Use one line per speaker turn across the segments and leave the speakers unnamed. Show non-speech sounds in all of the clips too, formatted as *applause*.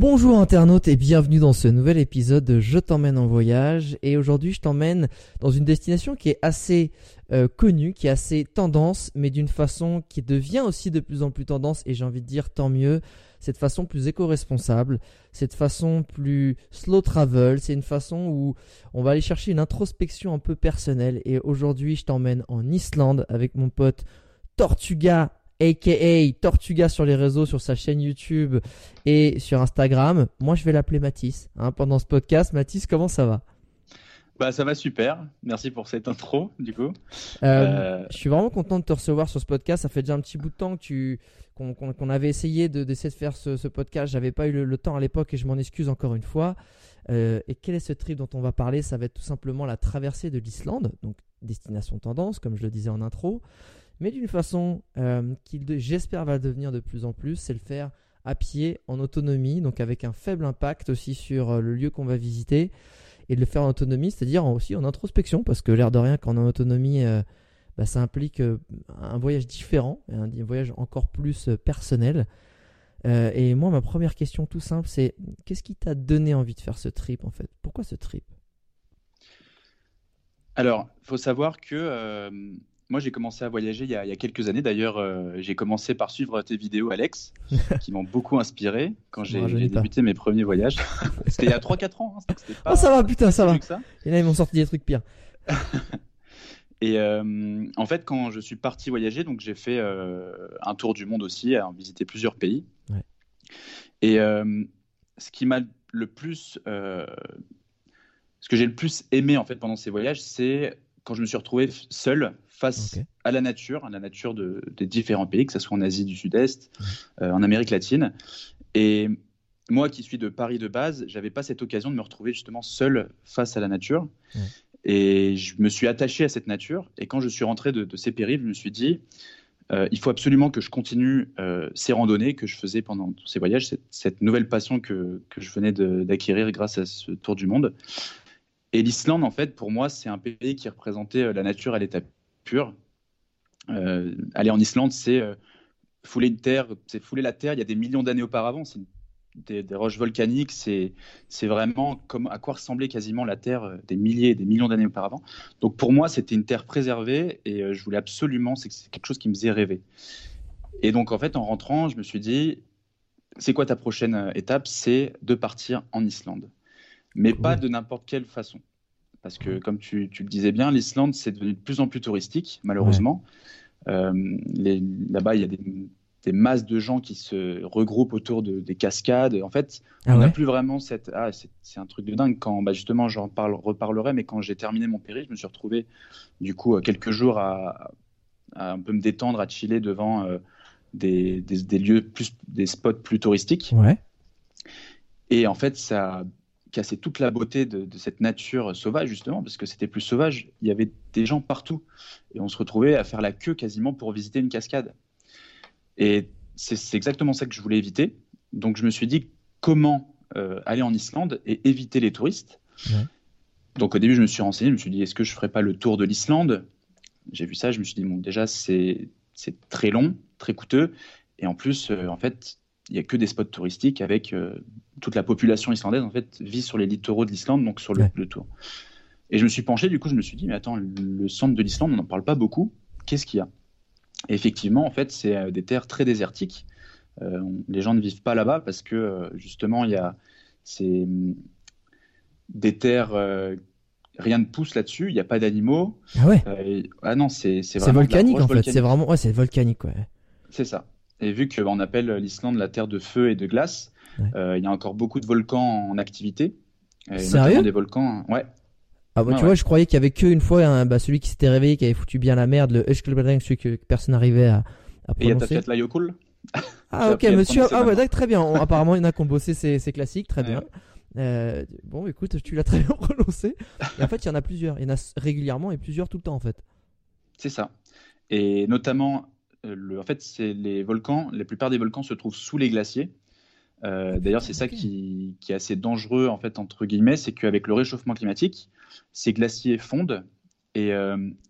Bonjour internautes et bienvenue dans ce nouvel épisode de Je t'emmène en voyage. Et aujourd'hui je t'emmène dans une destination qui est assez euh, connue, qui est assez tendance mais d'une façon qui devient aussi de plus en plus tendance et j'ai envie de dire tant mieux, cette façon plus éco-responsable, cette façon plus slow travel, c'est une façon où on va aller chercher une introspection un peu personnelle. Et aujourd'hui je t'emmène en Islande avec mon pote Tortuga aka Tortuga sur les réseaux, sur sa chaîne YouTube et sur Instagram. Moi, je vais l'appeler Mathis hein, pendant ce podcast. Mathis, comment ça va?
Bah ça va super, merci pour cette intro du coup.
Euh, euh, Je suis vraiment content de te recevoir sur ce podcast. Ça fait déjà un petit bout de temps que tu qu'on avait essayé de d'essayer de faire ce, ce podcast. J'avais pas eu le, temps à l'époque et je m'en excuse encore une fois. Euh, et quel est ce trip dont on va parler? Ça va être tout simplement la traversée de l'Islande, donc destination tendance, comme je le disais en intro mais d'une façon euh, qui j'espère va devenir de plus en plus, c'est le faire à pied, en autonomie, donc avec un faible impact aussi sur euh, le lieu qu'on va visiter, et de le faire en autonomie, c'est-à-dire aussi en introspection, parce que l'air de rien, quand on est en autonomie, euh, bah, ça implique un voyage différent, un, voyage encore plus personnel. et moi, ma première question tout simple, c'est qu'est-ce qui t'a donné envie de faire ce trip en fait? Pourquoi ce trip?
Alors, il faut savoir que moi, j'ai commencé à voyager il y a, quelques années. D'ailleurs, euh, j'ai commencé par suivre tes vidéos, Alex, *laughs* qui m'ont beaucoup inspiré quand j'ai débuté mes premiers voyages. C'était il y a 3-4 ans. Hein,
pas, oh, ça va, putain, ça va. Et là, ils m'ont sorti des trucs pires. *laughs*
Et euh, en fait, quand je suis parti voyager, donc j'ai fait euh, un tour du monde aussi, à visiter plusieurs pays. Et ce qui m'a le plus, ce que j'ai le plus aimé en fait pendant ces voyages, c'est quand je me suis retrouvé seul face à la nature, à la nature de, des différents pays, que ce soit en Asie du Sud-Est, euh, en Amérique latine. Et moi qui suis de Paris de base, j'avais pas cette occasion de me retrouver justement seul face à la nature. Et je me suis attaché à cette nature. Et quand je suis rentré de, ces périples, je me suis dit, euh, il faut absolument que je continue euh, ces randonnées que je faisais pendant tous ces voyages, cette, cette nouvelle passion que, que je venais d'acquérir grâce à ce tour du monde. Et l'Islande, en fait, pour moi, c'est un pays qui représentait la nature à l'état euh, aller en Islande, c'est euh, fouler terre, c'est fouler la terre il y a des millions d'années auparavant. C'est des, roches volcaniques, c'est vraiment comme à quoi ressemblait quasiment la Terre euh, des milliers, des millions d'années auparavant. Donc pour moi, c'était une terre préservée et je voulais absolument, c'est quelque chose qui me faisait rêver. Et donc en fait, en rentrant, je me suis dit, c'est quoi ta prochaine étape? C'est de partir en Islande, mais pas de n'importe quelle façon. Parce que, comme tu, le disais bien, l'Islande, c'est devenu de plus en plus touristique, malheureusement. Euh, là-bas, il y a des, masses de gens qui se regroupent autour de, des cascades. En fait, ah on n'a plus vraiment cette. Ah, c'est un truc de dingue. Quand, bah, justement, j'en parle, reparlerai, mais quand j'ai terminé mon périple, je me suis retrouvé, du coup, euh, quelques jours à, un peu me détendre, à chiller devant euh, des, des, lieux plus, des spots plus touristiques.
Ouais.
Et en fait, ça casser toute la beauté de, cette nature sauvage, justement, parce que c'était plus sauvage. Il y avait des gens partout. Et on se retrouvait à faire la queue quasiment pour visiter une cascade. Et c'est exactement ça que je voulais éviter. Donc je me suis dit comment euh, aller en Islande et éviter les touristes. Donc au début, je me suis renseigné, je me suis dit, est-ce que je ne ferais pas le tour de l'Islande? J'ai vu ça, je me suis dit, bon, déjà, c'est très long, très coûteux. Et en plus, euh, en fait, il n'y a que des spots touristiques avec euh, toute la population islandaise en fait vit sur les littoraux de l'Islande, donc sur le, tour. Et je me suis penché, du coup, je me suis dit, mais attends, le centre de l'Islande, on n'en parle pas beaucoup. Qu'est-ce qu'il y a? Et Effectivement, en fait, c'est euh, des terres très désertiques. Euh, les gens ne vivent pas là-bas parce que justement, il y a c'est hum, des terres rien ne pousse là-dessus, il n'y a pas d'animaux.
Ah ouais.
ah non, c'est
c'est volcanique en fait. C'est vraiment ouais, c'est volcanique ouais.
C'est ça. Et vu qu'on appelle l'Islande la terre de feu et de glace, il y a encore beaucoup de volcans en activité.
Sérieux?
Des volcans, ouais.
Ah bah, tu vois, je croyais qu'il y avait qu'une fois bah, celui qui s'était réveillé, qui avait foutu bien la merde, le Ushkelbring, celui que personne n'arrivait à, à prononcer.
Et il y a
Ah ok, monsieur. Ah ouais, très bien. apparemment, il y en a qui ont bossé ces, classiques, très bien. Euh, bon, écoute, tu l'as très *laughs* bien prononcé. Et en fait, il y en a plusieurs. Il y en a régulièrement et plusieurs tout le temps, en fait.
C'est ça. Et notamment, euh, le, en fait, c'est les volcans. La plupart des volcans se trouvent sous les glaciers. Euh, ah, d'ailleurs, c'est ça qui, qui, est assez dangereux, en fait, entre guillemets, c'est qu'avec le réchauffement climatique, ces glaciers fondent et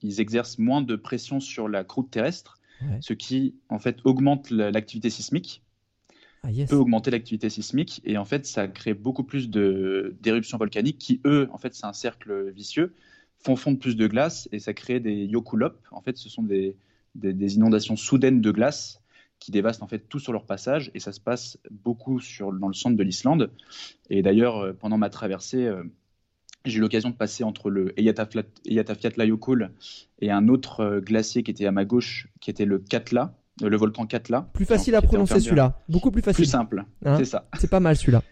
ils exercent moins de pression sur la croûte terrestre, ce qui, en fait, augmente l'activité sismique. Ah, peut augmenter l'activité sismique et en fait ça crée beaucoup plus d'éruptions volcaniques qui eux en fait c'est un cercle vicieux font fondre plus de glace et ça crée des yokulop en fait ce sont des, des, inondations soudaines de glace qui dévastent en fait tout sur leur passage et ça se passe beaucoup sur, dans le centre de l'Islande et d'ailleurs euh, pendant ma traversée euh, j'ai eu l'occasion de passer entre le Eyjafjallajökull et un autre euh, glacier qui était à ma gauche qui était le Katla le volcan Katla.
Plus facile à prononcer celui-là, beaucoup plus facile.
Plus simple, hein c'est ça.
C'est pas mal celui-là.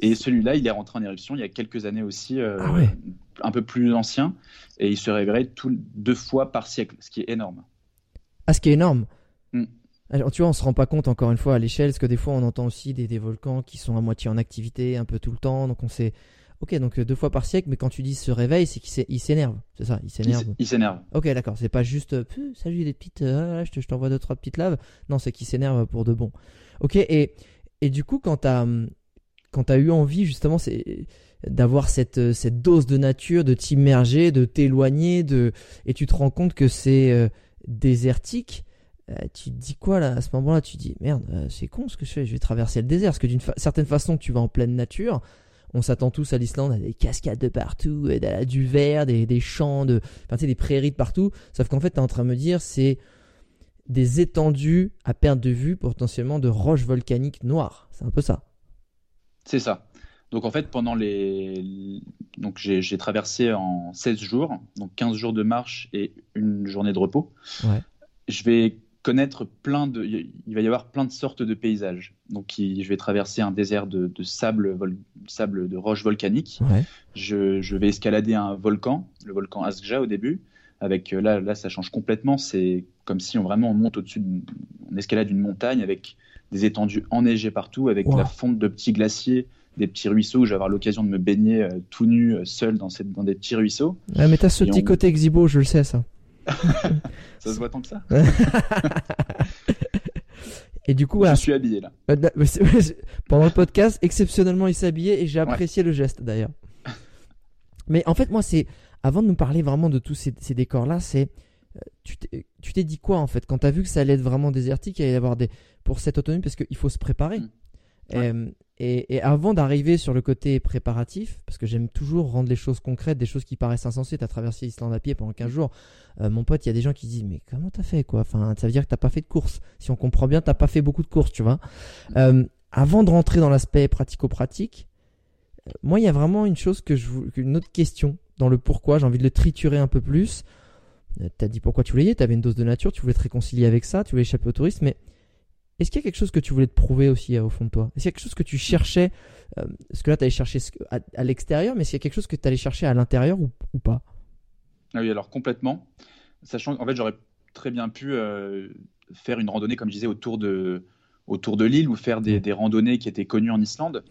Et celui-là, il est rentré en éruption il y a quelques années aussi, euh,
ah ouais.
un peu plus ancien, et il se réveillerait tout, deux fois par siècle, ce qui est énorme.
Ah, ce qui est énorme. Mm. Alors, tu vois, on se rend pas compte encore une fois à l'échelle, parce que des fois on entend aussi des, des, volcans qui sont à moitié en activité un peu tout le temps, donc on sait Ok, donc euh, deux fois par siècle, mais quand tu dis se réveille, c'est qu'il s'énerve, c'est ça, il s'énerve.
Il s'énerve.
Ok, d'accord, c'est pas juste, euh, salut les petites, euh, je t'envoie deux trois petites laves. Non, c'est qu'il s'énerve pour de bon. Ok, et, et du coup, quand t'as quand as eu envie justement, c'est d'avoir cette, cette dose de nature, de t'immerger, de t'éloigner, de et tu te rends compte que c'est désertique. tu te dis quoi là à ce moment-là Tu dis merde, c'est con ce que je fais, je vais traverser le désert. Parce que d'une certaine façon, tu vas en pleine nature on s'attend tous à l'Islande à des cascades de partout, et du verre, des, des champs, de, enfin, des prairies de partout. Sauf qu'en fait, tu es en train de me dire, c'est des étendues à perte de vue potentiellement de roches volcaniques noires. C'est un peu ça.
C'est ça. Donc en fait, pendant les... Donc j'ai traversé en 16 jours, donc 15 jours de marche et une journée de repos.
Ouais.
Je vais connaître plein de. Il va y avoir plein de sortes de paysages. Donc, je vais traverser un désert de, sable, sable, de roches volcaniques. Je, vais escalader un volcan, le volcan Asgja au début. Avec euh, là, là, ça change complètement. C'est comme si on vraiment on monte au-dessus, on escalade une montagne avec des étendues enneigées partout, avec la fonte de petits glaciers, des petits ruisseaux. Où je vais avoir l'occasion de me baigner euh, tout nu, euh, seul dans, cette, dans des petits ruisseaux.
Mais t'as ce petit côté exhibo, je le sais ça. *laughs*
ça se voit tant que ça. *laughs*
et du coup,
je suis habillé là. Euh, *laughs*
pendant le podcast, exceptionnellement, il s'est habillé et j'ai apprécié le geste d'ailleurs. Mais en fait, moi, c'est avant de nous parler vraiment de tous ces, décors-là, c'est tu t'es dit quoi en fait quand t'as vu que ça allait être vraiment désertique, il allait y avoir des pour cette autonomie parce qu'il faut se préparer. Euh, et, avant d'arriver sur le côté préparatif, parce que j'aime toujours rendre les choses concrètes, des choses qui paraissent insensées, t'as traversé l'Islande à pied pendant 15 jours, euh, mon pote, il y a des gens qui disent mais comment t'as fait quoi? Enfin, ça veut dire que t'as pas fait de course. Si on comprend bien, t'as pas fait beaucoup de courses, tu vois. Euh, avant de rentrer dans l'aspect pratico-pratique, moi, il y a vraiment une chose que je, une autre question dans le pourquoi. J'ai envie de le triturer un peu plus. T'as dit pourquoi tu voulais y aller, t'avais une dose de nature, tu voulais te réconcilier avec ça, tu voulais échapper au tourisme, mais est-ce qu'il y a quelque chose que tu voulais te prouver aussi euh, au fond de toi? Est-ce qu'il y a quelque chose que tu cherchais euh, Parce que là, tu allais chercher à, l'extérieur, mais est-ce qu'il y a quelque chose que tu allais chercher à l'intérieur ou, pas?
Ah Oui, alors complètement. Sachant qu'en fait, j'aurais très bien pu euh, faire une randonnée, comme je disais, autour de, autour de l'île ou faire des, randonnées qui étaient connues en Islande.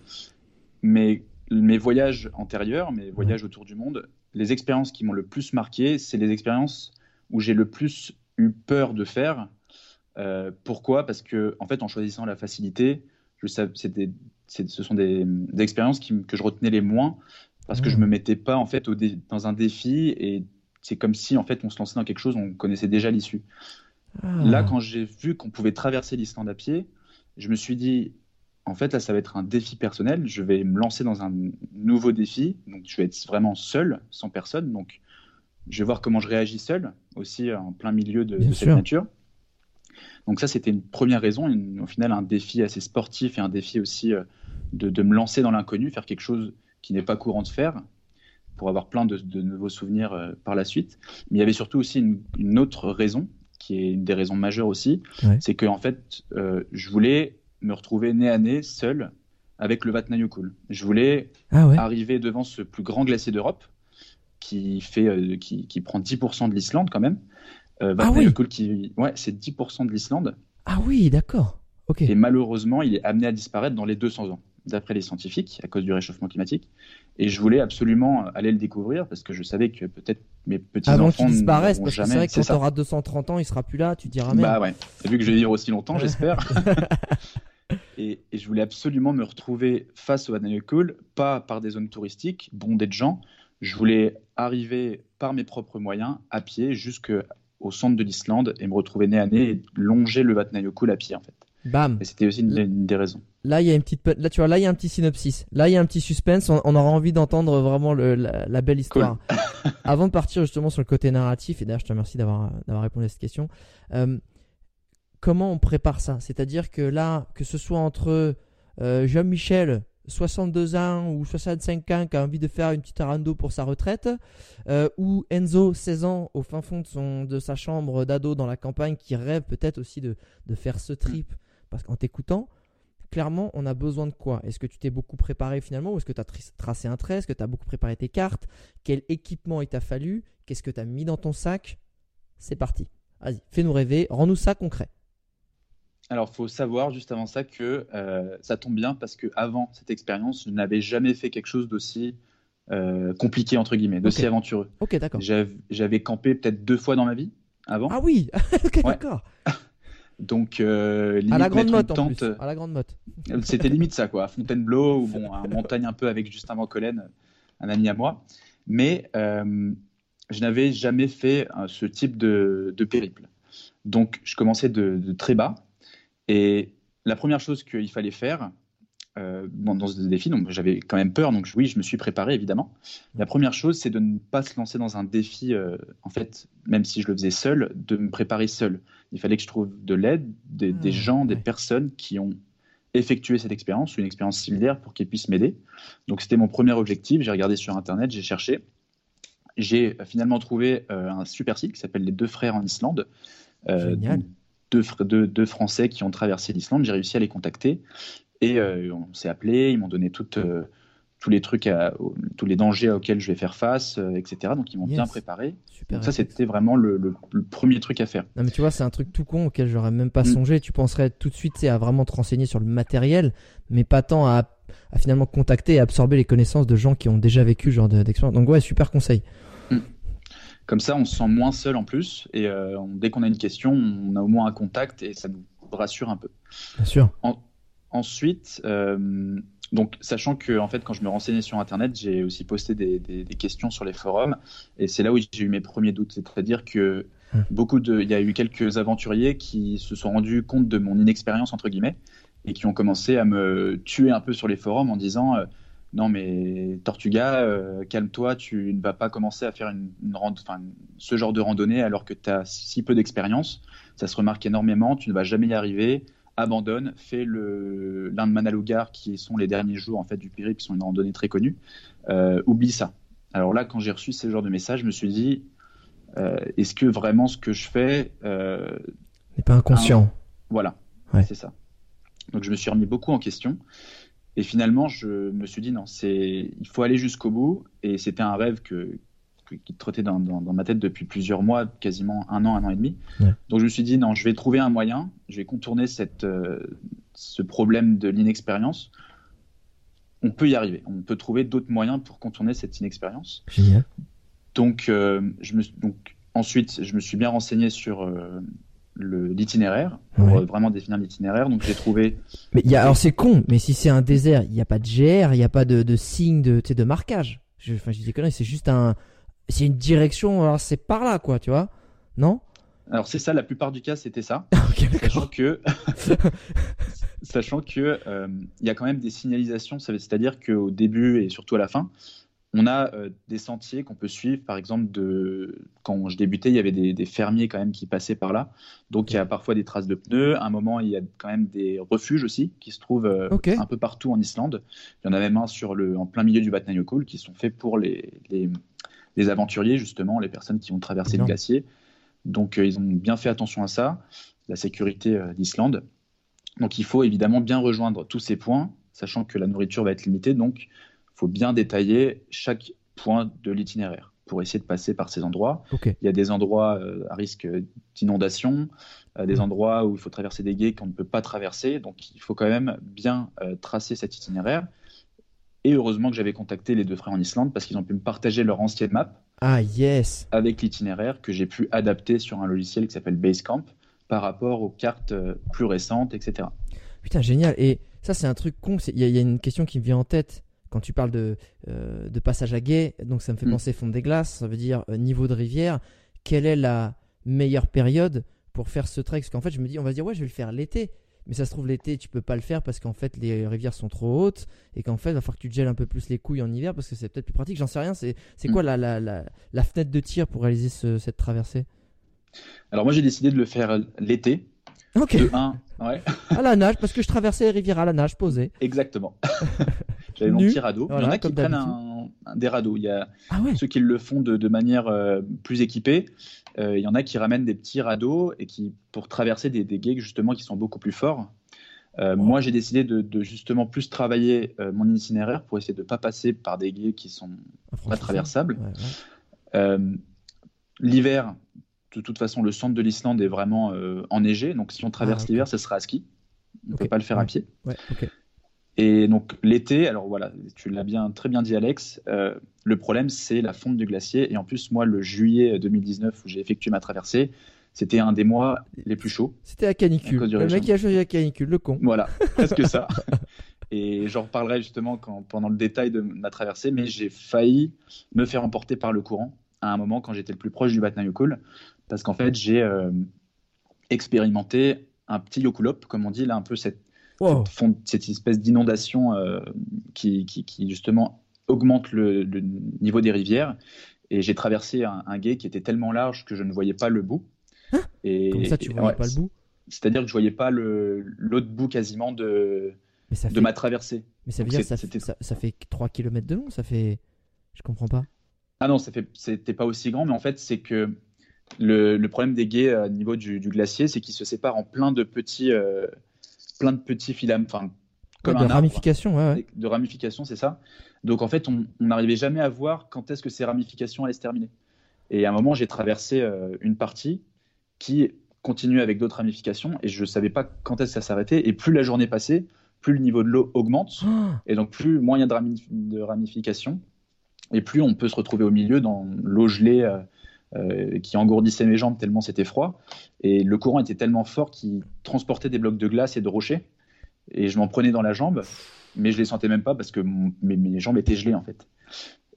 Mais mes voyages antérieurs, mes voyages autour du monde, les expériences qui m'ont le plus marqué, c'est les expériences où j'ai le plus eu peur de faire euh, pourquoi? Parce que, en fait, en choisissant la facilité, je ce sont des, expériences que je retenais les moins parce que je me mmh. mettais pas en fait dans un défi et c'est comme si en fait on se lançait dans quelque chose, on connaissait déjà l'issue. Ah. Là, quand j'ai vu qu'on pouvait traverser l'Islande à pied, je me suis dit, en fait, là, ça va être un défi personnel. Je vais me lancer dans un nouveau défi. Donc, je vais être vraiment seul, sans personne. Donc, je vais voir comment je réagis seul, aussi en plein milieu de, cette nature. Donc ça, c'était une première raison, au final un défi assez sportif et un défi aussi euh, de, me lancer dans l'inconnu, faire quelque chose qui n'est pas courant de faire. pour avoir plein de, nouveaux souvenirs par la suite. Mais il y avait surtout aussi une, autre raison, qui est une des raisons majeures aussi, c'est que en fait, je voulais me retrouver nez à nez seul avec le Vatnajökull. Je voulais ah arriver devant ce plus grand glacier d'Europe qui fait qui, qui, prend 10% de l'Islande quand même. Euh, ah oui. qui, ouais, c'est 10% de l'Islande.
Ah oui, d'accord. Ok.
Et malheureusement, il est amené à disparaître dans les 200 ans, d'après les scientifiques, à cause du réchauffement climatique. Et je voulais absolument aller le découvrir parce que je savais que peut-être mes petits
Avant
enfants
qu'il disparaisse, parce que c'est vrai que quand tu auras 230 ans, il sera plus là, tu diras merde.
Bah ouais. Vu que je vais vivre aussi longtemps, j'espère. *laughs* et, je voulais absolument me retrouver face au Cool, pas par des zones touristiques bondées de gens. Je voulais arriver par mes propres moyens, à pied, jusqu'à au centre de l'Islande et me retrouver nez à nez et longer le Vatnajökull à pied en fait.
Bam.
Et c'était aussi une, des raisons.
Là, il y a une petite, là, tu vois, là, il y a un petit synopsis. Là, il y a un petit suspense. On, aura envie d'entendre vraiment la, belle histoire. *laughs* Avant de partir justement sur le côté narratif, et d'ailleurs, je te remercie d'avoir, d'avoir répondu à cette question. Euh, comment on prépare ça? C'est-à-dire que là, que ce soit entre euh, Jean-Michel, 62 ans ou 65 ans qui a envie de faire une petite rando pour sa retraite, euh, ou Enzo, 16 ans, au fin fond de, sa chambre d'ado dans la campagne, qui rêve peut-être aussi de, de, faire ce trip. Parce qu'en t'écoutant, clairement, on a besoin de quoi? Est-ce que tu t'es beaucoup préparé finalement Ou est-ce que tu as tracé un trait? Est-ce que tu as beaucoup préparé tes cartes? Quel équipement il t'a fallu? Qu'est-ce que tu as mis dans ton sac? C'est parti. Vas-y, fais-nous rêver, rends-nous ça concret.
Alors, il faut savoir juste avant ça que euh, ça tombe bien parce que avant cette expérience, je n'avais jamais fait quelque chose d'aussi euh, compliqué entre guillemets, d'aussi aventureux.
Ok, d'accord.
J'avais campé peut-être deux fois dans ma vie avant.
Ah oui, *laughs* ok, d'accord. *laughs*
Donc, euh,
à la grande motte en plus. À la grande motte.
C'était limite ça, quoi. À Fontainebleau ou bon, à *laughs* montagne un peu avec Justin Van Collen, un ami à moi. Mais je n'avais jamais fait ce type de, périple. Donc, je commençais de très bas et la première chose qu'il fallait faire euh, dans, ce défi, donc j'avais quand même peur, donc oui, je me suis préparé évidemment. La première chose, c'est de ne pas se lancer dans un défi, euh, en fait, même si je le faisais seul, de me préparer seul. Il fallait que je trouve de l'aide, des, des, mmh, gens, des personnes qui ont effectué cette expérience, une expérience similaire pour qu'ils puissent m'aider. Donc c'était mon premier objectif. J'ai regardé sur Internet, j'ai cherché. J'ai finalement trouvé euh, un super site qui s'appelle Les Deux Frères en Islande.
Génial
deux, Français qui ont traversé l'Islande. J'ai réussi à les contacter et euh, on s'est appelé. Ils m'ont donné euh, tous les trucs, tous les dangers auxquels je vais faire face, euh, etc. Donc ils m'ont bien préparé. Donc ça, c'était vraiment le, premier truc à faire.
Non, mais tu vois, c'est un truc tout con auquel j'aurais même pas mm. songé. Tu penserais tout de suite à vraiment te renseigner sur le matériel, mais pas tant à, finalement contacter et absorber les connaissances de gens qui ont déjà vécu ce genre d'expérience. Donc ouais, super conseil. Mm.
Comme ça, on se sent moins seul en plus. Et euh, dès qu'on a une question, on a au moins un contact et ça nous rassure un peu.
Bien sûr.
ensuite, euh, donc, sachant que en fait, quand je me renseignais sur Internet, j'ai aussi posté des, questions sur les forums. Et c'est là où j'ai eu mes premiers doutes. C'est-à-dire que hum. beaucoup de, il y a eu quelques aventuriers qui se sont rendus compte de mon inexpérience, entre guillemets, et qui ont commencé à me tuer un peu sur les forums en disant. Euh, non mais Tortuga, euh, calme-toi, tu ne vas pas commencer à faire une, ce genre de randonnée alors que tu as si peu d'expérience. Ça se remarque énormément, tu ne vas jamais y arriver. Abandonne, fais le l'Inde Manalugar qui sont les derniers jours en fait du périple, qui sont une randonnée très connue. Euh, oublie ça. Alors là, quand j'ai reçu ce genre de message, je me suis dit, euh, est-ce que vraiment ce que je fais
n'est pas inconscient
Voilà, c'est ça. Donc je me suis remis beaucoup en question. Et finalement, je me suis dit, non, c'est, il faut aller jusqu'au bout. Et c'était un rêve que, qui trottait dans, dans, ma tête depuis plusieurs mois, quasiment un an, un an et demi. Donc je me suis dit, non, je vais trouver un moyen, je vais contourner cette, euh, ce problème de l'inexpérience. On peut y arriver. On peut trouver d'autres moyens pour contourner cette inexpérience.
Génial.
Donc, euh, je me, donc ensuite, je me suis bien renseigné sur euh, l'itinéraire pour euh, vraiment définir l'itinéraire. Donc j'ai trouvé.
Mais y a, alors c'est con, mais si c'est un désert, il n'y a pas de GR, il n'y a pas de, de signe de, de marquage. Je, enfin, je dis conneries, c'est juste un, c'est une direction. Alors c'est par là, quoi, tu vois Non?
Alors c'est ça. La plupart du cas, c'était ça. *laughs* sachant que, *laughs* sachant que, euh, il y a quand même des signalisations. C'est-à-dire qu'au début et surtout à la fin, on a euh, des sentiers qu'on peut suivre, par exemple, de... quand je débutais, il y avait des, fermiers quand même qui passaient par là. Donc il y a parfois des traces de pneus. À un moment, il y a quand même des refuges aussi qui se trouvent euh, un peu partout en Islande. Il y en a même un sur le... en plein milieu du Vatnajökull qui sont faits pour les... les... aventuriers, justement, les personnes qui vont traverser le glacier. Donc euh, ils ont bien fait attention à ça, la sécurité d'Islande. Donc il faut évidemment bien rejoindre tous ces points, sachant que la nourriture va être limitée. Donc faut bien détailler chaque point de l'itinéraire pour essayer de passer par ces endroits. Il y a des endroits euh, à risque d'inondation, euh, des mmh. endroits où il faut traverser des guets qu'on ne peut pas traverser. Donc il faut quand même bien euh, tracer cet itinéraire. Et heureusement que j'avais contacté les deux frères en Islande parce qu'ils ont pu me partager leur ancienne map.
Ah yes
Avec l'itinéraire que j'ai pu adapter sur un logiciel qui s'appelle Basecamp par rapport aux cartes plus récentes, etc.
Putain, génial. Et ça, c'est un truc con. Il y, y, a une question qui me vient en tête quand tu parles de, euh, de passage à guet, donc ça me fait mm. penser fond des glaces, ça veut dire euh, niveau de rivière. Quelle est la meilleure période pour faire ce trek? Parce qu'en fait, je me dis, on va dire, ouais, je vais le faire l'été. Mais ça se trouve, l'été, tu peux pas le faire parce qu'en fait, les rivières sont trop hautes et qu'en fait, il va falloir que tu te gèles un peu plus les couilles en hiver parce que c'est peut-être plus pratique. J'en sais rien. C'est mm. quoi la, la, la, la, fenêtre de tir pour réaliser cette traversée?
Alors, moi, j'ai décidé de le faire l'été.
Ok.
De 1, ouais.
à la nage, parce que je traversais les rivières à la nage, posé.
Exactement. *laughs* J'avais mon petit radeau. il y en a qui prennent un, des radeaux. Il y a ah ceux qui le font de, manière euh, plus équipée. Euh, il y en a qui ramènent des petits radeaux et qui pour traverser des, des justement qui sont beaucoup plus forts. Euh, moi, j'ai décidé de, justement plus travailler mon itinéraire pour essayer de ne pas passer par des guets qui sont pas traversables. L'hiver, de toute façon, le centre de l'Islande est vraiment enneigé. Donc, si on traverse ah, l'hiver, ce sera à ski. On ne peut pas le faire
à
pied. Et donc l'été, alors voilà, tu l'as bien très bien dit Alex, euh, le problème c'est la fonte du glacier. Et en plus, moi, le juillet 2019 où j'ai effectué ma traversée, c'était un des mois les plus chauds.
C'était la canicule. Le mec qui a choisi la canicule, le con.
Voilà, *laughs* presque ça. Et j'en reparlerai justement quand, pendant le détail de ma traversée, mais j'ai failli me faire emporter par le courant à un moment quand j'étais le plus proche du Vatnajökull, parce qu'en fait j'ai euh, expérimenté un petit yokulop, comme on dit là, un peu cette cette, espèce d'inondation euh, qui, justement augmente le, niveau des rivières. Et j'ai traversé un, guet qui était tellement large que je ne voyais pas le bout.
Hein? Et, Comme ça, tu ne voyais pas le bout?
C'est-à-dire que je voyais pas l'autre bout quasiment de, de ma traversée.
Mais ça veut dire ça, ça, ça, fait 3 km de long Ça fait. Je comprends pas.
Ah non, ça fait... c'était pas aussi grand, mais en fait, c'est que le, le, problème des guets au niveau du, glacier, c'est qu'ils se séparent en plein de petits. Euh, plein de petits filaments, enfin,
comme de ramifications, ouais,
De ramifications, c'est ça. Donc en fait, on n'arrivait jamais à voir quand est-ce que ces ramifications allaient se terminer. Et à un moment, j'ai traversé euh, une partie qui continuait avec d'autres ramifications et je ne savais pas quand est-ce que ça s'arrêtait. Et plus la journée passait, plus le niveau de l'eau augmente et donc plus a de, ramifications et plus on peut se retrouver au milieu dans l'eau gelée. Euh, euh, qui engourdissait mes jambes tellement c'était froid. Et le courant était tellement fort qu'il transportait des blocs de glace et de rochers. Et je m'en prenais dans la jambe, mais je les sentais même pas parce que mes, jambes étaient gelées en fait.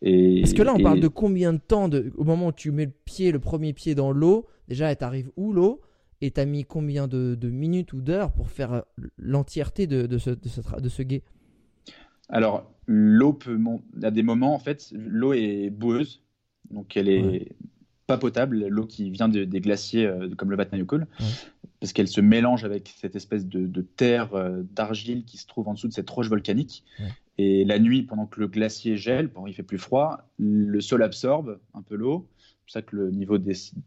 Et, Parce que là, on parle de combien de temps de, au moment où tu mets le pied, le premier pied dans l'eau Déjà, elle t'arrive où l'eau? Et t'as mis combien de, minutes ou d'heures pour faire l'entièreté de, ce, de, ce, guet?
Alors, l'eau peut. Y a des moments, en fait, l'eau est boueuse. Donc, elle est pas potable, l'eau qui vient des glaciers euh, comme le Vatnajökull, parce qu'elle se mélange avec cette espèce de, terre euh, d'argile qui se trouve en dessous de cette roche volcanique. Et la nuit, pendant que le glacier gèle, pendant qu'il fait plus froid, le sol absorbe un peu l'eau, c'est pour ça que le niveau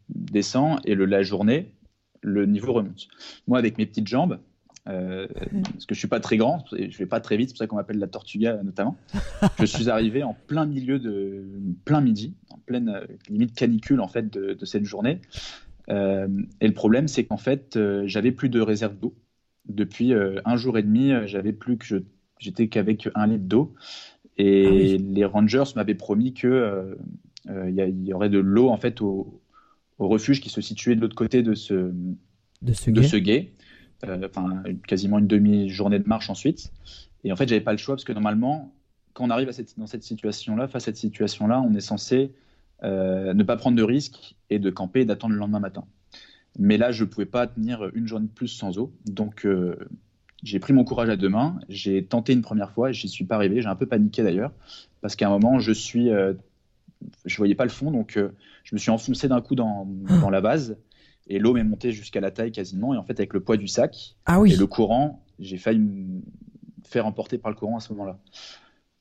descend, et le, la journée, le niveau remonte. Moi, avec mes petites jambes, euh, parce que je suis pas très grand, je vais pas très vite, c'est pour ça qu'on m'appelle la Tortuga notamment. *laughs* je suis arrivé en plein milieu de plein midi, en pleine euh, limite canicule en fait de, cette journée. Euh, et le problème, c'est qu'en fait, j'avais plus de réserve d'eau. Depuis un jour et demi, j'avais plus que j'étais qu'avec un litre d'eau. Et ah les rangers m'avaient promis que il y, aurait de l'eau en fait au, refuge qui se situait de l'autre côté de ce
de ce,
de ce guet. Euh, enfin quasiment une demi-journée de marche ensuite. Et en fait, j'avais pas le choix parce que normalement, quand on arrive dans cette situation-là, face à cette situation-là, on est censé euh, ne pas prendre de risques et de camper et d'attendre le lendemain matin. Mais là, je ne pouvais pas tenir une journée de plus sans eau. Donc, euh, j'ai pris mon courage à deux mains, j'ai tenté une première fois et j'y suis pas arrivé. J'ai un peu paniqué d'ailleurs, parce qu'à un moment, je suis, euh, je voyais pas le fond, donc je me suis enfoncé d'un coup dans, dans la base et l'eau m'est montée jusqu'à la taille quasiment. Et en fait, avec le poids du sac
ah oui.
et le courant, j'ai failli me faire emporter par le courant à ce moment-là.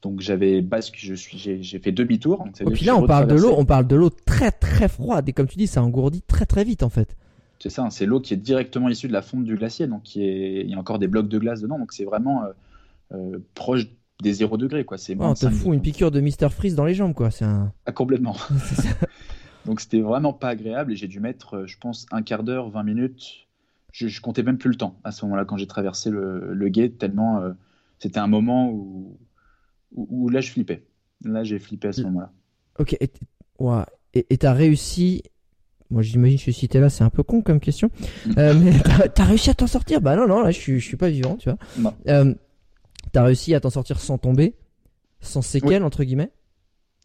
Donc j'avais basque, je suis, j'ai fait demi-tour.
Et puis là, on parle de l'eau, on parle de l'eau très très froide et comme tu dis, ça engourdit très très vite en fait.
C'est ça, hein, c'est l'eau qui est directement issue de la fonte du glacier, donc qui est... il y a encore des blocs de glace dedans, donc c'est vraiment euh, euh, proche des 0 degrés. Quoi. C'est
on te fout une piqûre de Mister Freeze dans les jambes, quoi. C'est un...
Ah, complètement. *laughs* *laughs* donc c'était vraiment pas agréable et j'ai dû mettre, euh, je pense, un quart d'heure, 20 minutes. Je, je, comptais même plus le temps à ce moment-là quand j'ai traversé le, le gate, tellement c'était un moment où... où, là je flippais. Là j'ai flippé à ce moment-là.
Ok, et tu as réussi moi, j'imagine que je suis cité là, c'est un peu con comme question. *laughs* Euh, mais t'as as réussi à t'en sortir? Bah non, non, là, je suis, je suis pas vivant, tu vois. Euh, t'as réussi à t'en sortir sans tomber, sans séquelles, entre guillemets?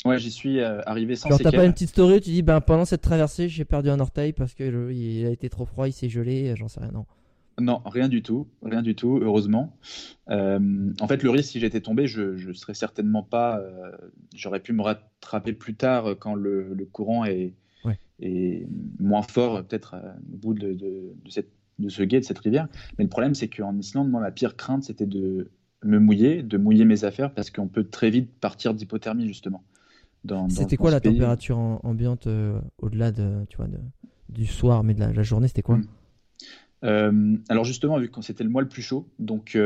Ouais, j'y suis euh, arrivé sans séquelles.
t'as pas une petite story tu dis, ben pendant cette traversée, j'ai perdu un orteil parce que il a été trop froid, il s'est gelé, j'en sais rien, non.
Non, rien du tout, rien du tout, heureusement. Euh, en fait, le risque, si j'étais tombé, je, je serais certainement pas. Euh, j'aurais pu me rattraper plus tard quand le, le courant est, moins fort peut-être euh, au bout de, de, cette, de, ce guet, de cette rivière. Mais le problème, c'est qu'en Islande, moi, ma pire crainte, c'était de me mouiller, de mouiller mes affaires, parce qu'on peut très vite partir d'hypothermie, justement.
C'était quoi la température ambiante euh, au-delà de, tu vois, de, du soir, mais de la, journée, c'était quoi?
Hmm. euh, Alors justement, vu que c'était le mois le plus chaud, donc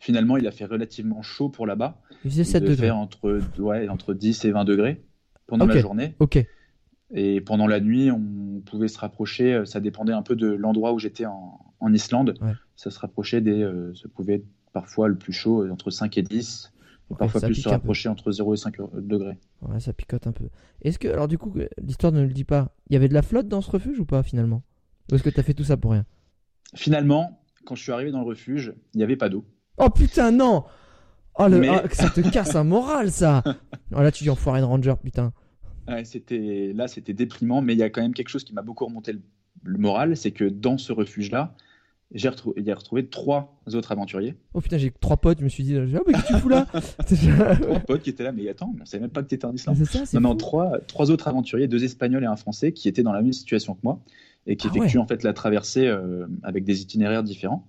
finalement, il a fait relativement chaud pour là-bas.
Il faisait 7 degrés.
entre, ouais, entre 10 et 20 degrés pendant la journée.
Ok.
Et pendant la nuit, on pouvait se rapprocher, euh, ça dépendait un peu de l'endroit où j'étais en, en, Islande. Ça se rapprochait des. Euh, ça pouvait être parfois le plus chaud, euh, entre 5 et 10. Parfois plus se rapprocher entre 0 et 5 degrés.
Ouais, ça picote un peu. Est-ce que, alors du coup, l'histoire ne le dit pas, il y avait de la flotte dans ce refuge ou pas finalement? Ou est-ce que tu as fait tout ça pour rien?
Finalement, quand je suis arrivé dans le refuge, il n'y avait pas d'eau.
Oh putain, non Oh, le... Ah, ça te casse un moral, ça *laughs* oh, Là, tu dis enfoiré de ranger, putain
c'était là, c'était déprimant, mais il y a quand même quelque chose qui m'a beaucoup remonté le, moral, c'est que dans ce refuge-là, j'ai retrouvé, retrouvé trois autres aventuriers.
Oh putain, j'ai trois potes, je me suis dit, ah, mais qu'est-ce que tu fous là *laughs*
Trois potes qui étaient là, mais attends, on savait même pas que tu étais en Islande. non, non, trois, trois autres aventuriers, deux Espagnols et un Français, qui étaient dans la même situation que moi et qui ah effectuent en fait la traversée euh, avec des itinéraires différents.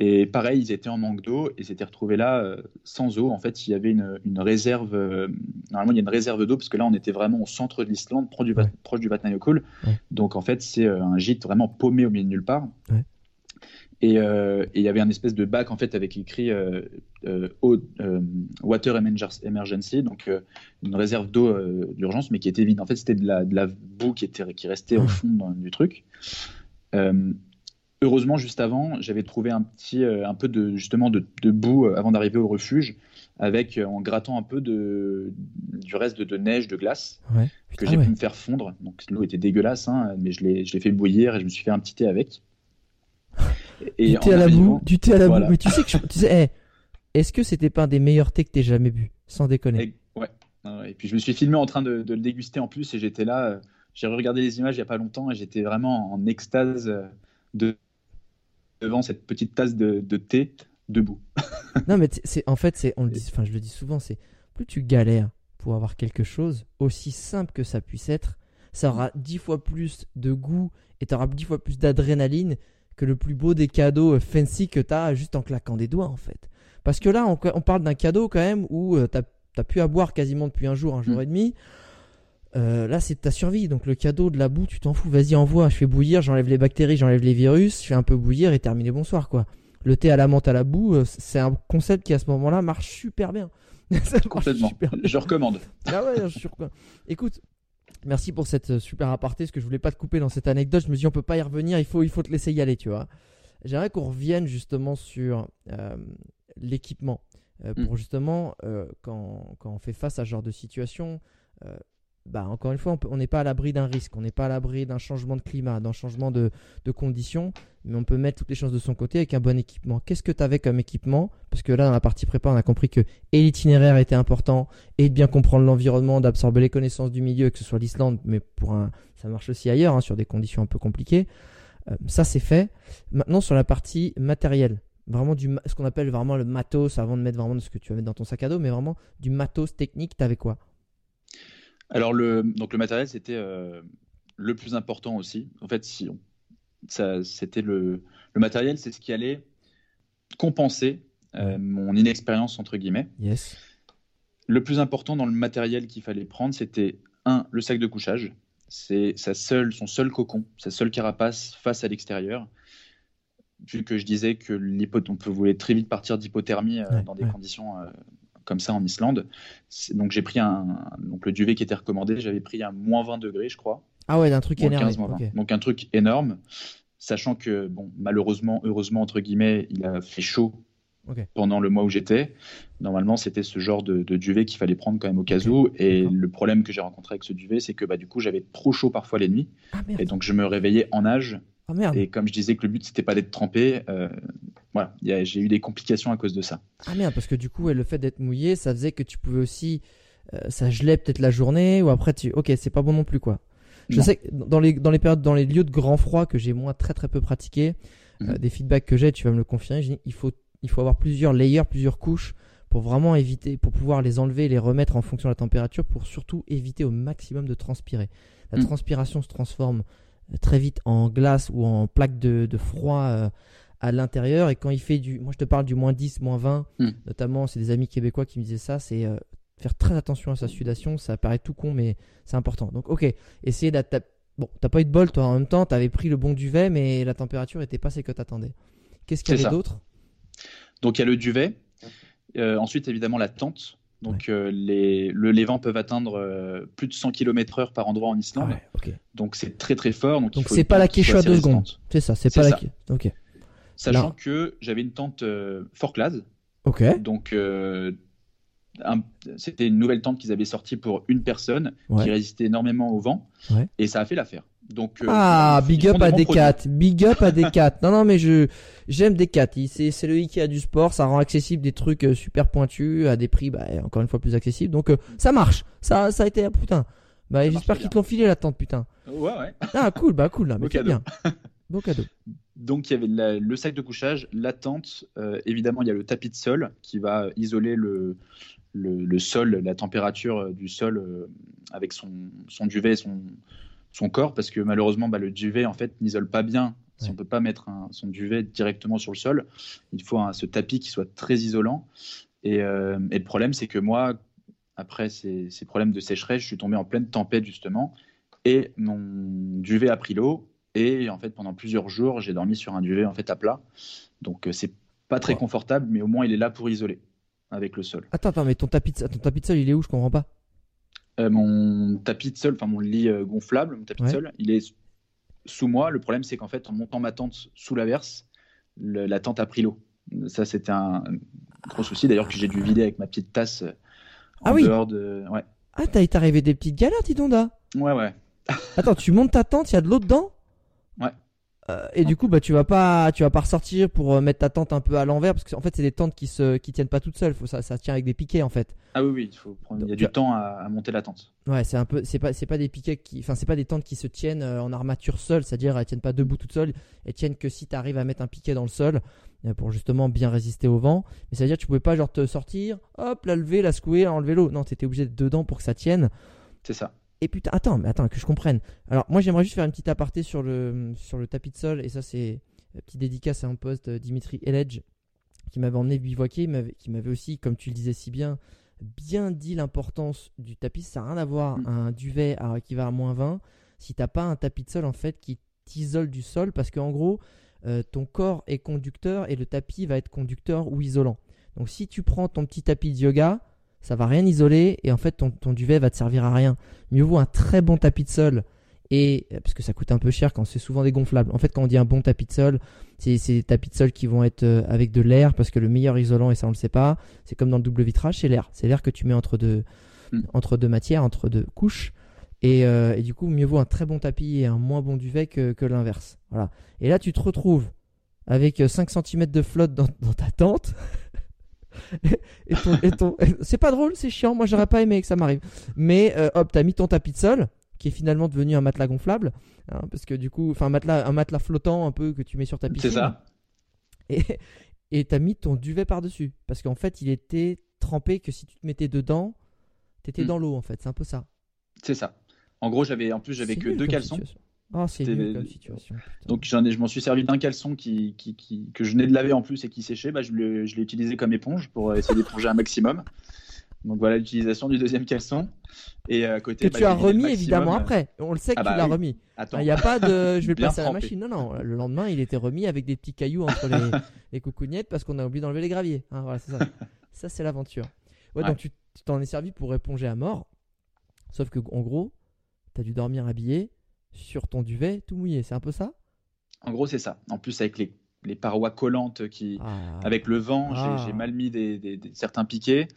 Et pareil, ils étaient en manque d'eau et s'étaient retrouvés là euh, sans eau. En fait, il y avait une, une réserve. Euh, normalement, il y a une réserve d'eau parce que là, on était vraiment au centre de l'Islande, proche du, ouais. proche du Vatnajökull. Donc, en fait, c'est un gîte vraiment paumé au milieu de nulle part. Ouais. Et, il y avait un espèce de bac en fait avec écrit Water Emergency, donc une réserve d'eau d'urgence, mais qui était vide. En fait, c'était de la, de la boue qui, était, qui restait au fond du truc. Heureusement, juste avant, j'avais trouvé un petit, euh, un peu de justement de, boue euh, avant d'arriver au refuge, avec euh, en grattant un peu de du reste de, neige, de glace, que j'ai pu me faire fondre. Donc l'eau était dégueulasse, hein, mais je l'ai, fait bouillir et je me suis fait un petit thé avec.
Et du thé à la boue, du thé à la boue. Mais tu sais que tu sais, est-ce que c'était pas un des meilleurs thés que t'aies jamais bu, sans déconner?
Et, Ouais. Et puis je me suis filmé en train de, le déguster en plus et j'étais là. j'ai regardé les images il y a pas longtemps et j'étais vraiment en extase de devant cette petite tasse de, thé debout. *laughs*
non, mais c'est en fait, c'est on le dit, enfin je le dis souvent, c'est plus tu galères pour avoir quelque chose, aussi simple que ça puisse être, ça aura dix fois plus de goût et tu auras dix fois plus d'adrénaline que le plus beau des cadeaux euh, fancy que tu as juste en claquant des doigts en fait. Parce que là, on, parle d'un cadeau quand même où euh, tu as, pu à boire quasiment depuis un jour, un jour mm. et demi. Euh, là, c'est ta survie. Donc, le cadeau de la boue, tu t'en fous. Vas-y, envoie. Je fais bouillir, j'enlève les bactéries, j'enlève les virus, je fais un peu bouillir et terminé. Bonsoir, quoi. Le thé à la menthe à la boue, euh, c'est un concept qui, à ce moment-là, marche super bien. *laughs*
Complètement. Je recommande.
Ah ouais, je Écoute, merci pour cette euh, super aparté. Parce que je voulais pas te couper dans cette anecdote. Je me dis, on peut pas y revenir. Il faut, il faut te laisser y aller, tu vois. J'aimerais qu'on revienne justement sur l'équipement. Mm. Pour justement, quand, quand, on fait face à ce genre de situation, bah, encore une fois, on n'est pas à l'abri d'un risque, on n'est pas à l'abri d'un changement de climat, d'un changement de, conditions, mais on peut mettre toutes les chances de son côté avec un bon équipement. Qu'est-ce que tu avais comme équipement? Parce que là, dans la partie prépa, on a compris que et l'itinéraire était important, et de bien comprendre l'environnement, d'absorber les connaissances du milieu, que ce soit l'Islande, mais pour un, ça marche aussi ailleurs, hein, sur des conditions un peu compliquées. ça, c'est fait. Maintenant, sur la partie matérielle, vraiment ce qu'on appelle vraiment le matos, avant de mettre vraiment ce que tu vas mettre dans ton sac à dos, mais vraiment du matos technique, tu avais quoi?
Alors, le, donc le matériel, c'était le plus important aussi. En fait, si ça, c'était le, le matériel, c'est ce qui allait compenser euh, mon inexpérience entre guillemets.
Yes.
Le plus important dans le matériel qu'il fallait prendre, c'était un le sac de couchage. C'est sa seule, son seul cocon, sa seule carapace face à l'extérieur. Vu que je disais que on pouvait très vite partir d'hypothermie euh, dans des conditions euh, comme ça en Islande. Donc j'ai pris un, donc le duvet qui était recommandé, j'avais pris un moins 20 degrés, je crois.
Ah ouais, un truc énorme.
Donc un truc énorme, sachant que bon, malheureusement, heureusement entre guillemets, il a fait chaud pendant le mois où j'étais. Normalement, c'était ce genre de, duvet qu'il fallait prendre quand même au cas où. Et le problème que j'ai rencontré avec ce duvet, c'est que bah, du coup, j'avais trop chaud parfois les nuits. Ah, et donc, je me réveillais en nage. Ah, et comme je disais que le but, c'était pas d'être trempé, euh, voilà, j'ai eu des complications à cause de ça.
Ah merde, parce que du coup, le fait d'être mouillé, ça faisait que tu pouvais aussi. Euh, ça gelait peut-être la journée, ou après, tu. Ok, c'est pas bon non plus, quoi. Je sais que dans les, dans les périodes, dans les lieux de grand froid que j'ai moi très très peu pratiqué, mhm. euh, des feedbacks que j'ai, tu vas me le confirmer, il faut il faut avoir plusieurs layers, plusieurs couches pour vraiment éviter, pour pouvoir les enlever et les remettre en fonction de la température, pour surtout éviter au maximum de transpirer. La mm. transpiration se transforme très vite en glace ou en plaque de, froid euh, à l'intérieur. Et quand il fait du. Moi, je te parle du moins 10, moins 20, mm. notamment, c'est des amis québécois qui me disaient ça, c'est. Euh, faire très attention à sa sudation, ça paraît tout con, mais c'est important. Donc, ok, essayer d'adapter. Bon, t'as pas eu de bol, toi, en même temps, t'avais pris le bon duvet, mais la température était pas ce que t'attendais. Qu'est-ce qu'il y avait d'autre?
Donc il y a le duvet. Euh, ensuite, évidemment, la tente. Donc euh, les, les, vents peuvent atteindre euh, plus de 100 km/h par endroit en Islande. Ah donc c'est très très fort.
Donc c'est pas la Quechua deux secondes. C'est ça, c'est pas la Ok.
Sachant que j'avais une tente fort classe.
Ok.
Donc c'était une nouvelle tente qu'ils avaient sortie pour une personne qui résistait énormément au vent. Et ça a fait l'affaire. Donc,
euh, ah, big up à D4, big up à D4. non, non, mais je j'aime D4. C'est c'est le Ikea du sport, ça rend accessible des trucs euh, super pointus à des prix, bah, encore une fois plus accessibles. Donc euh, ça marche, ça ça a été putain. Bah j'espère qu'ils te l'ont filé la tente, putain.
Ouais ouais.
Ah cool, bah cool là, *laughs* mais c'est bien. *laughs* Beau cadeau.
Donc il y avait le sac de couchage, la tente, évidemment il y a le tapis de sol qui va isoler le, le, le sol, la température du sol avec son, son duvet et son, son corps parce que malheureusement bah, le duvet en fait n'isole pas bien. Si on peut pas mettre son duvet directement sur le sol, il faut ce tapis qui soit très isolant. Euh, et, le problème c'est que moi, après ces, problèmes de sécheresse, je suis tombé en pleine tempête justement et mon duvet a pris l'eau et en fait pendant plusieurs jours j'ai dormi sur un duvet en fait à plat. Donc euh, c'est pas très confortable, mais au moins il est là pour isoler avec le sol.
Attends, attends, mais ton tapis, de, ton tapis de sol, il est où? Je comprends pas.
Euh, mon tapis de sol, enfin mon lit euh, gonflable, mon tapis de sol, il est sous moi. Le problème, c'est qu'en fait, en montant ma tente sous l'averse, la tente a pris l'eau. Ça, c'était un gros souci. D'ailleurs, que j'ai dû vider avec ma petite tasse euh, en ah dehors de. Ouais.
Ah, t'as arrivé des petites galères, Tidonda
Ouais, ouais.
Attends, tu montes ta tente, il y a de l'eau dedans?
Ouais.
Euh, et du coup, bah, tu vas pas, tu vas pas ressortir pour euh, mettre ta tente un peu à l'envers parce qu'en fait, c'est des tentes qui se, qui tiennent pas toutes seules. Faut ça, ça tient avec des piquets en fait.
Ah oui, oui, il faut prendre. il y a du temps à, monter la tente.
Ouais, c'est un peu, c'est pas, c'est pas des piquets qui, enfin, c'est pas des tentes qui se tiennent euh, en armature seule, c'est-à-dire elles tiennent pas debout toutes seules. Elles tiennent que si tu arrives à mettre un piquet dans le sol pour justement bien résister au vent. Mais c'est à dire tu pouvais pas genre te sortir, hop, la lever, la secouer, enlever l'eau. Non, t'étais obligé d'être dedans pour que ça tienne.
C'est ça.
Et putain, attends, mais attends, que je comprenne. Alors, moi, j'aimerais juste faire une petite aparté sur le, sur le tapis de sol. Et ça, c'est une petite dédicace à un poste, euh, Dimitri Eledge, qui m'avait emmené bivouaquer, qui m'avait aussi, comme tu le disais si bien, bien dit l'importance du tapis. Ça n'a rien à voir, mm. un duvet qui va à moins 20, si t'as pas un tapis de sol, en fait, qui t'isole du sol. Parce qu'en gros, euh, ton corps est conducteur et le tapis va être conducteur ou isolant. Donc, si tu prends ton petit tapis de yoga, ça va rien isoler et en fait ton, ton, duvet va te servir à rien. Mieux vaut un très bon tapis de sol et euh, parce que ça coûte un peu cher quand c'est souvent des gonflables. En fait, quand on dit un bon tapis de sol, c'est des tapis de sol qui vont être euh, avec de l'air parce que le meilleur isolant et ça on le sait pas, c'est comme dans le double vitrage, c'est l'air. C'est l'air que tu mets entre deux hmm. entre deux matières, entre deux couches. Et, euh, et, du coup, mieux vaut un très bon tapis et un moins bon duvet que, que l'inverse. Voilà. Et là, tu te retrouves avec 5 cm de flotte dans, dans ta tente. *laughs* et ton, c'est pas drôle, c'est chiant. Moi, j'aurais pas aimé que ça m'arrive. Mais euh, hop, t'as mis ton tapis de sol. qui est finalement devenu un matelas gonflable, hein, parce que du coup, enfin un matelas, un matelas flottant un peu que tu mets sur ta piscine.
C'est ça.
Et et t'as mis ton duvet par dessus, parce qu'en fait, il était trempé que si tu te mettais dedans, t'étais
Hmm.
dans l'eau en fait. C'est un peu ça.
C'est ça. En gros, j'avais en plus j'avais que deux caleçons.
situation. Ah, c'est comme situation. putain.
Donc j'en ai, je m'en suis servi d'un caleçon qui, qui, qui- que je venais de laver en plus et qui séchait. Bah, je l'ai utilisé comme éponge pour essayer d'éponger un maximum. Donc voilà l'utilisation du deuxième caleçon. Et à côté,
que
bah,
tu as remis
maximum.
évidemment après. On le sait que
Ah
tu
bah
l'as
oui.
remis. Il n'y a pas de je vais *laughs* le passer à la machine. Non, non. Le lendemain, il était remis avec des petits cailloux entre les, *laughs* les coucougnettes parce qu'on a oublié d'enlever les graviers. Hein, voilà, ça. *laughs* ça, c'est l'aventure. Ouais,
Ouais.
donc tu tu t'en es servi pour éponger à mort. Sauf que, en gros, tu as dû dormir habillé sur ton duvet tout mouillé. C'est un peu ça?
En gros c'est ça. En plus avec les, les parois collantes qui,
Ah.
avec le vent, j'ai-
Ah.
j'ai mal mis des, des- des- certains piquets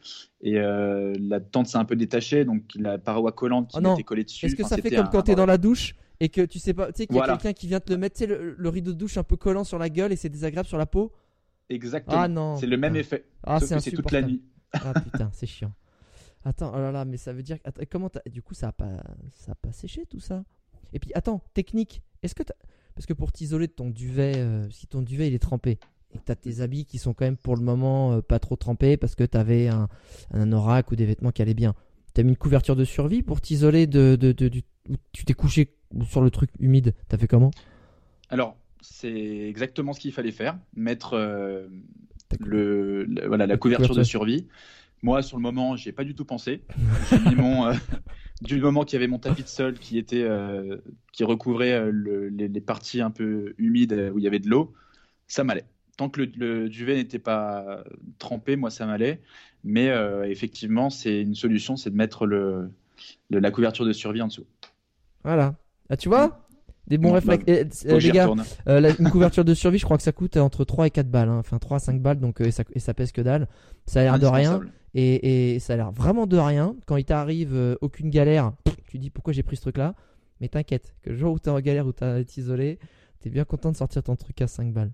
et euh, la tente s'est un peu détachée, donc la paroi collante qui
Oh non.
m'était collée dessus.
Est-ce que
enfin,
ça fait comme quand
un
t'es dans la douche et que tu sais pas, tu sais qu'il y a
Voilà.
quelqu'un qui vient te le mettre, tu sais, le, le rideau de douche un peu collant sur la gueule et c'est désagréable sur la peau?
Exactement.
Ah
c'est le même effet.
Ah, c'est
toute la nuit. *laughs*
Ah putain, c'est chiant. Attends, oh là là, mais ça veut dire. Attends, comment Du coup, ça a pas, ça a pas séché tout ça? Et puis, attends, technique. Est-ce que parce que pour t'isoler de ton duvet, euh, si ton duvet il est trempé et que t'as tes habits qui sont quand même pour le moment euh, pas trop trempés parce que t'avais un, un anorak ou des vêtements qui allaient bien, t'as mis une couverture de survie pour t'isoler de, de, Tu t'es couché sur le truc humide. T'as fait comment?
Alors, c'est exactement ce qu'il fallait faire, mettre euh, le, le- voilà, la
La
couverture de survie. Moi, sur le moment, j'ai pas du tout pensé. *laughs* J'ai mis mon, euh, du moment qu'il y avait mon tapis de sol qui était, euh, qui recouvrait euh, le- les, les parties un peu humides euh, où il y avait de l'eau, ça m'allait. Tant que le, le duvet n'était pas trempé, moi, ça m'allait. Mais euh, effectivement, c'est une solution, c'est de mettre le, le- la couverture de survie en dessous.
Voilà. Ah, tu vois? Des bons
Bon,
réflexes.
bah,
Eh, les gars, la- une couverture de survie, je crois que ça coûte entre 3 et 4 balles. hein. Enfin, 3 à 5 balles, donc, et, ça, et ça pèse que dalle. Ça a l'air de rien. Et, ça a l'air vraiment de rien. Quand il t'arrive euh, aucune galère, tu dis pourquoi j'ai pris ce truc-là? Mais t'inquiète, que le jour où t'es en galère, où été isolé, t'es bien content de sortir ton truc à 5 balles.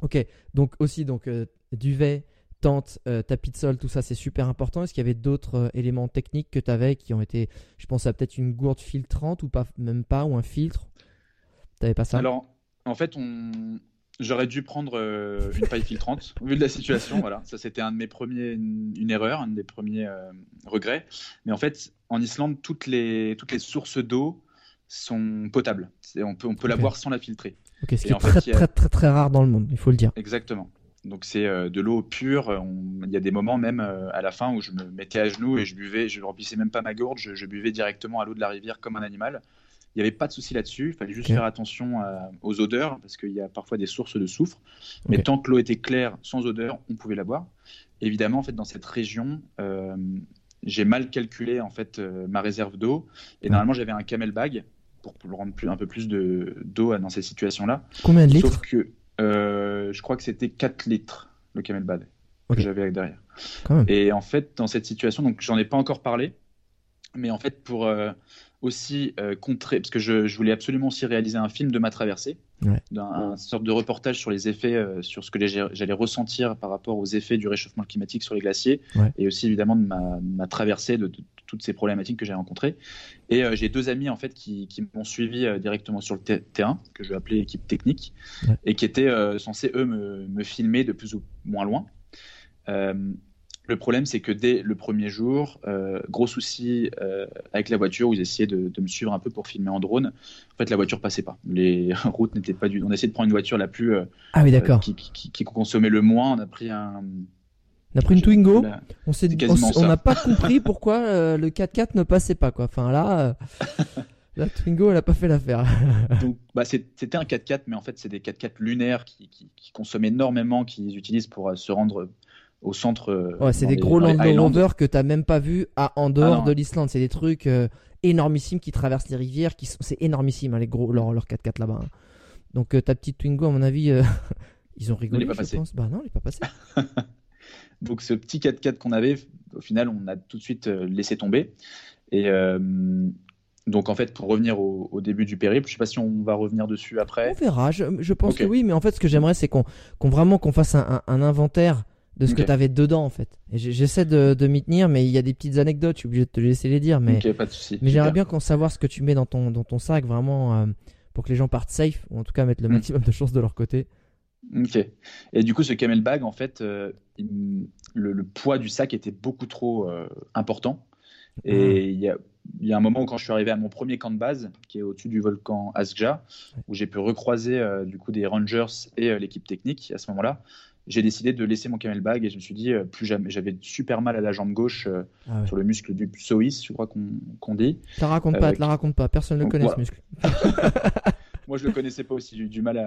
Ok, donc aussi, donc euh, duvet, tente, euh, tapis de sol, tout ça, c'est super important. Est-ce qu'il y avait d'autres éléments techniques que t'avais qui ont été, je pense à peut-être une gourde filtrante ou pas, même pas, ou un filtre? T'avais pas ça?
Alors, en fait, on... j'aurais dû prendre euh, une paille filtrante, au *laughs* vu de la situation. Voilà, ça c'était un de mes premiers, une, une erreur, un des premiers euh, regrets. Mais en fait, en Islande, toutes les, toutes les sources d'eau sont potables. On peut, on peut la
Ok.
boire sans la filtrer.
Ok, ce qui
et
est
en fait,
très,
a-
très très très rare dans le monde, il faut le dire.
Exactement. Donc c'est euh, de l'eau pure. On- Il y a des moments même à la fin où je me mettais à genoux et je buvais, je ne remplissais même pas ma gourde, je, je buvais directement à l'eau de la rivière comme un animal. Il n'y avait pas de souci là-dessus. Il fallait juste faire attention à- aux odeurs parce qu'il y a parfois des sources de soufre. Mais tant que l'eau était claire, sans odeur, on pouvait la boire. Évidemment, en fait, dans cette région, euh, j'ai mal calculé en fait euh, ma réserve d'eau et normalement j'avais un camel bag pour, pour rendre plus- un peu plus de- d'eau dans ces situations-là.
Combien de litres
Sauf que euh, je crois que c'était 4 litres le camel bag que j'avais derrière. Et en fait, dans cette situation, donc j'en ai pas encore parlé, mais en fait pour euh, aussi euh, contrer, parce que je, je voulais absolument aussi réaliser un film de ma traversée,
Ouais.
un sorte de reportage sur les effets, euh, sur ce que j'allais ressentir par rapport aux effets du réchauffement climatique sur les glaciers,
Ouais.
et aussi évidemment de ma, ma traversée de, de- de toutes ces problématiques que j'ai rencontrées. Et euh, j'ai deux amis en fait qui, qui m'ont suivi euh, directement sur le ter- terrain, que je vais appeler équipe technique,
Ouais.
et qui étaient censés eux me, me filmer de plus ou moins loin. Euh, le problème, c'est que dès le premier jour, euh, gros souci euh, avec la voiture, où ils essayaient de, de me suivre un peu pour filmer en drone. En fait, la voiture passait pas. Les *laughs* routes n'étaient pas du. On a essayé de prendre une voiture la plus euh,
Ah oui, d'accord.
qui, qui, qui consommait le moins. On a pris un.
On a pris une Twingo.
la-
On n'a pas *laughs* compris pourquoi euh, le 4x4 ne passait pas quoi. Enfin là, euh, *laughs* la Twingo elle a pas fait l'affaire.
Donc, bah, c'était un 4x4, mais en fait, c'est des 4x4 lunaires qui, qui, qui consomment énormément, qu'ils utilisent pour euh, se rendre au centre. euh,
Ouais, c'est des gros Land
Highlands.
Rover que t'as même pas vu à en dehors
Ah
de l'Islande. C'est des trucs euh, énormissimes qui traversent les rivières. Qui sont... C'est énormissime hein, les gros leur, leur 4x4 là-bas. hein. Donc euh, ta petite Twingo à mon avis, euh, *laughs* ils ont rigolé.
Elle est pas
je pense. Bah non, elle est pas passée. *laughs*
Donc ce petit 4x4 qu'on avait, au final, on a tout de suite laissé tomber. Et donc en fait, pour revenir au, au début du périple, je sais pas si on va revenir dessus
On
après.
verra. Je, je pense que oui, mais en fait, ce que j'aimerais, c'est qu'on qu'on vraiment qu'on fasse un, un- un inventaire de ce que tu avais dedans en fait. J'essaie de, de m'y tenir, mais il y a des petites anecdotes, je suis obligé de te laisser les dire. Mais,
pas de souci.
mais j'aimerais bien qu'on savoir ce que tu mets dans ton, dans ton sac vraiment euh, pour que les gens partent safe, ou en tout cas mettre le mm. maximum de chances de leur côté.
Ok. Et du coup, ce camel bag, en fait, euh, le, poids du sac était beaucoup trop euh, important. Et ah. il y, a, y, a, un moment où, quand je suis arrivé à mon premier camp de base, qui est au-dessus du volcan Asja, où j'ai pu recroiser du coup des rangers et l'équipe technique à ce moment-là, j'ai décidé de laisser mon camel bag et je me suis dit, euh, plus jamais. J'avais super mal à la jambe gauche euh, ah sur le muscle du psoïs, je crois qu'on dit.
La raconte pas, euh, la raconte pas, personne ne connaît ce muscle. *laughs* *laughs*
Moi, je le connaissais pas aussi, j'ai eu du mal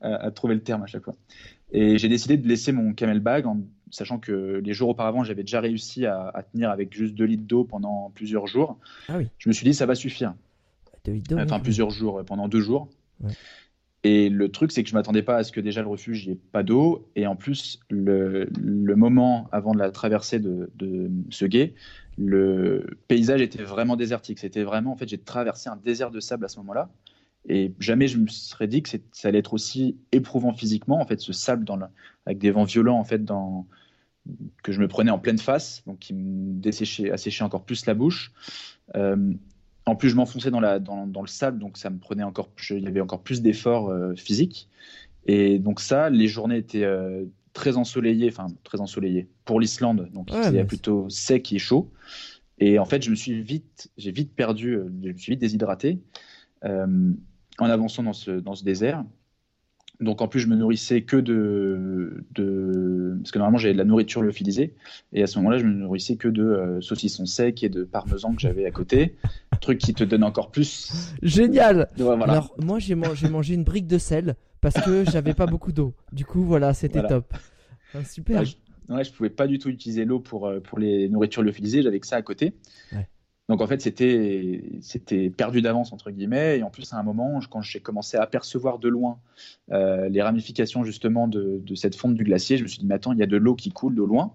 à, trouver le terme à chaque fois. Et j'ai décidé de laisser mon camel bag en sachant que les jours auparavant, j'avais déjà réussi à, tenir avec juste 2 litres d'eau pendant plusieurs jours. Ah oui. Je me suis dit, ça va suffire. 2 litres d'eau Enfin, plusieurs jours, pendant deux jours. Ouais. Et le truc, c'est que je m'attendais pas à ce que déjà le refuge, il n'y ait pas d'eau. Et en plus, le, moment avant de la traversée de, de, ce guet, le paysage était vraiment désertique. C'était vraiment, en fait, j'ai traversé un désert de sable à ce moment-là. Et jamais je me serais dit que ça allait être aussi éprouvant physiquement, en fait, ce sable avec des vents violents, en fait, que je me prenais en pleine face, donc qui me desséchait, asséchait encore plus la bouche. Euh, en plus, je m'enfonçais dans, dans, le sable, donc ça me prenait encore, il y avait encore plus d'efforts euh, physiques. Et donc ça, les journées étaient euh, très ensoleillées, enfin très ensoleillées pour l'Islande, donc il c'était plutôt sec et chaud. Et en fait, je me suis vite, j'ai vite perdu, euh, je me suis vite déshydraté en avançant dans ce, dans ce désert. Donc en plus, je me nourrissais que de, de... parce que normalement j'avais de la nourriture lyophilisée et à ce moment-là, je me nourrissais que de euh, saucissons secs et de parmesan que j'avais à côté, truc qui te donne encore plus.
Génial. Alors moi j'ai mangé, mangé une brique de sel parce que j'avais pas beaucoup d'eau. Du coup voilà, c'était top. super.
Ouais je, ouais, je pouvais pas du tout utiliser l'eau pour euh, pour les nourritures lyophilisées, j'avais que ça à côté. Ouais. Donc en fait, c'était c'était perdu d'avance entre guillemets. Et en plus, à un moment, quand j'ai commencé à apercevoir de loin euh, les ramifications justement de, cette fonte du glacier, je me suis dit, mais attends, il y a de l'eau qui coule de loin.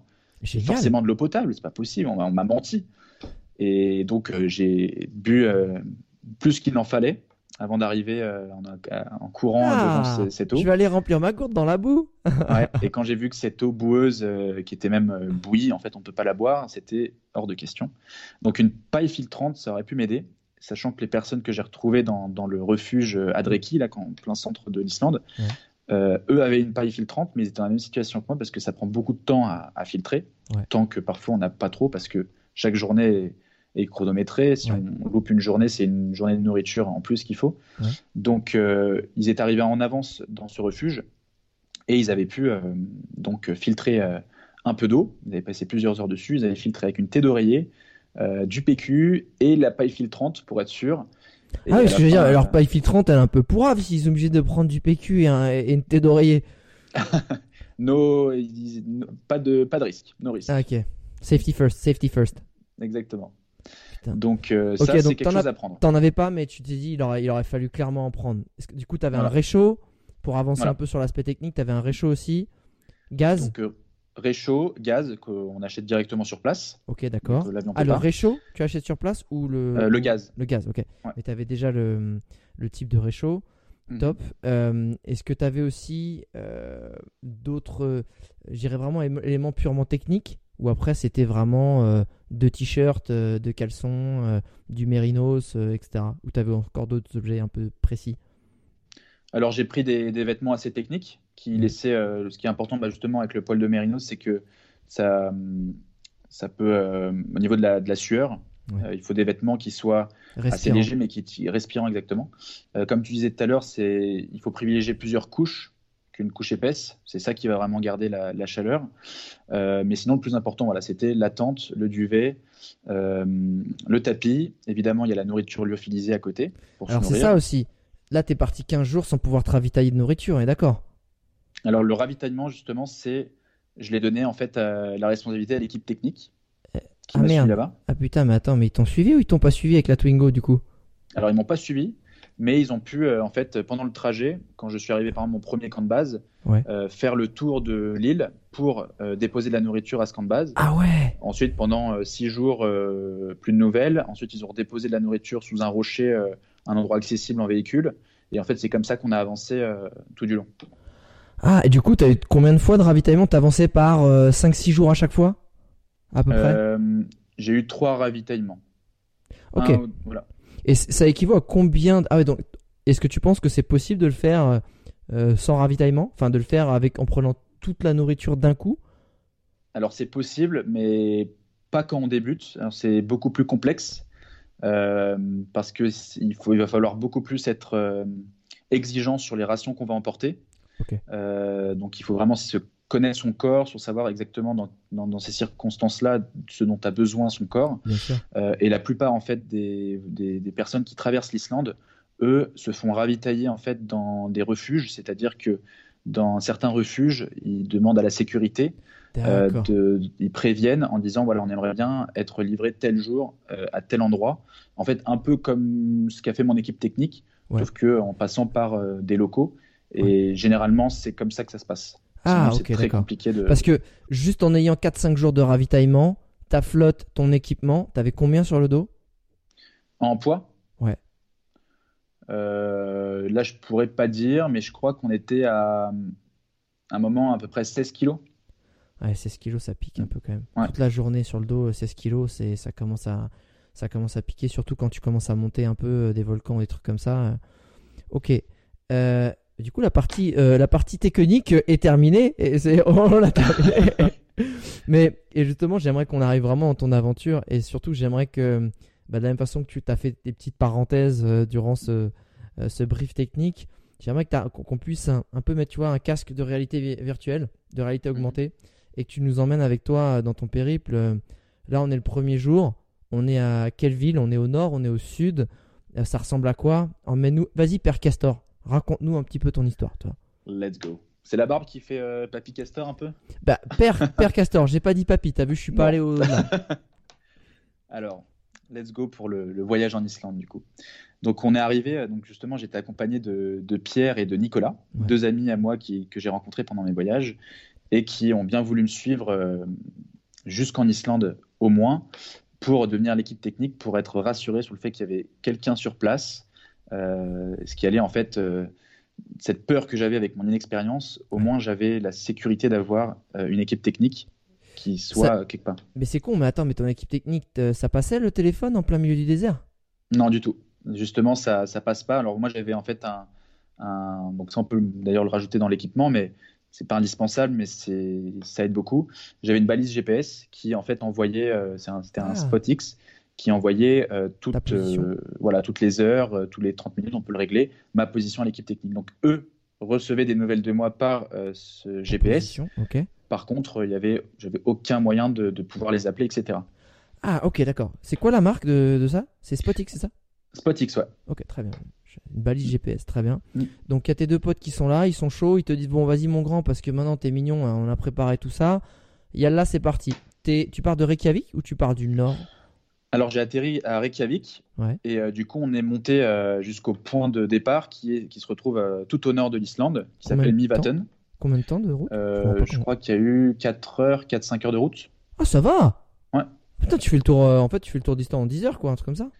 Forcément de l'eau potable, c'est pas possible. On, m'a menti. Et donc euh, j'ai bu euh, plus qu'il n'en fallait avant d'arriver euh, en, courant ah, devant cette eau.
Je vais aller remplir ma gourde dans la boue. *laughs*
et quand j'ai vu que cette eau boueuse, euh, qui était même euh, bouillie, en fait, on ne peut pas la boire, c'était hors de question. Donc une paille filtrante, ça aurait pu m'aider, sachant que les personnes que j'ai retrouvées dans, dans, le refuge Adreki, là, en plein centre de l'Islande, eux avaient une paille filtrante, mais ils étaient dans la même situation que moi parce que ça prend beaucoup de temps à, à filtrer, tant que parfois on n'a pas trop parce que chaque journée et chronométré. Si on loupe une journée, c'est une journée de nourriture en plus qu'il faut. Donc, euh, ils étaient arrivés en avance dans ce refuge et ils avaient pu euh, donc filtrer euh, un peu d'eau. Ils avaient passé plusieurs heures dessus. Ils avaient filtré avec une thé d'oreiller, du PQ et la paille filtrante pour être sûr.
ah oui, ce que je veux dire, leur paille filtrante, elle est un peu pourrave s'ils sont obligés de prendre du PQ et, une thé d'oreiller. *laughs*
no, pas de, pas de risque, no risque.
Ah, ok. Safety first, safety first.
Exactement. Donc euh, ça, c'est quelque chose à prendre.
T'en avais pas, mais tu t'es dit il aurait, il aurait fallu clairement en prendre. Que, du coup, tu avais un réchaud pour avancer un peu sur l'aspect technique. Tu avais un réchaud aussi, gaz.
Donc, euh, réchaud, gaz qu'on achète directement sur place.
Ok, d'accord. Alors ah, le réchaud, tu achètes sur place ou le
euh, le gaz
Le gaz, ok. Mais tu avais déjà le, le, type de réchaud. Mhm. Top. Est-ce que tu avais aussi d'autres, j'irais vraiment éléments purement techniques ou après c'était vraiment de t-shirts, euh, de caleçons, euh, du mérinos, euh, etc. Ou tu avais encore d'autres objets un peu précis?
Alors j'ai pris des, vêtements assez techniques qui mmh. laissaient. ce qui est important bah, justement avec le poil de mérinos, c'est que ça, ça peut, au niveau de la, de la sueur, il faut des vêtements qui soient assez légers mais qui, qui respirant exactement. comme tu disais tout à l'heure, il faut privilégier plusieurs couches qu'une couche épaisse. C'est ça qui va vraiment garder la, chaleur. Euh, mais sinon, le plus important, voilà, c'était la tente, le duvet, euh, le tapis. Évidemment, il y a la nourriture lyophilisée à côté.
Alors, c'est ça aussi. Là, tu es parti 15 jours sans pouvoir te ravitailler de nourriture, on est d'accord?
Alors, le ravitaillement, justement, c'est. Je l'ai donné en fait à la responsabilité à l'équipe technique.
Eh, qui ah merde. là-bas. Ah putain, mais attends, mais ils t'ont suivi ou ils t'ont pas suivi avec la Twingo du coup?
Alors, ils m'ont pas suivi mais ils ont pu, euh, en fait, pendant le trajet, quand je suis arrivé par mon premier camp de base, euh, faire le tour de l'île pour euh, déposer de la nourriture à ce camp de base.
Ah ouais
Ensuite, pendant six jours, plus de nouvelles. Ensuite, ils ont déposé de la nourriture sous un rocher, un endroit accessible en véhicule. Et en fait, c'est comme ça qu'on a avancé tout du long.
Ah, et du coup, tu as eu combien de fois de ravitaillement? T'avançais par 5-6 jours à chaque fois? À peu près?
J'ai eu 3 ravitaillements.
Ok. voilà. Et ça équivaut à combien Ah ouais, donc est-ce que tu penses que c'est possible de le faire sans ravitaillement? Enfin, de le faire avec en prenant toute la nourriture d'un coup?
Alors c'est possible, mais pas quand on débute. C'est beaucoup plus complexe euh, parce que il, faut, il va falloir beaucoup plus être euh, exigeant sur les rations qu'on va emporter. Euh, donc il faut vraiment se connaître son corps, sur savoir exactement dans, dans, ces circonstances-là ce dont a besoin son corps. et la plupart en fait des, des, des personnes qui traversent l'Islande, eux, se font ravitailler en fait dans des refuges, c'est-à-dire que dans certains refuges, ils demandent à la sécurité, euh, de, ils préviennent en disant voilà, on aimerait bien être livré tel jour euh, à tel endroit. En fait, un peu comme ce qu'a fait mon équipe technique, sauf que en passant par euh, des locaux. Et généralement, c'est comme ça que ça se passe.
Ah, ok, très compliqué de. Parce que juste en ayant 4-5 jours de ravitaillement, ta flotte, ton équipement, t'avais combien sur le dos?
En poids?
Ouais.
Euh, là, je pourrais pas dire, mais je crois qu'on était à un moment à peu près 16 kilos.
Ouais, 16 kilos, ça pique un peu quand même. Toute la journée sur le dos, 16 kilos, c'est, ça, commence à, ça commence à piquer, surtout quand tu commences à monter un peu euh, des volcans, des trucs comme ça. Ok. Euh, du coup, la partie, la partie technique est terminée. Et c'est, *laughs* on l'a terminée. *laughs* Mais, et justement, j'aimerais qu'on arrive vraiment dans ton aventure. Et surtout, j'aimerais que bah, de la même façon que tu t'as fait des petites parenthèses euh, durant ce, euh, ce brief technique, j'aimerais qu'on puisse un, peu mettre tu vois, un casque de réalité virtuelle, de réalité mhm. augmentée, et que tu nous emmènes avec toi dans ton périple. Là, on est le premier jour. On est à quelle ville? On est au nord, on est au sud. Euh, ça ressemble à quoi? Emmène-nous. Vas-y, Père Castor, raconte-nous un petit peu ton histoire, toi.
Let's go. C'est la barbe qui fait Papy Castor un peu?
Bah, Père, *laughs* Père Castor, j'ai pas dit Papy, t'as vu, je suis pas allé au. *laughs*
Alors, let's go pour le, voyage en Islande du coup. Donc on est arrivé, euh, donc justement j'étais accompagné de, Pierre et de Nicolas, deux amis à moi qui, que j'ai rencontrés pendant mes voyages et qui ont bien voulu me suivre euh, jusqu'en Islande au moins pour devenir l'équipe technique, pour être rassuré sur le fait qu'il y avait quelqu'un sur place, euh, ce qui allait en fait cette peur que j'avais avec mon inexpérience, au moins j'avais la sécurité d'avoir une équipe technique qui soit quelque part.
Mais c'est con, mais attends, mais ton équipe technique, ça passait le téléphone en plein milieu du désert?
Non, du tout. Justement, ça, ça passe pas. Alors moi, j'avais en fait un, un, donc ça on peut d'ailleurs le rajouter dans l'équipement, mais c'est pas indispensable, mais c'est ça aide beaucoup. J'avais une balise GPS qui en fait envoyait, euh, c'était un, ah. SpotX qui envoyait euh, toutes, euh, voilà, toutes les heures, tous les 30 minutes, on peut le régler, ma position à l'équipe technique. Donc eux recevaient des nouvelles de moi par ce GPS. Par contre, il y avait, j'avais aucun moyen de, pouvoir les appeler, etc.
Ah, ok, d'accord. C'est quoi la marque de, ça? C'est Spotix, c'est ça?
Spotix, ouais.
Ok, très bien. Une balise GPS, très bien. Mm. Donc il y a tes deux potes qui sont là, ils sont chauds, ils te disent bon vas-y mon grand parce que maintenant t'es mignon, hein, on a préparé tout ça. Il y a là c'est parti. Es, tu pars de Reykjavik ou tu pars du nord?
Alors j'ai atterri à Reykjavik et euh, du coup on est monté euh, jusqu'au point de départ qui, est, qui se retrouve euh, tout au nord de l'Islande, qui s'appelle Mivaten.
Combien de temps de route?
Je crois qu'il y a eu 4 heures, 4-5 heures de route.
Ah, ça va
Ouais.
Putain, tu fais le tour, en fait, tu fais le tour d'Islande en 10 heures, quoi, un truc comme ça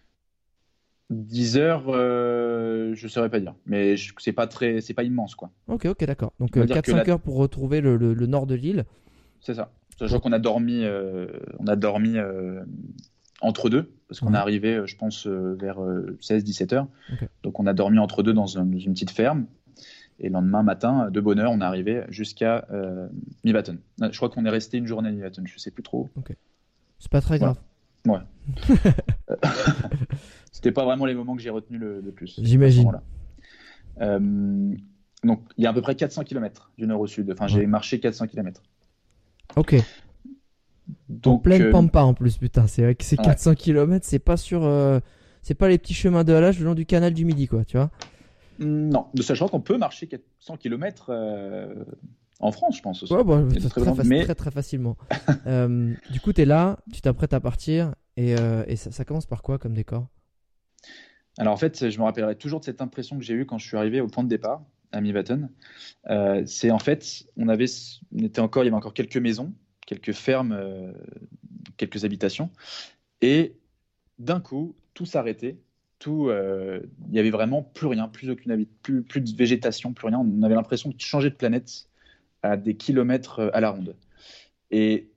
10 heures, je saurais pas dire, mais c'est pas très, c'est pas immense quoi.
Ok, ok, d'accord. Donc 4-5 heures pour retrouver le, nord de l'île.
C'est ça. Sachant qu'on a dormi, on a dormi entre deux, parce qu'on est arrivé, je pense, vers 16-17 heures. Donc on a dormi entre deux dans, une petite ferme. Et le lendemain matin, de bonne heure, on est arrivé jusqu'à euh. Je crois qu'on est resté une journée à Mivaton, je sais plus trop.
Ok. C'est pas très grave.
Ouais. *laughs* *laughs* C'était pas vraiment les moments que j'ai retenu le, plus.
J'imagine.
Euh, donc, il y a à peu près 400 km du nord au sud. Enfin, j'ai marché 400 km.
Ok. Donc, en pleine euh, pampa en plus, putain. C'est vrai que ces 400 km, c'est pas sur. Euh, c'est pas les petits chemins de halage le long du canal du Midi, quoi, tu vois.
Non, de sachant qu'on peut marcher 400 km euh, en France, je pense.
Aussi. Ouais, bah, très, très, très, facilement. *laughs* Euh, du coup, tu es là, tu t'apprêtes à partir, et, et ça, commence par quoi comme décor?
Alors en fait, je me rappellerai toujours de cette impression que j'ai eue quand je suis arrivé au point de départ à Mivaton. c'est en fait, on avait, on était encore, il y avait encore quelques maisons, quelques fermes, quelques habitations, et d'un coup, tout s'arrêtait tout, il y avait vraiment plus rien, plus aucune plus, plus de végétation, plus rien. On avait l'impression de changer de planète à des kilomètres à la ronde. Et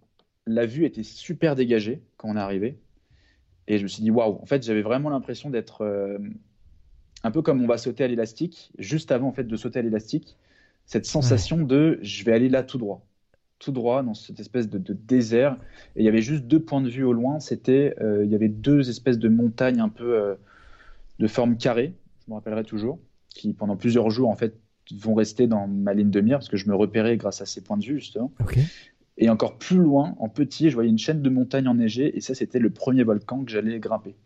la vue était super dégagée quand on est arrivé. Et je me suis dit, waouh, en fait, j'avais vraiment l'impression d'être un peu comme on va sauter à l'élastique, juste avant en fait de sauter à l'élastique, cette sensation de je vais aller là tout droit, tout droit dans cette espèce de, désert. Et il y avait juste deux points de vue au loin. C'était, euh, il y avait deux espèces de montagnes un peu euh, de forme carrée, je me rappellerai toujours, qui pendant plusieurs jours en fait vont rester dans ma ligne de mire parce que je me repérais grâce à ces points de vue justement. Et encore plus loin, en petit, je voyais une chaîne de montagnes enneigées et ça c'était le premier volcan que j'allais grimper,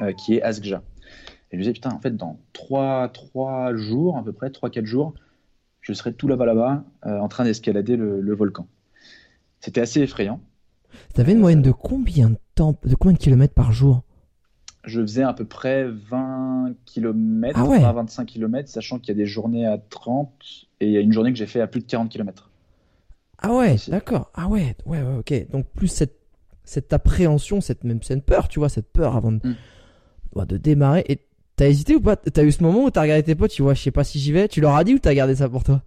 euh, qui est Asgja. Et je me disais, putain, en fait, dans 3, 3 jours, à peu près, 3-4 jours, je serais tout là-bas, là-bas, euh, en train d'escalader le, volcan. C'était assez effrayant.
Tu avais une moyenne de combien de temps, de combien de kilomètres par jour?
Je faisais à peu près 20 km, à 25 km, sachant qu'il y a des journées à 30 et il y a une journée que j'ai fait à plus de 40 km.
Ah ouais, d'accord. Ah ouais, ouais, ouais, ok. Donc plus cette, cette appréhension, cette même cette peur, tu vois, cette peur avant de, mm. de démarrer. Et T'as hésité ou pas? T'as eu ce moment où t'as regardé tes potes, tu vois, je sais pas si j'y vais, tu leur as dit ou t'as gardé ça pour toi?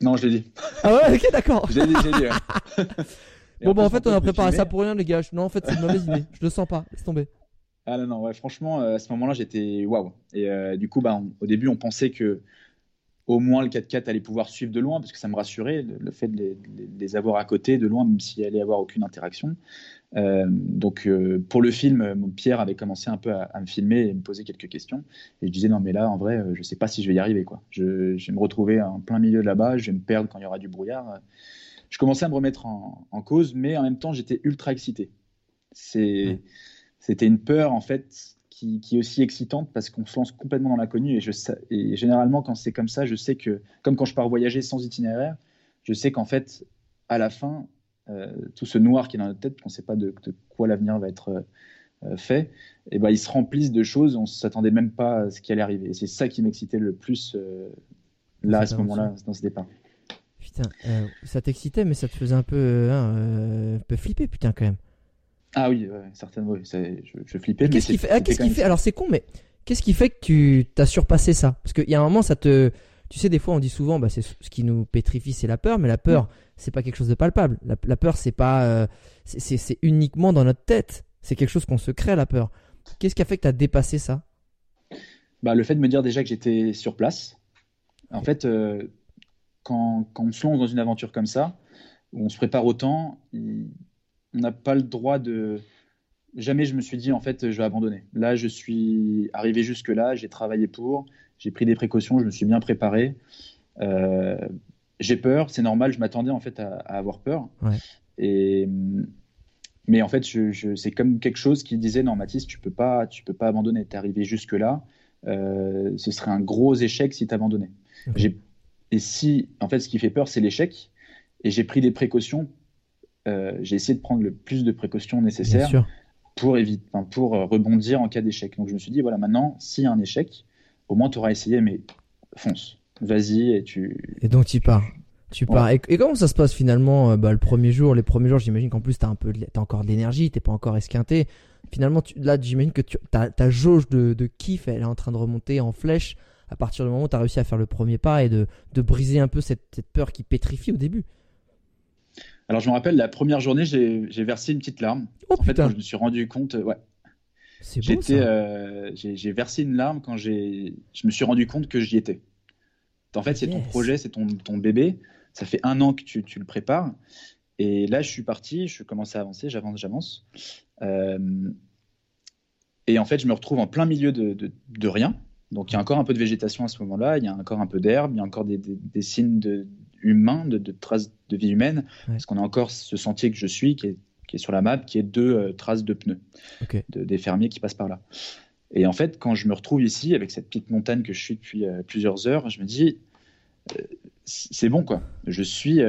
Non, je l'ai dit.
Ah ouais, ok, d'accord.
j'ai dit, j'ai dit. *laughs*
bon, bah en fait, on a préparé ça pour rien, les gars. Non, en fait, c'est une mauvaise idée. Je le sens pas, laisse tomber.
Ah non, non, ouais, franchement, euh, à ce moment-là, j'étais waouh. Et euh, du coup, bah, au début, on pensait que au moins le 4x4 allait pouvoir suivre de loin, parce que ça me rassurait, le, fait de les, de les, avoir à côté, de loin, même s'il allait avoir aucune interaction. Euh, donc euh, pour le film, mon Pierre avait commencé un peu à, me filmer et me poser quelques questions. Et je disais non mais là en vrai, euh, je sais pas si je vais y arriver quoi. Je, je vais me retrouver en plein milieu là-bas, je vais me perdre quand il y aura du brouillard. Je commençais à me remettre en, cause, mais en même temps j'étais ultra excité. C'est, c'était une peur en fait qui, qui, est aussi excitante parce qu'on se lance complètement dans l'inconnu et, je, et généralement quand c'est comme ça, je sais que comme quand je pars voyager sans itinéraire, je sais qu'en fait à la fin euh, tout ce noir qui est dans notre tête, qu'on ne sait pas de, quoi l'avenir va être euh, euh, fait, et ben, ils se remplissent de choses, on ne s'attendait même pas à ce qui allait arriver. Et c'est ça qui m'excitait le plus là, à ce moment-là, dans ce départ.
Putain, ça t'excitait, mais ça te faisait un peu, un peu flipper, putain, quand même.
Ah oui, certainement, je, flippais.
Qu'est-ce qui fait, ah, fait Alors c'est con, mais qu'est-ce qui fait que tu as surpassé ça? Parce qu'il y a un moment, ça te, tu sais, des fois, on dit souvent, bah, c'est ce qui nous pétrifie, c'est la peur, mais la peur, c'est pas quelque chose de palpable. La, peur, c'est pas, euh, c'est uniquement dans notre tête. C'est quelque chose qu'on se crée la peur. Qu'est-ce qui a fait que tu as dépassé ça?
Bah, le fait de me dire déjà que j'étais sur place. En fait, euh, quand, quand, on se lance dans une aventure comme ça, où on se prépare autant, on n'a pas le droit de. Jamais je me suis dit en fait je vais abandonner. Là, je suis arrivé jusque là, j'ai travaillé pour, j'ai pris des précautions, je me suis bien préparé. Euh, j'ai peur, c'est normal, je m'attendais en fait à, avoir peur. Et, mais en fait, je, c'est comme quelque chose qui disait non, Mathis, tu peux pas, tu peux pas abandonner. T'es arrivé jusque là, euh, ce serait un gros échec si tu abandonnais. Et si, en fait, ce qui fait peur, c'est l'échec. Et j'ai pris des précautions. Euh, j'ai essayé de prendre le plus de précautions nécessaires pour éviter, pour rebondir en cas d'échec. Donc je me suis dit voilà, maintenant, s'il y a un échec, au moins tu auras essayé, mais fonce, vas-y et tu.
Et donc tu pars. Tu pars. Et, comment ça se passe finalement euh, bah, le premier jour Les premiers jours, j'imagine qu'en plus tu un peu, as encore de l'énergie, t'es pas encore esquinté. Finalement, tu, là, j'imagine que tu, ta, ta jauge de, de, kiff, elle est en train de remonter en flèche à partir du moment où tu as réussi à faire le premier pas et de, de briser un peu cette, cette, peur qui pétrifie au début.
Alors je me rappelle la première journée, j'ai versé une petite larme. Oh, en fait, quand je me suis rendu compte, ouais, J'étais, euh, j'ai versé une larme quand j'ai, je me suis rendu compte que j'y étais. En fait, c'est ton projet, c'est ton, ton, bébé. Ça fait un an que tu, tu, le prépares. Et là, je suis parti, je commence à avancer, j'avance, j'avance. Euh, et en fait, je me retrouve en plein milieu de, de, de, rien. Donc, il y a encore un peu de végétation à ce moment-là, il y a encore un peu d'herbe, il y a encore des, des, des signes de, humains, de, traces de vie humaine, parce qu'on a encore ce sentier que je suis, qui est qui est sur la map, qui est deux euh, traces de pneus de, des fermiers qui passent par là. Et en fait, quand je me retrouve ici, avec cette petite montagne que je suis depuis euh, plusieurs heures, je me dis, euh, c'est bon quoi. Je suis,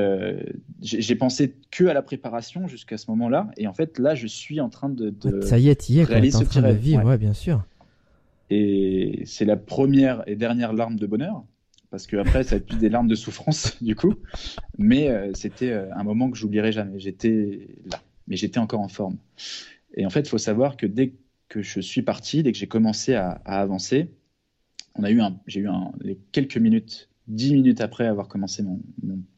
j'ai pensé que à la préparation jusqu'à ce moment-là, et en fait là, je suis en train de,
ça y est, y es, réaliser ce petit Vivre, ouais. bien sûr.
Et c'est la première et dernière larme de bonheur, parce que après, ça a été des larmes de souffrance *laughs* du coup, mais c'était un moment que j'oublierai jamais. J'étais là mais j'étais encore en forme. Et en fait, il faut savoir que dès que je suis parti, dès que j'ai commencé à, avancer, on a eu j'ai eu les quelques minutes, dix minutes après avoir commencé mon,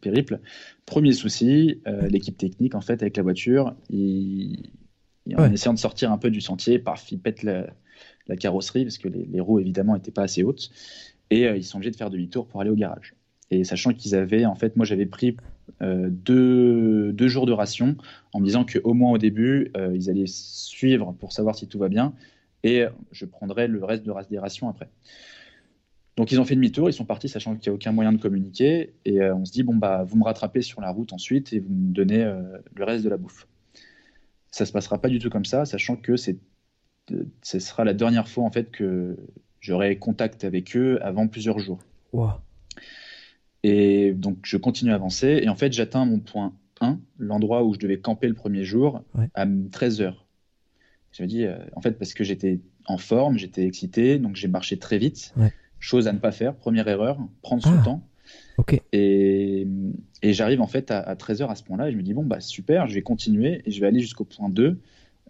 périple. Premier souci, euh, l'équipe technique en fait avec la voiture, en essayant de sortir un peu du sentier, paf, il pète la, carrosserie parce que les, roues évidemment n'étaient pas assez hautes et euh, ils sont obligés de faire demi-tour pour aller au garage. Et sachant qu'ils avaient, en fait, moi j'avais pris euh, deux, jours de ration en me disant qu'au moins au début, euh, ils allaient suivre pour savoir si tout va bien et je prendrai le reste de des rations après. Donc ils ont fait demi-tour, ils sont partis sachant qu'il n'y a aucun moyen de communiquer et euh, on se dit bon bah vous me rattrapez sur la route ensuite et vous me donnez le reste de la bouffe. Ça se passera pas du tout comme ça, sachant que c'est ce sera la dernière fois en fait que j'aurai contact avec eux avant plusieurs jours.
Wow.
Et donc, je continue à avancer. Et en fait, j'atteins mon point 1, l'endroit où je devais camper le premier jour, à 13 heures. Je me dis, euh, en fait, parce que j'étais en forme, j'étais excité, donc j'ai marché très vite. Chose à ne pas faire. Première erreur, prendre son ah. temps. Et, et j'arrive en fait à, 13 heures à ce point-là. Et je me dis, bon, bah super, je vais continuer et je vais aller jusqu'au point 2,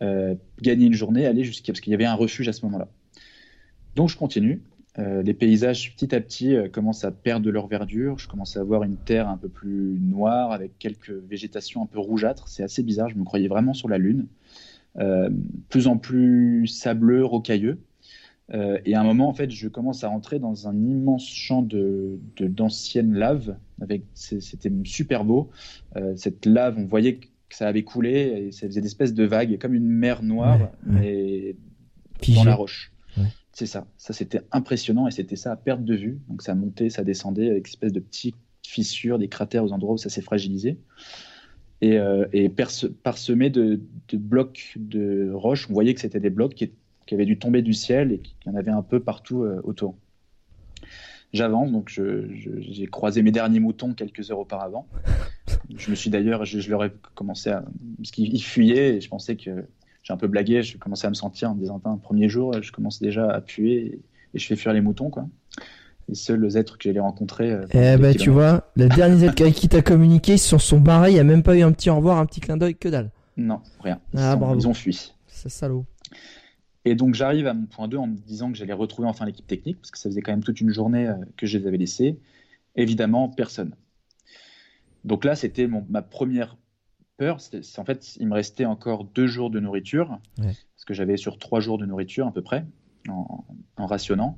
euh, gagner une journée, aller jusqu'à. Parce qu'il y avait un refuge à ce moment-là. Donc, je continue. Euh, les paysages petit à petit euh, commencent à perdre de leur verdure. Je commence à avoir une terre un peu plus noire avec quelques végétations un peu rougeâtres. C'est assez bizarre. Je me croyais vraiment sur la lune. Euh, plus en plus sableux, rocailleux. et à un moment, en fait, je commence à rentrer dans un immense champ de d'anciennes laves. Avec, c'était super beau. cette lave, on voyait que ça avait coulé et ça faisait des espèces de vagues, comme une mer noire, mais dans la roche. C'est ça. Ça, c'était impressionnant et c'était ça à perte de vue. Donc, ça montait, ça descendait avec espèce de petites fissures, des cratères aux endroits où ça s'est fragilisé. Et, euh, parsemé de, blocs de roches. On voyait que c'était des blocs qui, avaient dû tomber du ciel et qu'il y en avait un peu partout euh, autour. J'avance, donc j'ai croisé mes derniers moutons quelques heures auparavant. Je me suis d'ailleurs, je, je, leur ai commencé à. Parce qu'ils fuyaient et je pensais que j'ai un peu blagué, je commençais à me sentir en me disant, un premier jour, je commence déjà à puer et, je fais fuir les moutons, quoi. Les seuls êtres que j'allais rencontrer.
Euh, eh ben, tu vois, les derniers êtres qui t'a communiqué, ils se sont barrés, il n'y a même pas eu un petit au revoir, un petit clin d'œil, que dalle.
Non, rien. Ils, ah, ils ont fui.
C'est salaud.
Et donc j'arrive à mon point 2 en me disant que j'allais retrouver enfin l'équipe technique, parce que ça faisait quand même toute une journée euh, que je les avais laissés. Évidemment, personne. Donc là, c'était ma première peur, c'est en fait, il me restait encore deux jours de nourriture, parce que j'avais sur trois jours de nourriture à peu près, en, rationnant.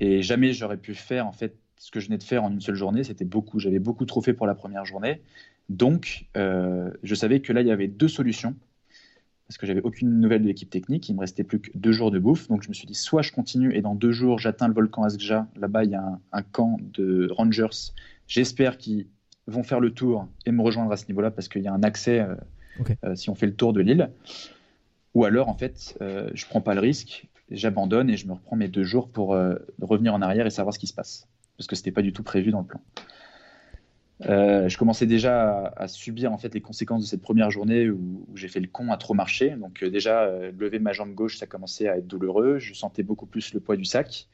Et jamais j'aurais pu faire en fait ce que je venais de faire en une seule journée. C'était beaucoup, j'avais beaucoup trop fait pour la première journée. Donc, euh, je savais que là, il y avait deux solutions, parce que j'avais aucune nouvelle de l'équipe technique. Il me restait plus que deux jours de bouffe. Donc, je me suis dit, soit je continue et dans deux jours, j'atteins le volcan Asgja. Là-bas, il y a un, un camp de rangers. J'espère qu'ils vont faire le tour et me rejoindre à ce niveau-là parce qu'il y a un accès euh, euh, si on fait le tour de l'île. Ou alors, en fait, euh, je prends pas le risque, j'abandonne et je me reprends mes deux jours pour revenir en arrière et savoir ce qui se passe. Parce que c'était pas du tout prévu dans le plan. je commençais déjà à, subir en fait les conséquences de cette première journée où, j'ai fait le con à trop marcher. Donc déjà lever ma jambe gauche, ça commençait à être douloureux. Je sentais beaucoup plus le poids du sac.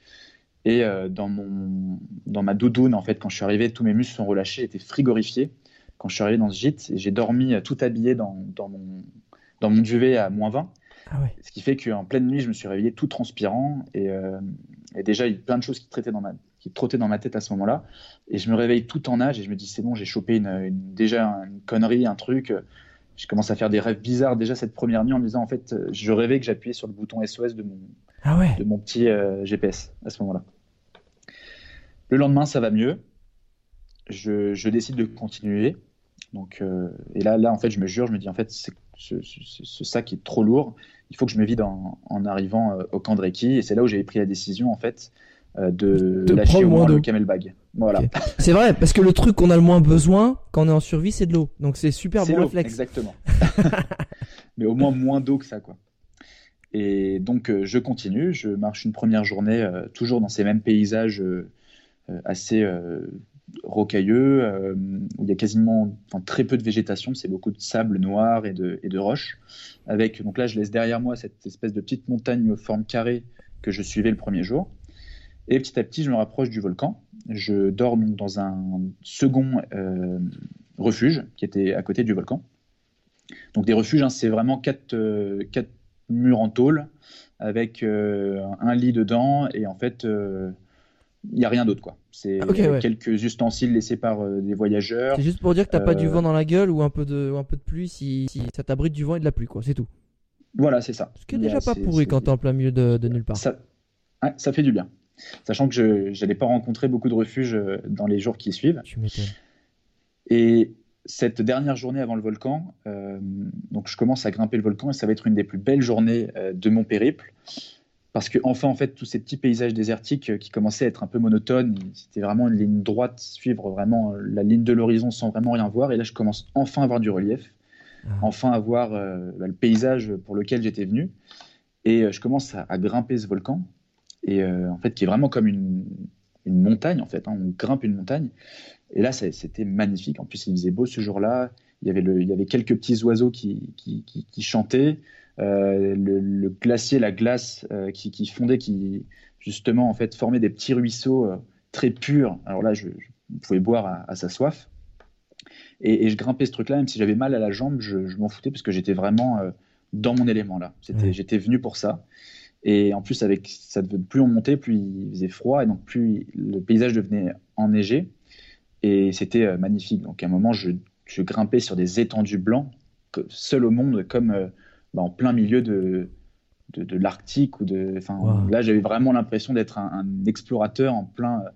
Et euh, dans, mon, dans ma doudoune, en fait, quand je suis arrivé, tous mes muscles sont relâchés, étaient frigorifiés. Quand je suis arrivé dans ce gîte, j'ai dormi euh, tout habillé dans, dans, mon, dans mon duvet à moins 20. Ah ce qui fait qu'en pleine nuit, je me suis réveillé tout transpirant. Et, euh, et, déjà, il y a plein de choses qui, traitaient dans ma, qui trottaient dans ma tête à ce moment-là. Et je me réveille tout en âge et je me dis, c'est bon, j'ai chopé une, déjà une connerie, un truc. Je commence à faire des rêves bizarres déjà cette première nuit en me disant, en fait, je rêvais que j'appuyais sur le bouton SOS de mon,
ah ouais.
de mon petit GPS à ce moment-là. Le lendemain, ça va mieux. Je, décide de continuer. Donc, euh, et là, là, en fait, je me jure, je me dis, en fait, ce, ce, sac est trop lourd. Il faut que je me vide en, arrivant euh, au camp de Reiki. Et c'est là où j'avais pris la décision, en fait, euh, de, lâcher au moins le camel bag. Voilà.
C'est vrai, parce que le truc qu'on a le moins besoin quand on est en survie, c'est de l'eau. Donc c'est super bon réflexe.
Exactement. *laughs* Mais au moins moins d'eau que ça, quoi. Et donc je continue, je marche une première journée toujours dans ces mêmes paysages assez euh, rocailleux, euh, où il y a quasiment très peu de végétation, c'est beaucoup de sable noir et de, et de roches. Avec, donc là, je laisse derrière moi cette espèce de petite montagne aux forme carrée que je suivais le premier jour. Et petit à petit, je me rapproche du volcan. Je dors dans un second refuge qui était à côté du volcan. Donc des refuges, hein, c'est vraiment quatre, quatre, mur en tôle avec un lit dedans et en fait il n'y a rien d'autre quoi. C'est ah, quelques ustensiles laissés par des voyageurs.
C'est juste pour dire que t'as pas du vent dans la gueule ou un peu de, un peu de pluie si, ça t'abrite du vent et de la pluie quoi, c'est tout.
Voilà, c'est ça.
Ce qui est déjà pas pourri quand t'es en plein milieu de, nulle part.
Ça, ça fait du bien. Sachant que je n'allais pas rencontrer beaucoup de refuges dans les jours qui suivent.
Tu m'étonnes.
Et cette dernière journée avant le volcan, euh, donc je commence à grimper le volcan et ça va être une des plus belles journées euh, de mon périple. Parce que enfin, en fait, tous ces petits paysages désertiques euh, qui commençaient à être un peu monotones, c'était vraiment une ligne droite, suivre vraiment la ligne de l'horizon sans vraiment rien voir. Et là, je commence enfin à voir du relief, ah. enfin à voir bah, le paysage pour lequel j'étais venu. Et je commence à, grimper ce volcan, et en fait, qui est vraiment comme une, montagne, en fait. Hein. On grimpe une montagne. Et là, c'était magnifique. En plus, il faisait beau ce jour-là. Il y avait, le, il y avait quelques petits oiseaux qui, qui, qui, chantaient. Euh, le, glacier, la glace euh, qui, qui, fondait, qui justement en fait formait des petits ruisseaux euh, très purs. Alors là, je, pouvais boire à, sa soif. Et, je grimpais ce truc-là, même si j'avais mal à la jambe, je, m'en foutais parce que j'étais vraiment dans mon élément là. J'étais venu pour ça. Et en plus, avec ça, plus on montait, plus il faisait froid et donc plus le paysage devenait enneigé. Et c'était magnifique. Donc à un moment, je, grimpais sur des étendues blancs, seul au monde, comme bah, en plein milieu de, de, l'Arctique. ou de. Enfin, Là, j'avais vraiment l'impression d'être un, explorateur en plein euh,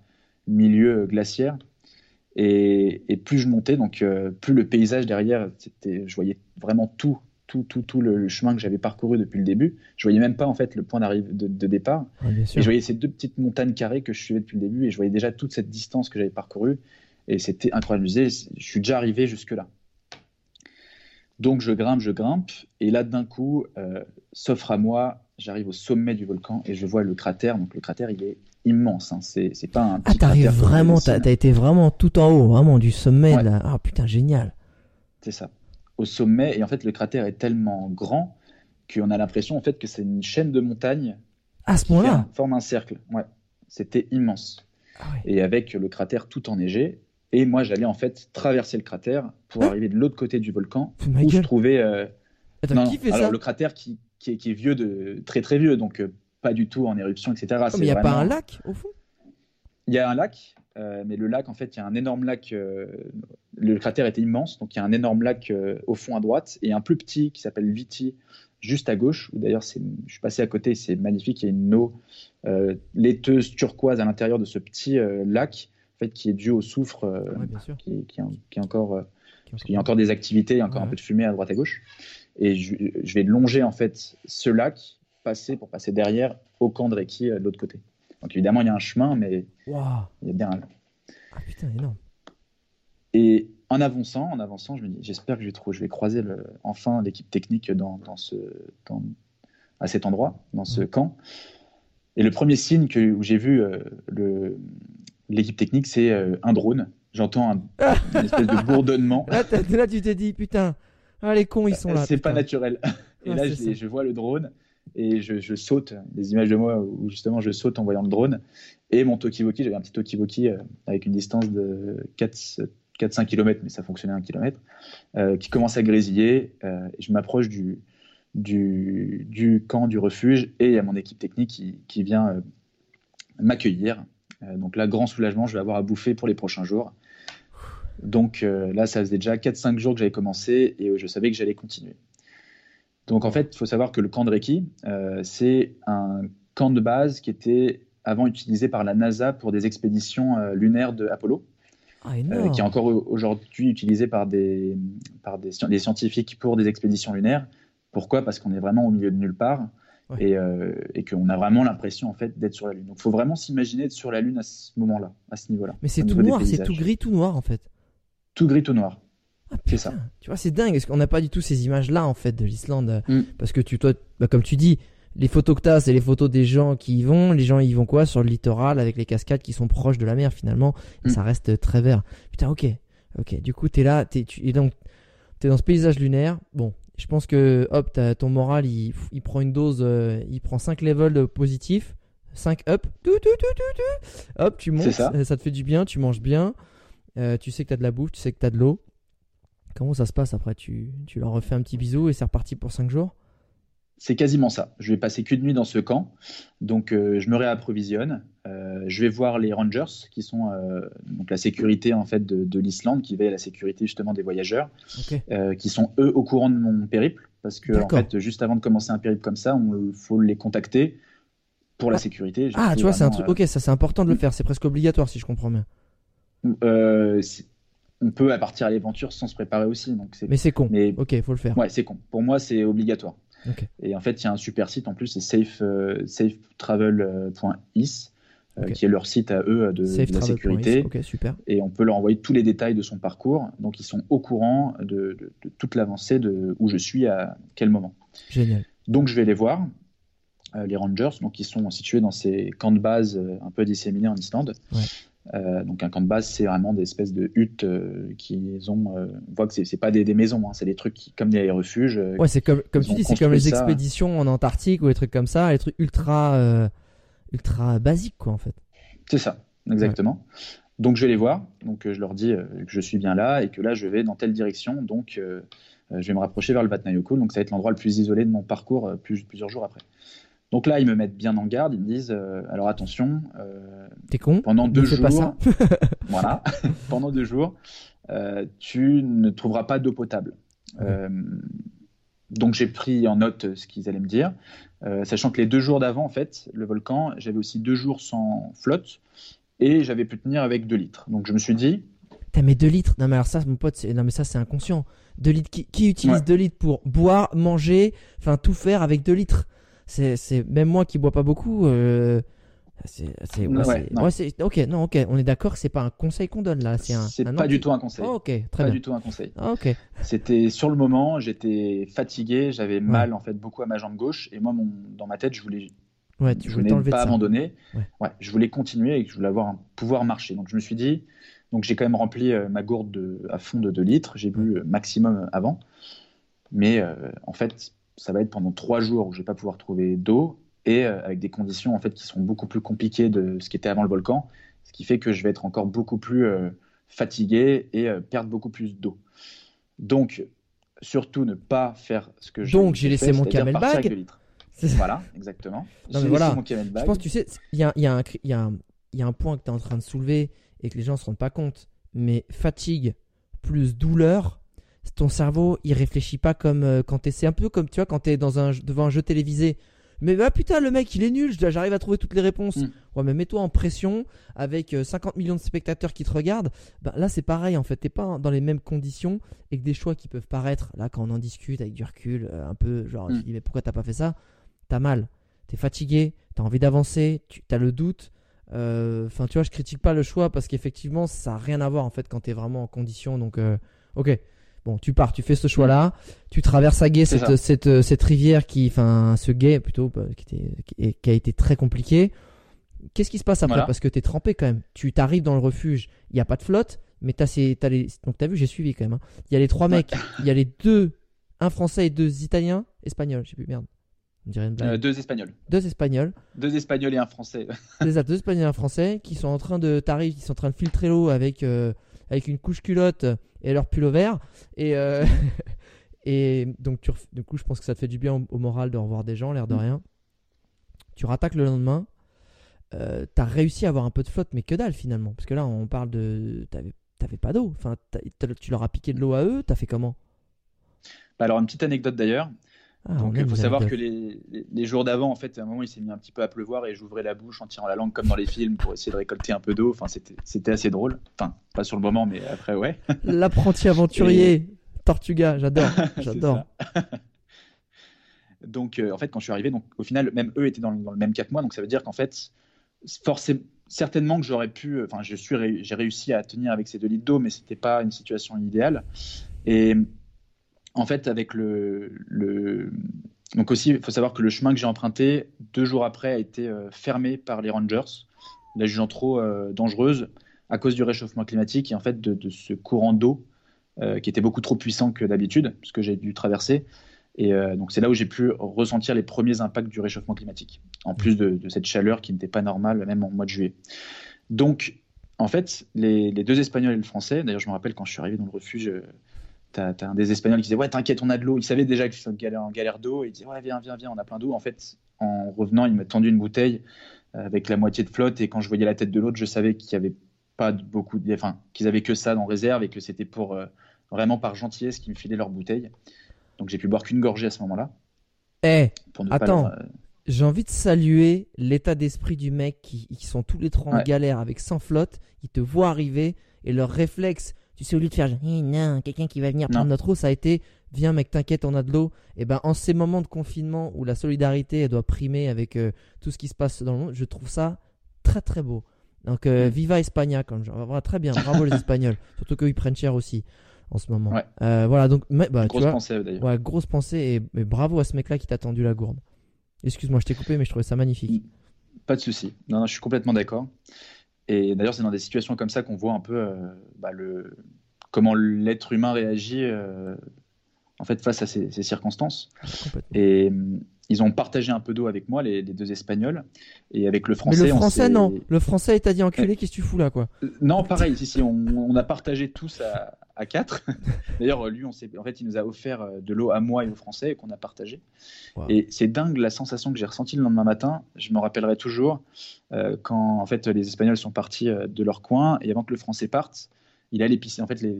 milieu glaciaire. Et, plus je montais, donc plus le paysage derrière, je voyais vraiment tout, tout, tout, tout le, chemin que j'avais parcouru depuis le début. Je voyais même pas en fait le point d'arrivée de, départ. et je voyais ces deux petites montagnes carrées que je suivais depuis le début, et je voyais déjà toute cette distance que j'avais parcourue. Et c'était incroyable. Je, je suis déjà arrivé jusque-là. Donc je grimpe, je grimpe, et là d'un coup, euh, s'offre à moi, j'arrive au sommet du volcan et je vois le cratère. Donc le cratère, il est immense. Hein. C'est, pas un
petit Ah, t'arrives vraiment, t'as, as été vraiment tout en haut, vraiment du sommet. Là. Ah putain, génial.
C'est ça. Au sommet, et en fait le cratère est tellement grand qu'on a l'impression en fait que c'est une chaîne de montagnes.
À ce moment-là.
Forme un cercle. Ouais. C'était immense. Ah et avec le cratère tout enneigé, et moi, j'allais en fait traverser le cratère pour hein arriver de l'autre côté du volcan où je trouvais. Euh,
Attends, qui fait
alors, le cratère qui, qui, est, vieux, de, très très vieux, donc euh, pas du tout en éruption, etc.
mais il n'y a pas un lac au fond?
Il y a un lac, euh, mais le lac, en fait, il y a un énorme lac. le cratère était immense, donc il y a un énorme lac au fond à droite et un plus petit qui s'appelle Viti juste à gauche. D'ailleurs, je suis passé à côté, c'est magnifique. Il y a une eau laiteuse turquoise à l'intérieur de ce petit lac fait, qui est dû au soufre, euh, qui, qui, est encore, euh, il y a encore des activités, il y a encore un peu de fumée à droite à gauche. Et je, vais longer en fait ce lac, passer pour passer derrière au camp de Reiki euh, de l'autre côté. Donc évidemment, il y a un chemin, mais il y a bien un.
Ah putain, énorme.
Et en avançant, en avançant, je me dis, j'espère que je vais, je vais croiser le, enfin l'équipe technique dans, dans ce, dans, à cet endroit, dans ce camp. Et le premier signe que, où j'ai vu le, l'équipe technique, c'est euh, un drone. J'entends un, une espèce de bourdonnement.
Là, là tu t'es dit, putain, ah, les cons, ils sont là.
C'est pas naturel. *laughs* Et là, je, vois le drone et je, saute. Des images de moi où justement je saute en voyant le drone. Et mon Tokiwoki, j'avais un petit Tokiwoki euh, avec une distance de 4-5 km, mais ça fonctionnait 1 km, euh, qui commence à grésiller. et je m'approche du, du, du, camp, du refuge, et il y a mon équipe technique qui, qui vient m'accueillir donc là, grand soulagement, je vais avoir à bouffer pour les prochains jours. Donc euh, là, ça faisait déjà 4-5 jours que j'avais commencé et je savais que j'allais continuer. Donc en fait, il faut savoir que le camp de Reiki, euh, c'est un camp de base qui était avant utilisé par la NASA pour des expéditions lunaires de Apollo.
Ah,
qui est encore aujourd'hui utilisé par, des, par des, des, scientifiques pour des expéditions lunaires. Pourquoi? Parce qu'on est vraiment au milieu de nulle part et, euh, et qu'on a vraiment l'impression en fait d'être sur la Lune. Donc il faut vraiment s'imaginer être sur la Lune à ce moment-là, à ce niveau-là.
Mais c'est tout noir, c'est tout gris, tout noir en fait.
Tout gris, tout noir.
Ah, c'est ça. Tu vois, c'est dingue, parce qu'on n'a pas du tout ces images-là en fait de l'Islande. Mm. Parce que tu, toi, bah, comme tu dis, les photos que tu as, c'est les photos des gens qui y vont. Les gens y vont quoi? Sur le littoral avec les cascades qui sont proches de la mer finalement. Et mm. ça reste très vert. Putain, ok. Ok, du coup, t'es là, t'es, tu, et donc, t'es dans ce paysage lunaire. Bon, je pense que hop, ton moral, il, prend une dose, euh, il prend 5 levels positifs, 5 up, tout, tout, tout, hop, tu montes, ça. te fait du bien, tu manges bien, euh, tu sais que tu as de la bouffe, tu sais que tu as de l'eau. Comment ça se passe après? Tu, tu leur refais un petit bisou et c'est reparti pour 5 jours?
C'est quasiment ça. Je vais passer qu'une nuit dans ce camp, donc euh, je me réapprovisionne. Euh, je vais voir les rangers, qui sont euh, donc la sécurité en fait de, l'Islande, qui veille à la sécurité justement des voyageurs, qui sont eux au courant de mon périple, parce que en fait, juste avant de commencer un périple comme ça, il faut les contacter pour la ah. sécurité.
Ah, tu vois, c'est un truc. Ok, ça c'est important de le faire. C'est presque obligatoire, si je comprends bien.
on peut partir à l'aventure sans se préparer aussi. Donc
Mais c'est con. Mais... Ok, faut le faire.
Ouais, c'est con. Pour moi, c'est obligatoire. Et en fait, il y a un super site en plus, c'est safe, euh, safetravel.is, euh, qui est leur site à eux de, la sécurité.
super.
Et on peut leur envoyer tous les détails de son parcours. Donc, ils sont au courant de, toute l'avancée, de où je suis à quel moment.
Génial.
Donc, je vais les voir, euh, les Rangers. Donc, ils sont situés dans ces camps de base un peu disséminés en Islande. Ouais. Euh, donc un camp de base, c'est vraiment des espèces de huttes euh, qui ont. Euh, on voit que c'est pas des, maisons, hein, c'est des trucs qui, comme des refuges.
ouais, c'est comme, comme tu dis, c'est comme les expéditions en Antarctique ou des trucs comme ça, les trucs ultra, ultra basiques quoi en fait.
C'est ça, exactement. Donc je vais les voir, donc je leur dis que je suis bien là et que là je vais dans telle direction, donc je vais me rapprocher vers le Vatnajökull, donc ça va être l'endroit le plus isolé de mon parcours plusieurs jours après. Donc là, ils me mettent bien en garde. Ils me disent euh, alors attention.
Euh, T'es con.
Pendant deux jours. Pas ça. *laughs* voilà. *laughs* pendant deux jours, euh, tu ne trouveras pas d'eau potable. donc j'ai pris en note ce qu'ils allaient me dire, sachant que les deux jours d'avant, en fait, le volcan, j'avais aussi deux jours sans flotte et j'avais pu tenir avec deux litres. Donc je me suis dit.
T'as mis deux litres Non mais alors ça, mon pote, non mais ça c'est inconscient. Deux litres. Qui, utilise deux litres pour boire, manger, enfin tout faire avec deux litres? C'est même moi qui bois pas beaucoup. Euh, c'est ok non ok on est d'accord c'est pas un conseil qu'on donne là c'est
un, pas du tout un conseil.
Oh, ok très
pas
bien.
du tout un conseil.
Oh, ok.
C'était sur le moment j'étais fatigué j'avais mal en fait beaucoup à ma jambe gauche et moi mon, dans ma tête je voulais
ouais, tu
je voulais pas abandonner. Ouais. je voulais continuer et je voulais avoir un pouvoir marcher. Donc je me suis dit donc j'ai quand même rempli euh, ma gourde de, à fond de 2 litres. J'ai bu euh, maximum avant. Mais en fait ça va être pendant trois jours où je vais pas pouvoir trouver d'eau et euh, avec des conditions en fait qui sont beaucoup plus compliquées de ce qui était avant le volcan, ce qui fait que je vais être encore beaucoup plus euh, fatigué et euh, perdre beaucoup plus d'eau. Donc surtout ne pas faire ce que
j'ai Donc j'ai laissé mon camelback.
Voilà, exactement.
non, mais voilà. Je pense, tu sais, il y a, y, a y, a y a, un point que tu es en train de soulever et que les gens ne se rendent pas compte. Mais fatigue plus douleur, ton cerveau, il réfléchit pas comme euh, quand t'es. C'est un peu comme tu vois quand t'es dans un devant un jeu télévisé. Mais bah putain, le mec il est nul, j'arrive à trouver toutes les réponses. Mm. Ouais, mais mets-toi en pression avec 50 euh, millions de spectateurs qui te regardent. Bah, là c'est pareil en fait, t'es pas dans les mêmes conditions et que des choix qui peuvent paraître, là quand on en discute avec du recul, euh, un peu genre, mm. dis, mais pourquoi t'as pas fait ça? T'as mal, t'es fatigué, t'as envie d'avancer, tu as le doute. Enfin, tu vois, je critique pas le choix parce qu'effectivement ça a rien à voir en fait quand t'es vraiment en condition. Donc, ok. Bon, tu pars, tu fais ce choix-là, tu traverses à guet cette, cette, cette, rivière qui, enfin, ce guet plutôt, bah, qui, était, qui, a été très compliqué. Qu'est-ce qui se passe après? Parce que tu es trempé quand même. Tu t'arrives dans le refuge, il n'y a pas de flotte, mais t'as ces, as les, donc t'as vu, j'ai suivi quand même. Hein. Il y a les trois mecs, *laughs* il y a les deux, un français et deux italiens, espagnols, je sais plus, merde.
On dirait une euh, deux espagnols.
Deux espagnols.
Deux espagnols et un français.
deux espagnols et un français qui sont en train de, t'arrives, sont en train de filtrer l'eau avec, euh, avec une couche culotte et leur pull vert. Et, euh, *laughs* et donc, tu, du coup, je pense que ça te fait du bien au, moral de revoir des gens, l'air de mm. rien. Tu rattaques le lendemain. Euh, t'as réussi à avoir un peu de flotte, mais que dalle finalement. Parce que là, on parle de. T'avais pas d'eau. Enfin, tu leur as piqué de l'eau à eux. T'as fait comment?
Bah, Alors, une petite anecdote d'ailleurs. Ah, Donc, il faut savoir que les, les, jours d'avant, en fait, à un moment, il s'est mis un petit peu à pleuvoir et j'ouvrais la bouche en tirant la langue comme dans les films pour essayer de récolter un peu d'eau. Enfin, c'était assez drôle. Enfin, pas sur le moment, mais après, ouais. *laughs*
L'apprenti aventurier, Tortuga, j'adore. *laughs* J'adore. *laughs*
donc, euh, en fait, quand je suis arrivé, donc, au final, même eux étaient dans, le même cas que moi. Donc, ça veut dire qu'en fait, forcément, certainement que j'aurais pu. Enfin, j'ai réussi à tenir avec ces deux litres d'eau, mais c'était pas une situation idéale. Et en fait, avec le, Donc aussi, il faut savoir que le chemin que j'ai emprunté, deux jours après, a été euh, fermé par les Rangers, la jugeant trop euh, dangereuse à cause du réchauffement climatique et en fait de, ce courant d'eau euh, qui était beaucoup trop puissant que d'habitude, ce que j'ai dû traverser. Et donc c'est là où j'ai pu ressentir les premiers impacts du réchauffement climatique, en plus de, cette chaleur qui n'était pas normale même en mois de juillet. Donc en fait, les, les, deux Espagnols et le Français, d'ailleurs je me rappelle quand je suis arrivé dans le refuge t'as as un des Espagnols qui disait ouais t'inquiète on a de l'eau. Il savait déjà que je suis en galère, en galère d'eau. Il disait ouais viens viens viens on a plein d'eau. En fait en revenant il m'a tendu une bouteille avec la moitié de flotte et quand je voyais la tête de l'autre je savais qu'il y avait pas beaucoup de, enfin qu'ils avaient que ça dans réserve et que c'était pour vraiment par gentillesse qu'ils me filaient leur bouteille. Donc j'ai pu boire qu'une gorgée à ce moment-là.
Eh, attends, j'ai envie de saluer l'état d'esprit du mec qui, sont tous les trois en galère avec sans flotte. Ils te voient arriver et leur réflexe, tu sais, au lieu de faire eh, non, quelqu'un qui va venir prendre notre eau, ça a été viens mec, t'inquiète, on a de l'eau. Et ben en ces moments de confinement où la solidarité elle doit primer avec euh, tout ce qui se passe dans le monde, je trouve ça très très beau. Donc euh, mm. viva España comme genre, très bien, bravo les *laughs* Espagnols, surtout qu'ils prennent cher aussi en ce moment. Euh, voilà donc bah,
grosse pensée d'ailleurs.
Ouais, grosse pensée et, bravo à ce mec là qui t'a tendu la gourde. Excuse-moi, je t'ai coupé, mais je trouvais ça magnifique.
Pas de souci. Non, non, je suis complètement d'accord. Et d'ailleurs, c'est dans des situations comme ça qu'on voit un peu euh, bah, le... comment l'être humain réagit euh, en fait face à ces, circonstances. Et ils ont partagé un peu d'eau avec moi, les, deux Espagnols, et avec le Français.
Mais le Français, non. Le Français, t'a dit enculé, qu'est-ce que tu fous là, quoi
Non, pareil. si, si, on, on, a partagé tous à, à 4. *laughs* D'ailleurs, lui, on en fait, il nous a offert euh, de l'eau à moi et aux Français qu'on a partagé. Et c'est dingue la sensation que j'ai ressentie le lendemain matin. Je me rappellerai toujours euh, quand en fait les Espagnols sont partis euh, de leur coin et avant que le Français parte, il allait pisser. En fait, les,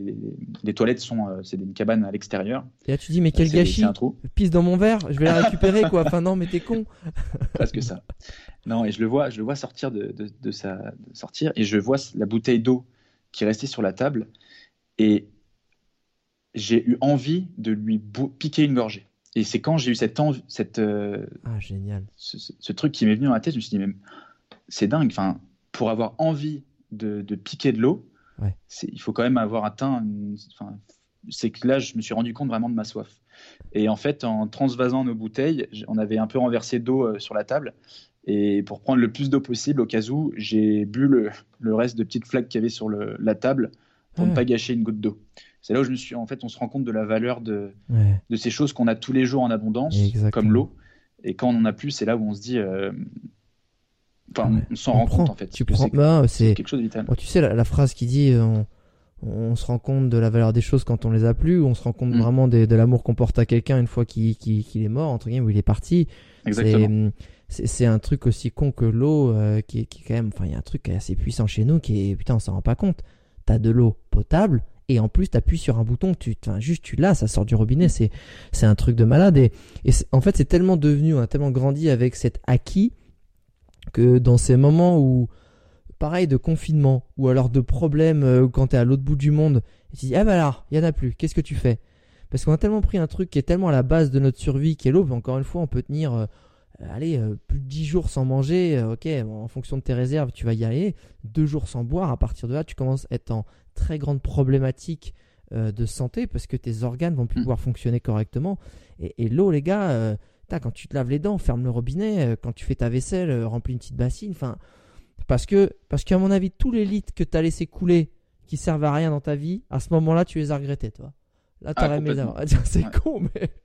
les, toilettes sont, c'est une cabane à l'extérieur.
Et là, tu dis, mais quel gâchis un trou. Pisse dans mon verre, je vais la récupérer, quoi. Enfin, non, mais t'es con. *laughs*
Parce que ça. Non, et je le vois, je le vois sortir de, de, de sa, sortir, et je vois la bouteille d'eau qui restait sur la table. Et j'ai eu envie de lui piquer une gorgée. Et c'est quand j'ai eu cette envie, cette, euh,
ah, génial.
Ce, truc qui m'est venu dans la tête, je me suis dit, c'est dingue. Enfin, pour avoir envie de, piquer de l'eau, il faut quand même avoir atteint. Enfin, c'est que là, je me suis rendu compte vraiment de ma soif. Et en fait, en transvasant nos bouteilles, on avait un peu renversé d'eau euh, sur la table. Et pour prendre le plus d'eau possible, au cas où, j'ai bu le, le, reste de petites flaques qu'il y avait sur le, la table pour ne pas gâcher une goutte d'eau. C'est là où je me suis, en fait, on se rend compte de la valeur de, de ces choses qu'on a tous les jours en abondance, comme l'eau. Et quand on en a plus, c'est là où on se dit, euh, enfin, on s'en rend compte en fait.
Tu prends, bah, c'est quelque chose de vital. tu sais la, phrase qui dit, euh, on, se rend compte de la valeur des choses quand on les a plus, ou on se rend compte mm. vraiment de, l'amour qu'on porte à quelqu'un une fois qu'il est mort, entre guillemets, ou il est parti. Exactement c'est un truc aussi con que l'eau euh, qui, qui, quand même enfin il y a un truc assez puissant chez nous qui est putain on s'en rend pas compte t'as de l'eau potable et en plus t'appuies sur un bouton tu juste tu l'as ça sort du robinet c'est c'est un truc de malade et, et en fait c'est tellement devenu on a tellement grandi avec cet acquis que dans ces moments où pareil de confinement ou alors de problèmes euh, quand t'es à l'autre bout du monde et tu dis ah bah là il y en a plus qu'est-ce que tu fais? Parce qu'on a tellement pris un truc qui est tellement à la base de notre survie qui est l'eau encore une fois on peut tenir euh, allez, euh, plus de 10 jours sans manger, ok, en fonction de tes réserves, tu vas y aller. Deux jours sans boire, à partir de là, tu commences à être en très grande problématique de santé parce que tes organes vont plus mm. pouvoir fonctionner correctement. Et, l'eau, les gars, quand tu te laves les dents, ferme le robinet. quand tu fais ta vaisselle, remplis une petite bassine. Enfin, parce que, parce qu'à mon avis, tous les litres que tu as laissé couler qui servent à rien dans ta vie, à ce moment-là, tu les as regrettés, toi. Là, tu ah, *laughs* C'est con, mais. *laughs*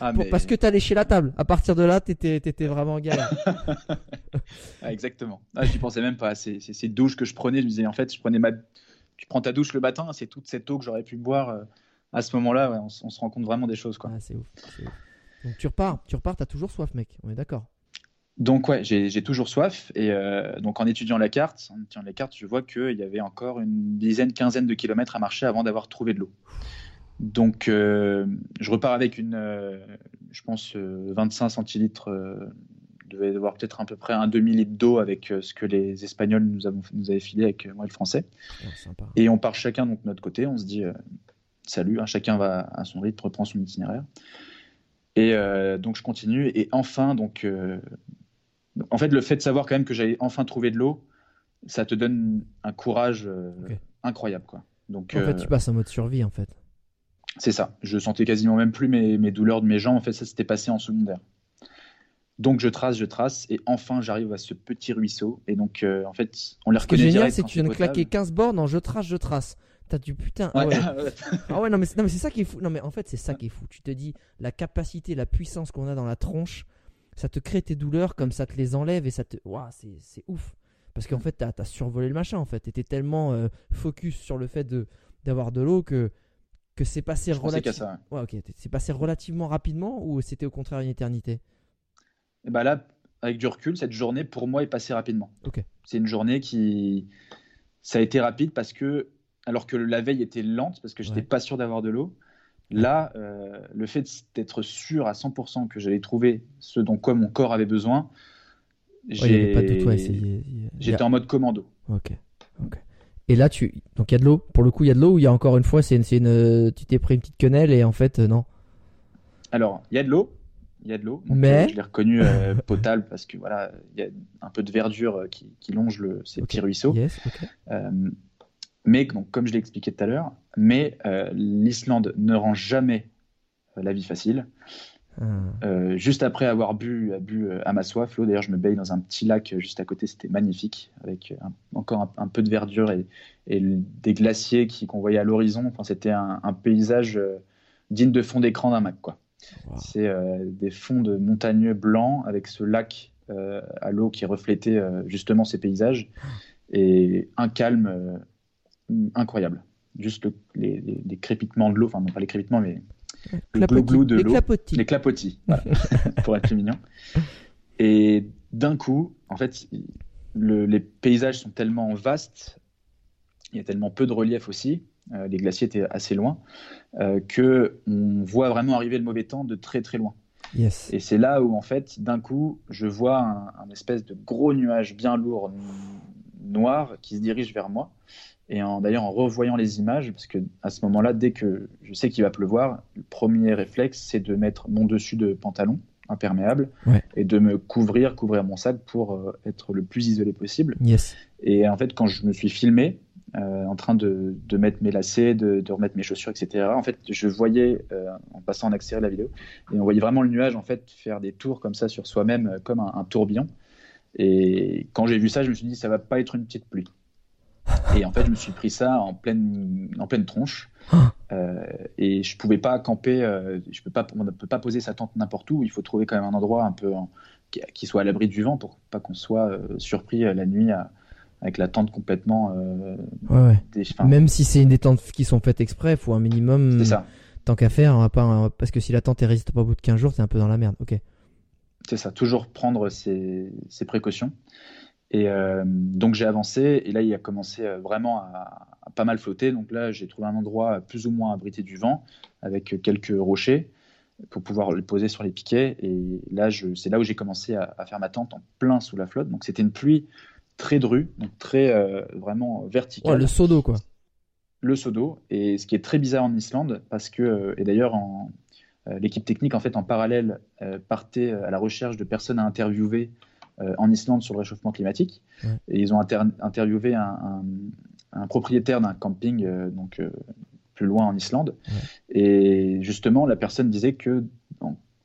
Ah, parce que t'as léché la table. À partir de là, t'étais étais vraiment en galère. *laughs*
ah, exactement. Ah, J'y pensais même pas. C'est ces douches que je prenais. Je me disais, en fait, je prenais ma... tu prends ta douche le matin, c'est toute cette eau que j'aurais pu boire. Euh, à ce moment-là, on, se rend compte vraiment des choses.
Ah, c'est ouf, Donc tu repars, tu repars, t'as toujours soif, mec. On est d'accord.
Donc ouais, j'ai toujours soif et euh, donc en étudiant la carte, en étudiant la carte, je vois qu'il y avait encore une dizaine, quinzaine de kilomètres à marcher avant d'avoir trouvé de l'eau. Donc, euh, je repars avec une, euh, je pense, 25 euh, centilitres. devait avoir peut-être à peu près un demi-litre d'eau avec ce que les Espagnols nous, avons, nous avaient filé avec moi et le Français. et on part chacun de notre côté. On se dit salut, hein, chacun va à son rythme, reprend son itinéraire. Et donc, je continue. Et enfin, donc, en fait, le fait de savoir quand même que j'avais enfin trouvé de l'eau, ça te donne un courage incroyable, quoi.
Donc, en fait, tu passes en mode survie, en fait.
C'est ça. Je sentais quasiment même plus mes, mes, douleurs de mes jambes. En fait, ça s'était passé en secondaire. Donc je trace, je trace, et enfin j'arrive à ce petit ruisseau. Et donc euh, en fait, on les reconnaît. Ce qui est génial,
c'est que tu viens de claquer 15 bornes en je trace, je trace. T'as du putain. Ah *laughs* ouais, ah ouais non mais, non, mais c'est ça qui est fou. Non mais en fait, c'est ça qui est fou. Tu te dis, la capacité, la puissance qu'on a dans la tronche, ça te crée tes douleurs comme ça te les enlève et ça te. Waouh, c'est ouf. Parce qu'en fait, t'as as survolé le machin en fait. T'étais tellement euh, focus sur le fait d'avoir de l'eau que que c'est passé, passé relativement rapidement ou c'était au contraire une éternité? Et
eh bah ben là, avec du recul, cette journée pour moi est passée rapidement. C'est une journée qui, ça a été rapide parce que, alors que la veille était lente parce que j'étais n'étais pas sûr d'avoir de l'eau. Là, euh, le fait d'être sûr à 100% que j'allais trouver ce dont quoi mon corps avait besoin, j'étais en mode commando.
Ok. Et là, tu donc il y a de l'eau. Pour le coup, il y a de l'eau ou il y a encore une fois, c'est une, tu t'es pris une petite quenelle et en fait, euh, non.
Alors, il y a de l'eau. Il y a de l'eau. Mais euh, je l'ai reconnu *laughs* potable parce que voilà, il y a un peu de verdure qui, longe le, ces petits ruisseaux. Yes, mais donc, comme je l'ai expliqué tout à l'heure, mais euh, l'Islande ne rend jamais euh, la vie facile. Ah. Euh, juste après avoir bu, bu à ma soif, l'eau, d'ailleurs, je me baigne dans un petit lac juste à côté, c'était magnifique, avec encore un, peu de verdure et, des glaciers qu'on voyait à l'horizon. Enfin, c'était un, paysage digne de fond d'écran d'un Mac. Quoi. C'est des fonds de montagneux blancs avec ce lac à l'eau qui reflétait justement ces paysages et un calme incroyable. Juste les, crépitements de l'eau, enfin non pas les crépitements, mais
le glou de l'eau.
Les clapotis, *laughs* pour être plus mignon. Et d'un coup, en fait, les paysages sont tellement vastes, il y a tellement peu de relief aussi, euh, les glaciers étaient assez loin, euh, que on voit vraiment arriver le mauvais temps de très très loin.
Yes.
Et c'est là où, en fait, d'un coup, je vois un, espèce de gros nuage bien lourd, noir, qui se dirige vers moi. Et d'ailleurs, en revoyant les images, parce que à ce moment-là, dès que je sais qu'il va pleuvoir, le premier réflexe, c'est de mettre mon dessus de pantalon imperméable et de me couvrir, couvrir mon sac pour euh, être le plus isolé possible.
Yes.
Et en fait, quand je me suis filmé, euh, en train de, de, mettre mes lacets, de, de, remettre mes chaussures, etc. En fait, je voyais, euh, en passant en accéléré la vidéo, et on voyait vraiment le nuage en fait faire des tours comme ça sur soi-même, comme un, un tourbillon. Et quand j'ai vu ça, je me suis dit, ça va pas être une petite pluie. Et en fait, je me suis pris ça en pleine, en pleine tronche. Ah. Euh, et je pouvais pas camper, euh, je peux pas, on ne peut pas poser sa tente n'importe où. Il faut trouver quand même un endroit un peu qui, soit à l'abri du vent pour pas qu'on soit euh, surpris la nuit avec la tente complètement.
Ouais, même si c'est une des tentes qui sont faites exprès, il faut un minimum.
ça.
Tant qu'à faire, on va pas, parce que si la tente ne résiste pas au bout de 15 jours, c'est un peu dans la merde. Ok.
C'est ça, toujours prendre ses, ses précautions. Et euh, donc j'ai avancé et là il a commencé euh, vraiment à, pas mal flotter. Donc là j'ai trouvé un endroit plus ou moins abrité du vent avec quelques rochers pour pouvoir le poser sur les piquets. Et là c'est là où j'ai commencé à, faire ma tente en plein sous la flotte. Donc c'était une pluie très drue, donc très euh, vraiment verticale.
le seau d'eau quoi.
Le seau d'eau. Et ce qui est très bizarre en Islande parce que et d'ailleurs en l'équipe technique en fait en parallèle partait à la recherche de personnes à interviewer euh, en Islande sur le réchauffement climatique. Et ils ont interviewé un, propriétaire d'un camping euh, donc, euh, plus loin en Islande. Et justement, la personne disait que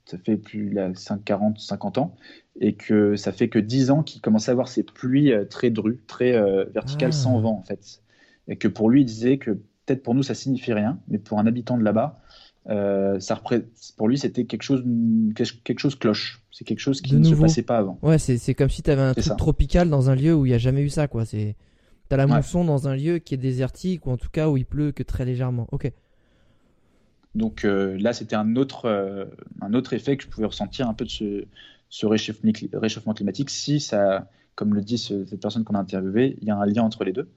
ça fait plus de 40, 50 ans, et que ça fait que 10 ans qu'il commençait à avoir ces pluies très drues, très verticales, ah. sans vent en fait. Et que pour lui, il disait que peut-être pour nous ça signifie rien, mais pour un habitant de là-bas, euh, ça pour lui, c'était quelque chose, quelque chose cloche. C'est quelque chose qui ne se passait pas avant.
Ouais, c'est comme si tu avais un truc tropical dans un lieu où il n'y a jamais eu ça, quoi. C'est T'as la mousson dans un lieu qui est désertique ou en tout cas où il pleut que très légèrement. Ok.
Donc euh, là, c'était un autre, euh, un autre effet que je pouvais ressentir un peu de ce, ce réchauffement, réchauffement, climatique si ça, comme le dit cette personne qu'on a interviewée, il y a un lien entre les deux.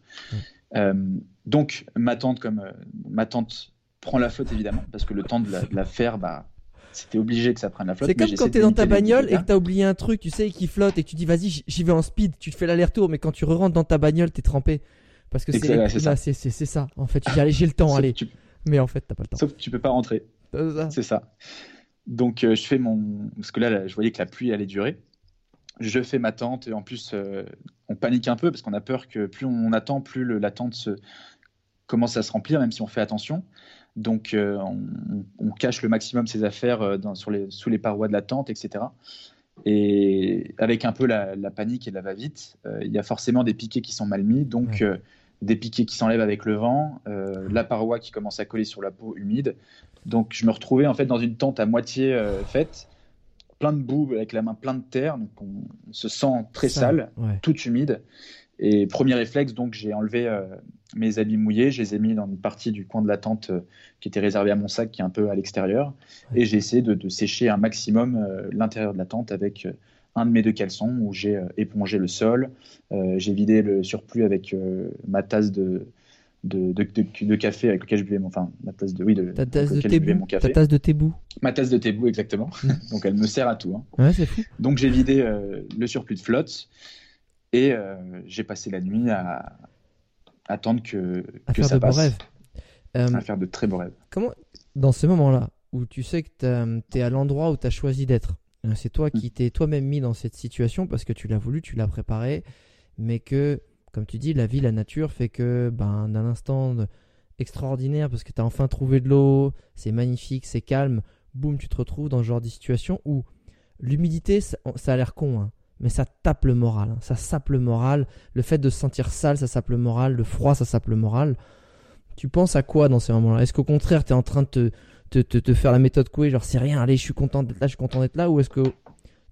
donc ma tante, comme ma tante prend la flotte évidemment, parce que le temps de la, faire, bah, c'était obligé que ça prenne la flotte.
C'est comme quand tu es dans ta bagnole et que tu as oublié un truc, tu sais, qui flotte et que tu dis vas-y, j'y vais en speed, tu te fais l'aller-retour, mais quand tu re rentres dans ta bagnole, t'es trempé. Parce que c'est ça. c'est ça. En fait, j'ai le temps, *laughs* allez. Mais en fait, t'as pas le temps.
Sauf que tu peux pas rentrer. C'est ça. Donc, euh, je fais mon. Parce que là, je voyais que la pluie allait durer. Je fais ma tente et en plus, euh, on panique un peu parce qu'on a peur que plus on attend, plus le, la tente se... commence à se remplir, même si on fait attention. Donc, euh, on, cache le maximum ses affaires euh, sur les, sous les parois de la tente, etc. Et avec un peu la, panique et la va-vite, euh, il y a forcément des piquets qui sont mal mis, donc des piquets qui s'enlèvent avec le vent, la paroi qui commence à coller sur la peau humide. Donc, je me retrouvais en fait dans une tente à moitié faite, plein de boue, avec la main pleine de terre, donc on, se sent très sale, toute humide. Et premier réflexe, donc j'ai enlevé mes habits mouillés, je les ai mis dans une partie du coin de la tente qui était réservée à mon sac, qui est un peu à l'extérieur, et j'ai essayé de, sécher un maximum l'intérieur de la tente avec un de mes deux caleçons où j'ai épongé le sol, j'ai vidé le surplus avec ma tasse de, de, de, café avec lequel je buvais mon, enfin, ma tasse de, oui, de,
ta tasse de mon café. Ta tasse de thé
Ma tasse de thé exactement. *laughs* Donc elle me sert à tout. Hein.
Ouais, fou.
Donc j'ai vidé euh, le surplus de flotte et euh, j'ai passé la nuit à, attendre que,
à
que
faire
ça
de
passe.
Beaux rêves.
Euh, à faire de très beaux rêves.
Comment, dans ce moment-là, où tu sais que tu es à l'endroit où tu as choisi d'être, c'est toi qui mm. t'es toi-même mis dans cette situation parce que tu l'as voulu, tu l'as préparé, mais que comme tu dis, la vie, la nature fait que, ben, d'un instant extraordinaire parce que tu as enfin trouvé de l'eau, c'est magnifique, c'est calme, boum, tu te retrouves dans ce genre de situation où l'humidité, ça, a l'air con, hein, mais ça tape le moral, hein. ça sape le moral, le fait de se sentir sale, ça sape le moral, le froid, ça sape le moral. Tu penses à quoi dans ces moments-là? Est-ce qu'au contraire, tu es en train de te, te, te, faire la méthode Coué, genre c'est rien, allez, je suis content d'être là, je suis content d'être là, ou est-ce que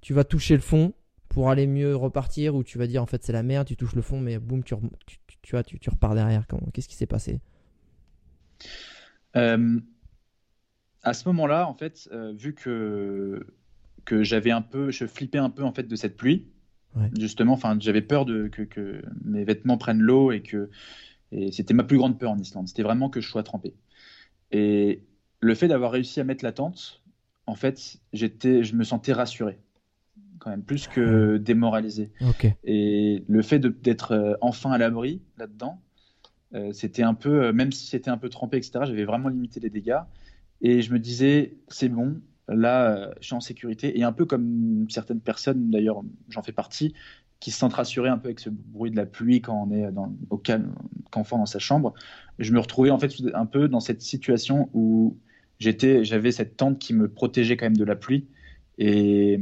tu vas toucher le fond pour aller mieux repartir? Ou tu vas dire en fait c'est la merde, tu touches le fond, mais boum, tu, tu, tu, tu, tu repars derrière. Qu'est-ce qui s'est passé?
Euh, À ce moment-là, en fait, euh, vu que, que j'avais un peu, je flippais un peu en fait de cette pluie, justement, enfin, j'avais peur de, que, que, mes vêtements prennent l'eau et que et c'était ma plus grande peur en Islande. C'était vraiment que je sois trempé. Et le fait d'avoir réussi à mettre la tente, en fait, j'étais, je me sentais rassuré quand même, plus que démoralisé. Et le fait d'être euh, enfin à l'abri là-dedans, euh, c'était un peu, euh, même si c'était un peu trempé, etc., j'avais vraiment limité les dégâts. Et je me disais, c'est bon, là, je suis en sécurité. Et un peu comme certaines personnes, d'ailleurs, j'en fais partie, qui se sentent rassurées un peu avec ce bruit de la pluie quand on est dans, au calme, quand dans sa chambre. Je me retrouvais en fait un peu dans cette situation où j'étais, j'avais cette tente qui me protégeait quand même de la pluie. Et,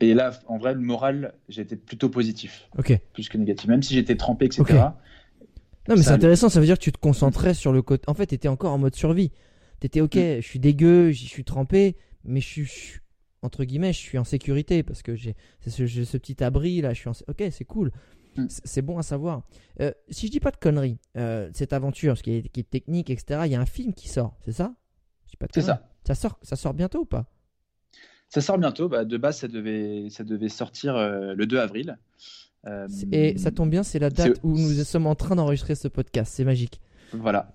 et là, en vrai, le moral, j'étais plutôt positif.
Ok.
Plus que négatif. Même si j'étais trempé, etc.
Non, mais c'est intéressant, ça veut dire que tu te concentrais sur le côté. En fait, tu étais encore en mode survie. Tu étais ok, mm. je suis dégueu, je suis trempé, mais je suis, entre guillemets, je suis en sécurité parce que j'ai ce, ce, petit abri là, je suis en... Ok, c'est cool. Mm. C'est bon à savoir. Euh, si je dis pas de conneries, euh, cette aventure, ce qui est, qui est technique, etc., il y a un film qui sort, c'est ça?
C'est ça.
Ça sort, ça sort bientôt ou pas?
Ça sort bientôt. Bah, de base, ça devait, ça devait sortir euh, le 2 avril.
Et ça tombe bien, c'est la date où nous sommes en train d'enregistrer ce podcast. C'est magique.
Voilà.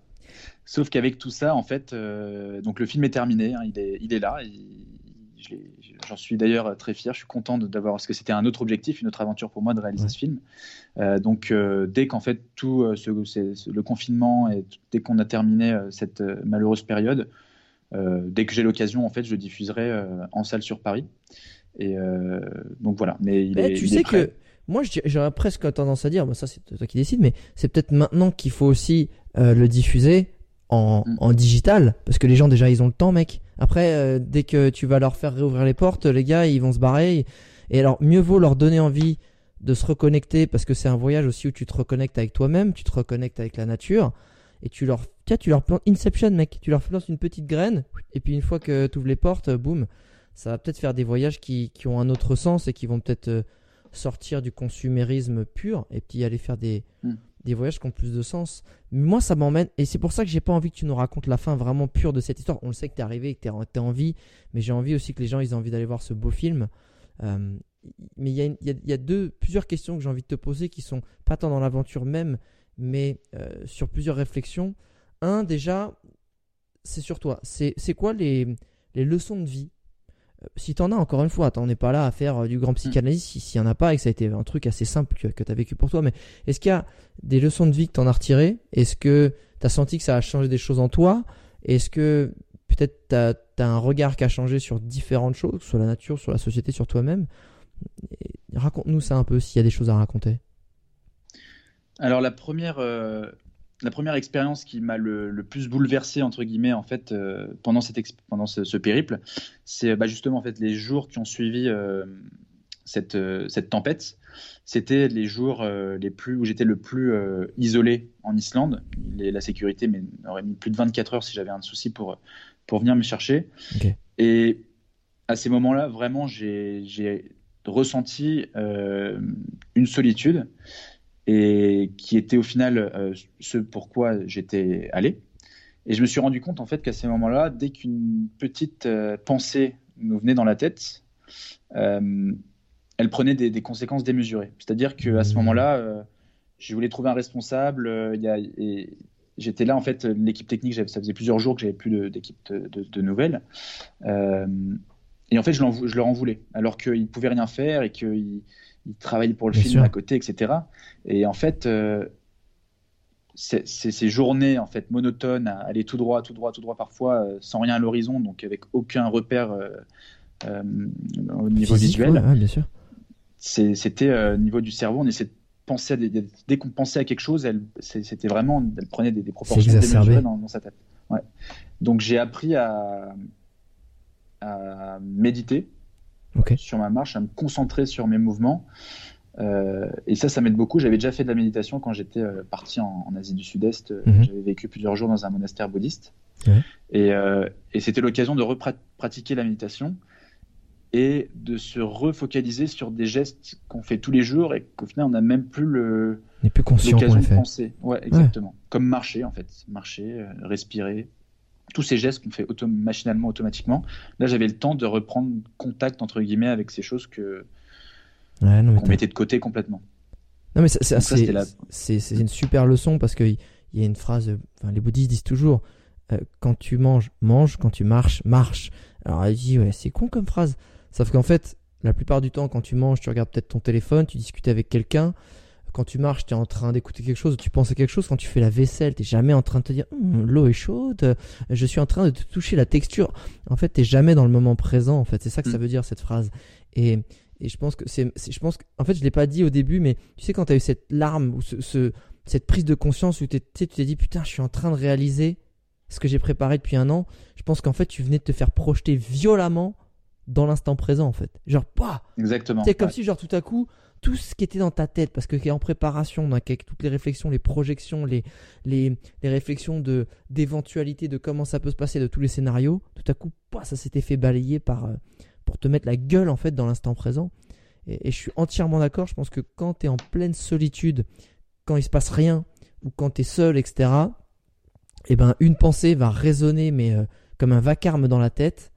Sauf qu'avec tout ça, en fait, euh, donc le film est terminé. Hein, il, est, il est là. J'en suis d'ailleurs très fier. Je suis content d'avoir parce que c'était un autre objectif, une autre aventure pour moi de réaliser ce film. donc dès qu'en fait tout ce, le confinement et dès qu'on a terminé cette malheureuse période, euh, dès que j'ai l'occasion, en fait, je diffuserai euh, en salle sur Paris. Et euh, donc voilà. Mais il est,
tu sais que moi, j'aurais presque tendance à dire, ça c'est toi qui décides, mais c'est peut-être maintenant qu'il faut aussi le diffuser en, mm. en, digital, parce que les gens déjà ils ont le temps, mec. Après, dès que tu vas leur faire réouvrir les portes, les gars ils vont se barrer. Et alors, mieux vaut leur donner envie de se reconnecter, parce que c'est un voyage aussi où tu te reconnectes avec toi-même, tu te reconnectes avec la nature et tu leur, tiens, tu leur plantes Inception, mec. Tu leur plantes une petite graine, et puis une fois que tu ouvres les portes, boum, ça va peut-être faire des voyages qui, qui, ont un autre sens et qui vont peut-être euh, sortir du consumérisme pur et puis aller faire des, hmm. Des voyages qui ont plus de sens. moi, ça m'emmène, et c'est pour ça que j'ai pas envie que tu nous racontes la fin vraiment pure de cette histoire. On le sait que tu es arrivé que tu as, envie, mais j'ai envie aussi que les gens aient envie d'aller voir ce beau film. Euh, mais il y a, deux, plusieurs questions que j'ai envie de te poser qui sont pas tant dans l'aventure même, mais euh, sur plusieurs réflexions. Un, déjà, c'est sur toi. C'est quoi les, leçons de vie Si t'en as, encore une fois, t'en es pas là à faire euh, du grand psychanalyse s'il n'y en a pas et que ça a été un truc assez simple que, que tu as vécu pour toi. Mais est-ce qu'il y a des leçons de vie que t'en as retirées? Est-ce que tu as senti que ça a changé des choses en toi? Est-ce que peut-être tu as, un regard qui a changé sur différentes choses, sur la nature, sur la société, sur toi-même? Raconte-nous ça un peu s'il y a des choses à raconter.
Alors la première, euh, la première expérience qui m'a le, plus bouleversé entre guillemets en fait euh, pendant cette pendant ce, périple, c'est bah, justement en fait les jours qui ont suivi euh, cette, cette tempête. C'était les jours les plus où j'étais le plus isolé en Islande. la sécurité m'aurait mis plus de 24 heures si j'avais un souci pour pour venir me chercher. Et à ces moments-là, vraiment, j'ai ressenti une solitude et qui était au final ce pourquoi j'étais allé. Et je me suis rendu compte en fait qu'à ces moments-là, dès qu'une petite pensée nous venait dans la tête, elle prenait des, conséquences démesurées. C'est-à-dire qu'à ce mmh. moment-là, je voulais trouver un responsable. y a, et j'étais là, en fait, l'équipe technique, ça faisait plusieurs jours que j'avais plus d'équipe de, nouvelles. Euh, et en fait, je, je, leur en voulais, alors qu'ils ne pouvaient rien faire et qu'ils ils travaillaient pour le film à côté, etc. Et en fait, euh, ces journées en fait monotones à aller tout droit, tout droit, tout droit parfois, euh, sans rien à l'horizon, donc avec aucun repère au niveau visuel. C'était au niveau du cerveau, on essaie pensait dès qu'on pensait à quelque chose, elle, c'était vraiment, elle prenait des, proportions démesurées dans, dans, sa tête. Ouais. Donc j'ai appris à, à méditer sur ma marche, à me concentrer sur mes mouvements. Euh, et ça, ça m'aide beaucoup. J'avais déjà fait de la méditation quand j'étais euh, parti en, Asie du Sud-Est. Mhm. J'avais vécu plusieurs jours dans un monastère bouddhiste. Et, euh, et c'était l'occasion de repratiquer la méditation et de se refocaliser sur des gestes qu'on fait tous les jours et qu'au final on n'a même plus le
l'occasion de
penser. Ouais, exactement. Comme marcher en fait, marcher, euh, respirer, tous ces gestes qu'on fait machinalement, automatiquement. Là, j'avais le temps de reprendre contact entre guillemets avec ces choses que qu'on mettait de côté complètement.
Non mais c'est une super leçon parce qu'il y a une phrase, enfin, les bouddhistes disent toujours, euh, quand tu manges, mange, quand tu marches, marche. Alors elle dit ouais, c'est con comme phrase. Sauf qu'en fait, la plupart du temps, quand tu manges, tu regardes peut-être ton téléphone, tu discutes avec quelqu'un. Quand tu marches, tu es en train d'écouter quelque chose, tu penses à quelque chose. Quand tu fais la vaisselle, tu jamais en train de te dire hum, l'eau est chaude, je suis en train de te toucher la texture. En fait, tu jamais dans le moment présent. En fait, c'est ça que ça mm. veut dire cette phrase. Et, et je pense que c'est, je pense en fait, je l'ai pas dit au début, mais tu sais quand tu as eu cette larme ou ce, cette prise de conscience où tu t'es dit putain, je suis en train de réaliser ce que j'ai préparé depuis un an. Je pense qu'en fait, tu venais de te faire projeter violemment dans l'instant présent en fait. Genre, pas
Exactement.
C'est comme si, genre, tout à coup, tout ce qui était dans ta tête, parce que en préparation, avec toutes les réflexions, les projections, les, les, les réflexions de d'éventualité, de comment ça peut se passer, de tous les scénarios, tout à coup, pas, ça s'était fait balayer par euh, pour te mettre la gueule en fait dans l'instant présent. Et, je suis entièrement d'accord. Je pense que quand tu es en pleine solitude, quand il se passe rien, ou quand tu es seul, etc., et eh ben une pensée va résonner, mais euh, comme un vacarme dans la tête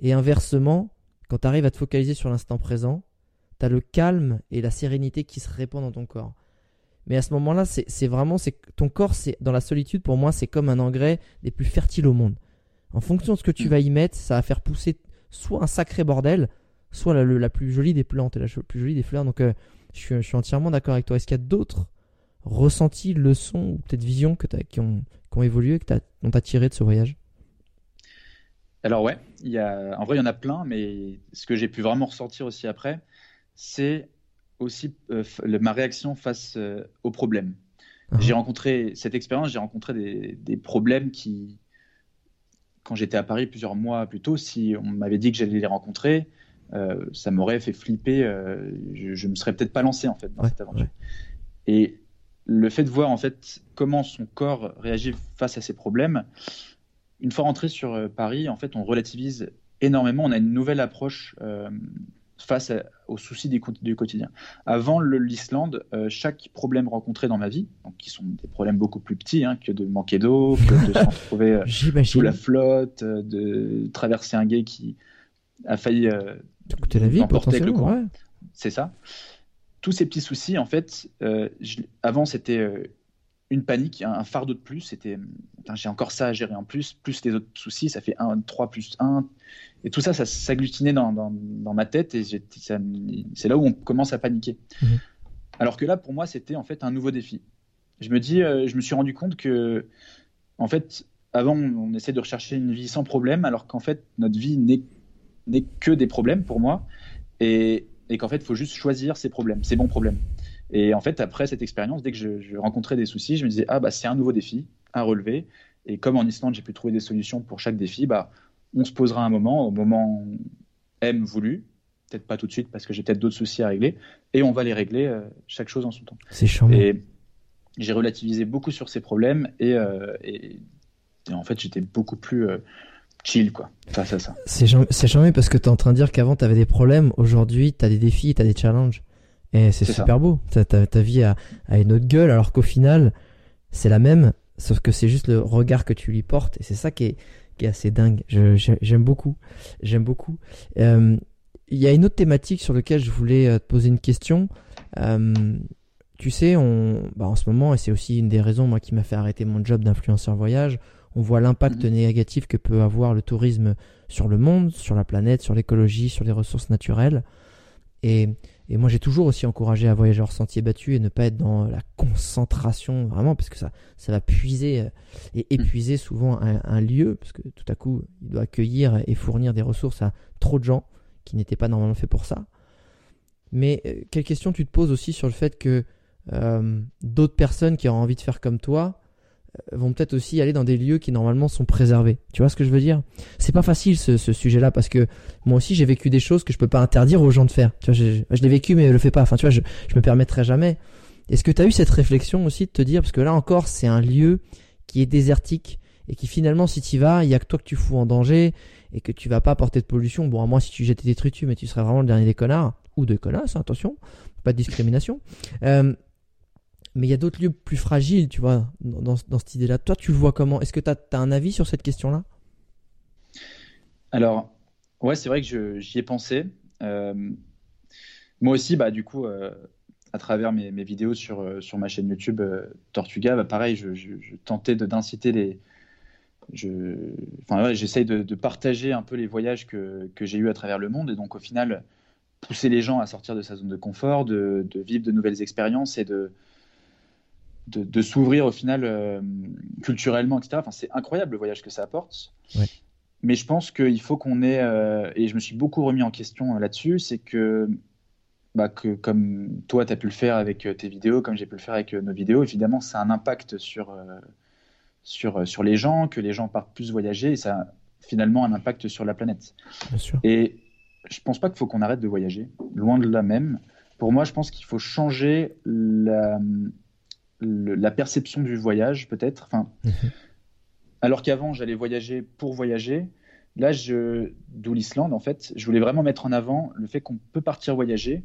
et inversement, quand tu arrives à te focaliser sur l'instant présent, tu as le calme et la sérénité qui se répandent dans ton corps. Mais à ce moment-là, c'est vraiment, ton corps, c'est dans la solitude, pour moi, c'est comme un engrais des plus fertiles au monde. En fonction de ce que tu mm. vas y mettre, ça va faire pousser soit un sacré bordel, soit la, plus jolie des plantes et la plus jolie des fleurs. Donc, euh, je, suis, entièrement d'accord avec toi. Est-ce qu'il y a d'autres ressentis, leçons ou peut-être visions que as, qui, ont, qui ont évolué, que dont tu as tiré de ce voyage?
Alors ouais, il y a, en vrai il y en a plein, mais ce que j'ai pu vraiment ressortir aussi après, c'est aussi euh, ma réaction face euh, aux problèmes. Uh-huh. J'ai rencontré cette expérience, j'ai rencontré des, problèmes qui, quand j'étais à Paris plusieurs mois plus tôt, si on m'avait dit que j'allais les rencontrer, euh, ça m'aurait fait flipper. je, ne me serais peut-être pas lancé en fait dans cette aventure. Et le fait de voir en fait comment son corps réagit face à ces problèmes, une fois rentré sur Paris, en fait, on relativise énormément. On a une nouvelle approche euh, face aux soucis du, quotidien. Avant l'Islande, euh, chaque problème rencontré dans ma vie, donc qui sont des problèmes beaucoup plus petits hein, que de manquer d'eau, que de se *laughs* retrouver sous la flotte, de traverser un guet qui a failli
coûter la vie, potentiellement.
C'est ça. Tous ces petits soucis, en fait, avant c'était une panique, un, fardeau de plus. C'était, j'ai encore ça à gérer en plus, plus les autres soucis, ça fait 1, 3 plus 1. Et tout ça, ça s'agglutinait dans, dans, ma tête et c'est là où on commence à paniquer. Mhm. Alors que là, pour moi, c'était en fait un nouveau défi. Je me dis, euh, je me suis rendu compte que, en fait, avant, on essaie de rechercher une vie sans problème, alors qu'en fait, notre vie n'est que des problèmes pour moi. Et, et qu'en fait, il faut juste choisir ses problèmes, ses bons problèmes. Et en fait, après cette expérience, dès que je, rencontrais des soucis, je me disais, ah bah c'est un nouveau défi à relever. Et comme en Islande, j'ai pu trouver des solutions pour chaque défi, bah, on se posera un moment, au moment M voulu, peut-être pas tout de suite parce que j'ai peut-être d'autres soucis à régler, et on va les régler euh, chaque chose en son temps.
C'est chiant.
Et j'ai relativisé beaucoup sur ces problèmes, et, euh, en fait, j'étais beaucoup plus euh, chill quoi, face à ça.
C'est jamais, jamais parce que tu es en train de dire qu'avant tu avais des problèmes, aujourd'hui tu as des défis, tu as des challenges. Et c'est super beau. Ta, ta, vie a, a, une autre gueule, alors qu'au final, c'est la même, sauf que c'est juste le regard que tu lui portes. Et c'est ça qui est, qui est assez dingue. J'aime beaucoup. J'aime beaucoup. Euh, il y a une autre thématique sur laquelle je voulais euh, te poser une question. Euh, tu sais, on, bah en ce moment, et c'est aussi une des raisons moi qui m'a fait arrêter mon job d'influenceur voyage, on voit l'impact mhm. négatif que peut avoir le tourisme sur le monde, sur la planète, sur l'écologie, sur les ressources naturelles. Et, et moi, j'ai toujours aussi encouragé à voyager hors sentier battu et ne pas être dans la concentration, vraiment, parce que ça, ça va puiser euh, et mhm. épuiser souvent un, un, lieu, parce que tout à coup, il doit accueillir et fournir des ressources à trop de gens qui n'étaient pas normalement faits pour ça. Mais euh, quelle question tu te poses aussi sur le fait que euh, d'autres personnes qui auront envie de faire comme toi vont peut-être aussi aller dans des lieux qui normalement sont préservés. Tu vois ce que je veux dire? C'est pas facile ce, sujet-là parce que moi aussi j'ai vécu des choses que je peux pas interdire aux gens de faire. Tu vois, je, je l'ai vécu mais je le fais pas. Enfin, tu vois, je, je me permettrai jamais. Est-ce que tu as eu cette réflexion aussi de te dire parce que là encore c'est un lieu qui est désertique et qui finalement si tu vas, il y a que toi que tu fous en danger et que tu vas pas apporter de pollution. Bon, à moins si tu jetais des dessus, mais tu serais vraiment le dernier des connards ou de connasses, attention, pas de discrimination. Euh, mais il y a d'autres lieux plus fragiles, tu vois, dans, cette idée-là. Toi, tu vois comment? Est-ce que tu as, un avis sur cette question-là?
Alors, ouais, c'est vrai que j'y ai pensé. Euh, moi aussi, bah, du coup, euh, à travers mes, vidéos sur, euh, sur ma chaîne YouTube Tortuga, bah, pareil, je, je, je tentais d'inciter les. Enfin, ouais, j'essaye de, partager un peu les voyages que, que j'ai eu à travers le monde. Et donc, au final, pousser les gens à sortir de sa zone de confort, de vivre de nouvelles expériences et de, de, s'ouvrir au final euh, culturellement, etc. Enfin, c'est incroyable le voyage que ça apporte. Mais je pense qu'il faut qu'on ait, euh, et je me suis beaucoup remis en question euh, là-dessus, c'est que, bah, que comme toi, tu as pu le faire avec tes vidéos, comme j'ai pu le faire avec nos vidéos, évidemment, ça a un impact sur, sur, sur les gens, que les gens partent plus voyager, et ça a finalement un impact sur la planète.
Bien sûr.
Et je pense pas qu'il faut qu'on arrête de voyager, loin de là même. Pour moi, je pense qu'il faut changer la, la perception du voyage, peut-être. Enfin. *laughs* Alors qu'avant, j'allais voyager pour voyager. Là, je, d'où l'Islande, en fait, je voulais vraiment mettre en avant le fait qu'on peut partir voyager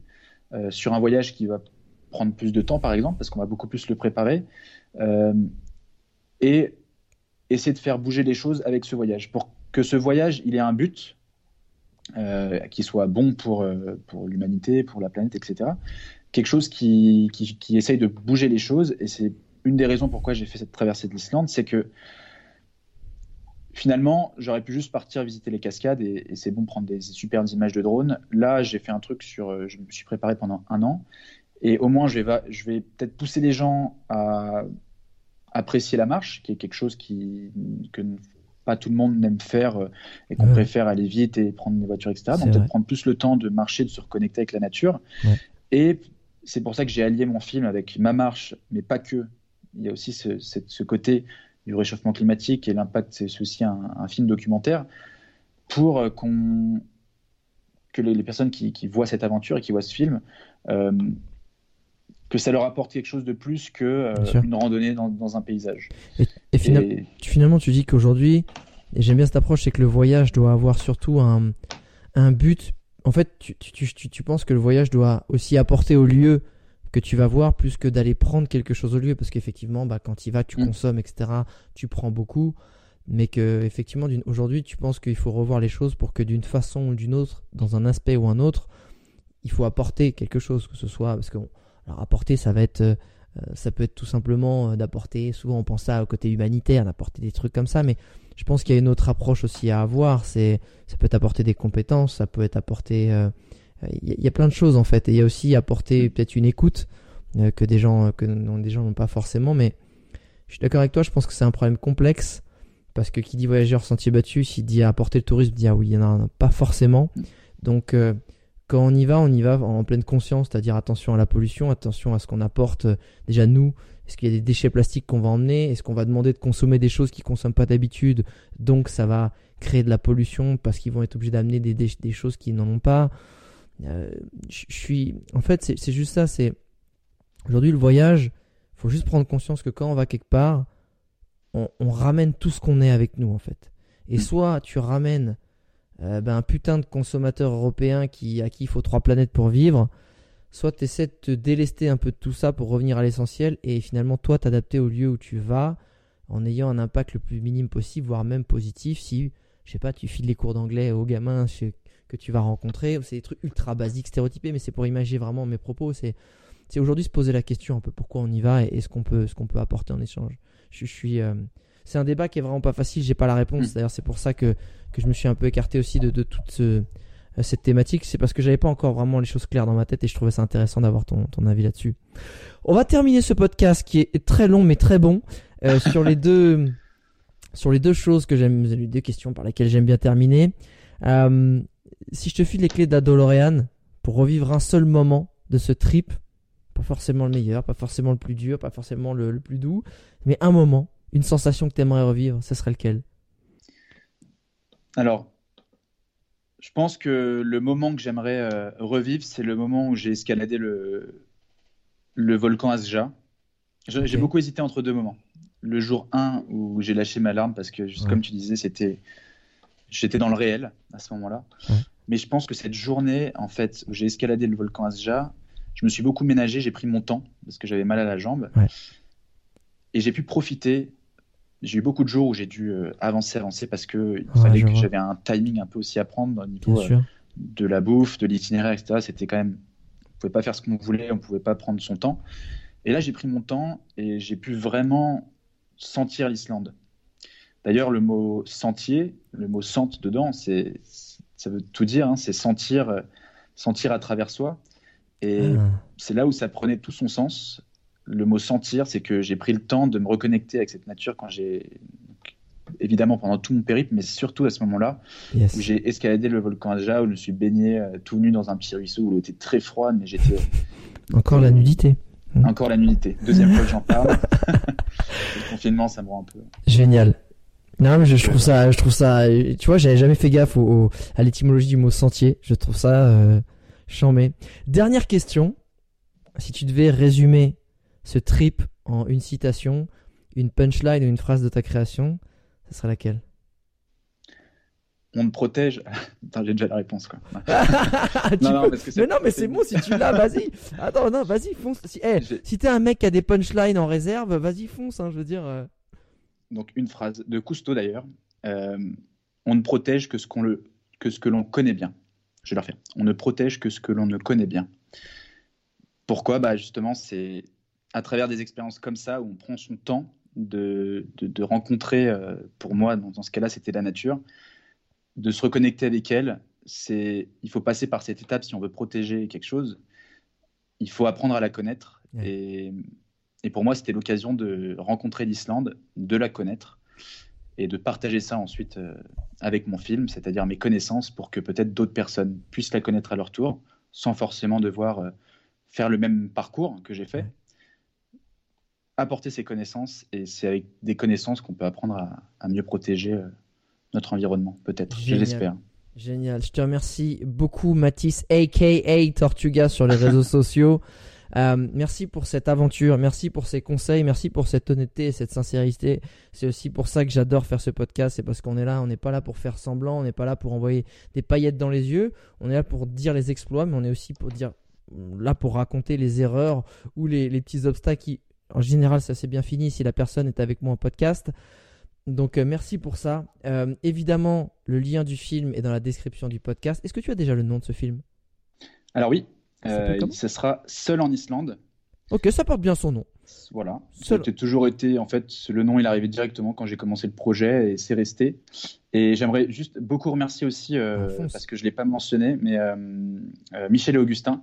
euh, sur un voyage qui va prendre plus de temps, par exemple, parce qu'on va beaucoup plus le préparer, euh, et essayer de faire bouger les choses avec ce voyage, pour que ce voyage, il ait un but, euh, qui soit bon pour, pour l'humanité, pour la planète, etc quelque chose qui, qui, essaye de bouger les choses. Et c'est une des raisons pourquoi j'ai fait cette traversée de l'Islande, c'est que finalement, j'aurais pu juste partir visiter les cascades et, c'est bon prendre des, superbes images de drone. Là, j'ai fait un truc sur, euh, je me suis préparé pendant un an et au moins je vais, je vais peut-être pousser les gens à apprécier la marche, qui est quelque chose qui, que pas tout le monde n'aime faire euh, et qu'on préfère aller vite et prendre des voitures, etc. Donc peut-être prendre plus le temps de marcher, de se reconnecter avec la nature. Et c'est pour ça que j'ai allié mon film avec ma marche, mais pas que. Il y a aussi ce, côté du réchauffement climatique et l'impact, c'est aussi un, film documentaire pour euh, qu'on que les, personnes qui, voient cette aventure et qui voient ce film, euh, que ça leur apporte quelque chose de plus que euh, une randonnée dans, un paysage.
Et, finalement, tu dis qu'aujourd'hui, et j'aime bien cette approche, c'est que le voyage doit avoir surtout un, un but en fait, tu, tu, penses que le voyage doit aussi apporter au lieu que tu vas voir plus que d'aller prendre quelque chose au lieu parce qu'effectivement bah, quand tu y vas tu mm. consommes etc tu prends beaucoup mais que effectivement aujourd'hui tu penses qu'il faut revoir les choses pour que d'une façon ou d'une autre dans un aspect ou un autre il faut apporter quelque chose que ce soit parce que alors apporter ça va être euh, ça peut être tout simplement euh, d'apporter souvent on pense ça au côté humanitaire d'apporter des trucs comme ça mais je pense qu'il y a une autre approche aussi à avoir. C'est, ça peut apporter des compétences, ça peut être apporter. Euh, il y, a plein de choses en fait. Et il y a aussi apporter peut-être une écoute euh, que des gens que des gens n'ont pas forcément. Mais je suis d'accord avec toi. Je pense que c'est un problème complexe parce que qui dit voyageur sentier battu, s'il dit apporter le tourisme, dit ah oui, il y en a pas forcément. Donc euh, quand on y va, on y va en pleine conscience, c'est-à-dire attention à la pollution, attention à ce qu'on apporte déjà nous est-ce qu'il y a des déchets plastiques qu'on va emmener? Est-ce qu'on va demander de consommer des choses qu'ils ne consomment pas d'habitude? Donc ça va créer de la pollution parce qu'ils vont être obligés d'amener des, des, choses qu'ils n'en ont pas. Euh, je suis, en fait, c'est juste ça. C'est aujourd'hui le voyage. Faut juste prendre conscience que quand on va quelque part, on, ramène tout ce qu'on est avec nous en fait. Et mm. soit tu ramènes euh, ben, un putain de consommateur européen qui à qui il faut trois planètes pour vivre, soit tu essaies de te délester un peu de tout ça pour revenir à l'essentiel et finalement toi t'adapter au lieu où tu vas en ayant un impact le plus minime possible, voire même positif si, je sais pas, tu files les cours d'anglais aux gamins que tu vas rencontrer. C'est des trucs ultra basiques, stéréotypés, mais c'est pour imaginer vraiment mes propos. C'est c'est aujourd'hui se poser la question un peu pourquoi on y va et, ce qu'on peut, ce qu'on peut apporter en échange. Je, suis, euh, c'est un débat qui est vraiment pas facile. J'ai pas la réponse. Mm. D'ailleurs, c'est pour ça que, que je me suis un peu écarté aussi de, de toute ce, cette thématique, c'est parce que j'avais pas encore vraiment les choses claires dans ma tête et je trouvais ça intéressant d'avoir ton, ton avis là-dessus. On va terminer ce podcast qui est très long mais très bon euh, *laughs* sur les deux sur les deux choses que j'aime, les deux questions par lesquelles j'aime bien terminer. Euh, si je te file les clés d'Adolorean pour revivre un seul moment de ce trip, pas forcément le meilleur, pas forcément le plus dur, pas forcément le, le plus doux, mais un moment, une sensation que tu aimerais revivre, ce serait lequel?
Alors, je pense que le moment que j'aimerais euh, revivre, c'est le moment où j'ai escaladé le, le volcan Asja. J'ai beaucoup hésité entre deux moments. Le jour 1 où j'ai lâché ma larme parce que, juste comme tu disais, c'était j'étais dans le réel à ce moment-là. Mais je pense que cette journée, en fait, où j'ai escaladé le volcan Asja, je me suis beaucoup ménagé, j'ai pris mon temps parce que j'avais mal à la jambe. Et j'ai pu profiter j'ai eu beaucoup de jours où j'ai dû euh, avancer, avancer parce que il fallait que j'avais un timing un peu aussi à prendre au niveau euh, de la bouffe, de l'itinéraire, etc. C'était quand même, on pouvait pas faire ce qu'on voulait, on pouvait pas prendre son temps. Et là, j'ai pris mon temps et j'ai pu vraiment sentir l'Islande. D'ailleurs, le mot sentier, le mot sente dedans, c'est, ça veut tout dire. Hein, c'est sentir, euh, sentir à travers soi. Et ah. c'est là où ça prenait tout son sens le mot sentir, c'est que j'ai pris le temps de me reconnecter avec cette nature quand j'ai évidemment pendant tout mon périple, mais surtout à ce moment-là où j'ai escaladé le volcan Aja, où je me suis baigné euh, tout nu dans un petit ruisseau où l'eau était très froide, mais j'étais
encore la nudité.
Encore la nudité. Deuxième fois que j'en parle. *laughs* le confinement, ça me rend un peu.
Génial. Non, mais je, trouve ça, je trouve ça. Tu vois, j'avais jamais fait gaffe au, à l'étymologie du mot sentier. Je trouve ça euh, chambé. Dernière question. Si tu devais résumer ce trip en une citation, une punchline ou une phrase de ta création, ce serait laquelle?
On me protège. *laughs* j'ai déjà la réponse quoi. *laughs*
non, mais *laughs* non, mais c'est bon si tu l'as, vas-y. Attends, non, vas-y, fonce. Si, hey, si t'es un mec qui a des punchlines en réserve, vas-y, fonce. Hein, je veux dire. Euh.
Donc une phrase de Cousteau d'ailleurs. Euh, on ne protège que ce qu'on le que ce que l'on connaît bien. Je vais la refaire. On ne protège que ce que l'on ne connaît bien. Pourquoi? Bah justement, c'est à travers des expériences comme ça, où on prend son temps de, de, rencontrer, euh, pour moi, dans, ce cas-là, c'était la nature, de se reconnecter avec elle. C'est, il faut passer par cette étape si on veut protéger quelque chose. Il faut apprendre à la connaître. Et, et, pour moi, c'était l'occasion de rencontrer l'Islande, de la connaître et de partager ça ensuite euh, avec mon film, c'est-à-dire mes connaissances, pour que peut-être d'autres personnes puissent la connaître à leur tour, sans forcément devoir euh, faire le même parcours que j'ai fait apporter ses connaissances et c'est avec des connaissances qu'on peut apprendre à, mieux protéger euh, notre environnement, peut-être, je l'espère.
Génial, je te remercie beaucoup Mathis, aka Tortuga sur les réseaux *laughs* sociaux. Euh, merci pour cette aventure, merci pour ces conseils, merci pour cette honnêteté et cette sincérité. C'est aussi pour ça que j'adore faire ce podcast, c'est parce qu'on est là, on n'est pas là pour faire semblant, on n'est pas là pour envoyer des paillettes dans les yeux, on est là pour dire les exploits, mais on est aussi pour dire là pour raconter les erreurs ou les, les petits obstacles qui en général, ça s'est bien fini si la personne est avec moi en podcast. Donc euh, merci pour ça. Euh, évidemment, le lien du film est dans la description du podcast. Est-ce que tu as déjà le nom de ce film?
Alors oui, euh, ce sera Seul en Islande.
Ok, ça porte bien son nom.
Voilà. Ça a toujours été, en fait, le nom, il est arrivé directement quand j'ai commencé le projet et c'est resté. Et j'aimerais juste beaucoup remercier aussi, parce que je ne l'ai pas mentionné, mais Michel et Augustin,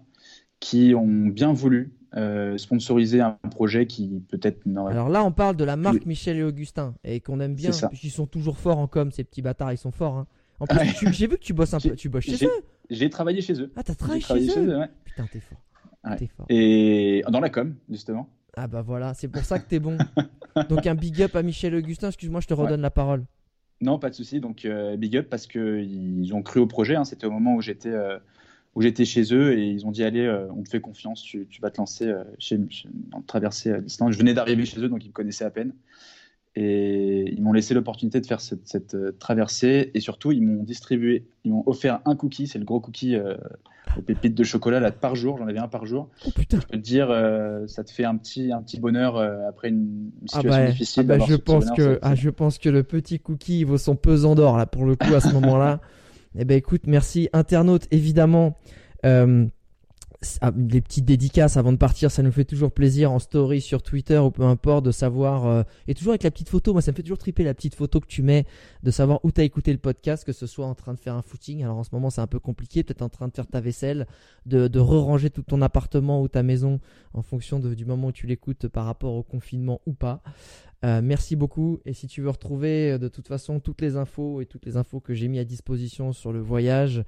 qui ont bien voulu euh, sponsoriser un projet qui peut-être
Alors là, on parle de la marque Michel et Augustin et qu'on aime bien, puisqu'ils sont toujours forts en com, ces petits bâtards, ils sont forts. Hein. En plus, j'ai vu que tu bosses un peu, tu bosses chez eux.
J'ai travaillé chez eux.
Ah, t'as travaillé, chez, eux, Putain, t'es fort. fort.
Et dans la com, justement.
Ah bah voilà, c'est pour ça que t'es bon. *laughs* Donc un big up à Michel et Augustin, excuse-moi, je te redonne la parole.
Non, pas de souci. Donc euh, big up parce qu'ils ont cru au projet. Hein. C'était au moment où j'étais euh, où j'étais chez eux et ils ont dit allez, euh, on te fait confiance, tu, vas te lancer euh, chez, dans traverser euh, l'Islande. Je venais d'arriver chez eux, donc ils me connaissaient à peine. Et ils m'ont laissé l'opportunité de faire cette, traversée et surtout ils m'ont distribué, ils m'ont offert un cookie, c'est le gros cookie les pépites de chocolat là par jour, j'en avais un par jour.
Oh putain.
Je peux te dire, euh, ça te fait un petit, un petit bonheur euh, après une,
ah
situation
bah,
difficile.
Ah bah, je pense que, ah, je pense que le petit cookie il vaut son pesant d'or là pour le coup à ce moment-là. *laughs* Eh ben écoute, merci internaute évidemment. Euh, ah, les petites dédicaces avant de partir, ça nous fait toujours plaisir en story sur Twitter ou peu importe de savoir. Euh, et toujours avec la petite photo, moi ça me fait toujours triper la petite photo que tu mets, de savoir où tu as écouté le podcast, que ce soit en train de faire un footing. Alors en ce moment c'est un peu compliqué, peut-être en train de faire ta vaisselle, de, de re-ranger tout ton appartement ou ta maison en fonction du moment où tu l'écoutes par rapport au confinement ou pas. Euh, merci beaucoup. Et si tu veux retrouver euh, de toute façon toutes les infos et toutes les infos que j'ai mis à disposition sur le voyage,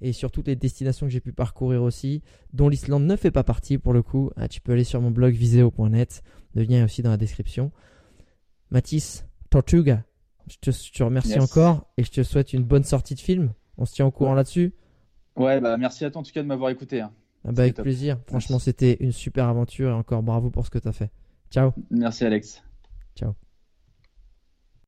et sur toutes les destinations que j'ai pu parcourir aussi, dont l'Islande ne fait pas partie pour le coup. Ah, tu peux aller sur mon blog viseo.net, le lien est aussi dans la description. Mathis, Tortuga, je te, remercie encore et je te souhaite une bonne sortie de film. On se tient au courant là-dessus.
Ouais, bah merci à toi en tout cas de m'avoir écouté. Hein.
Ah bah avec plaisir. Franchement, c'était une super aventure et encore bravo pour ce que tu as fait. Ciao.
Merci Alex.
Ciao.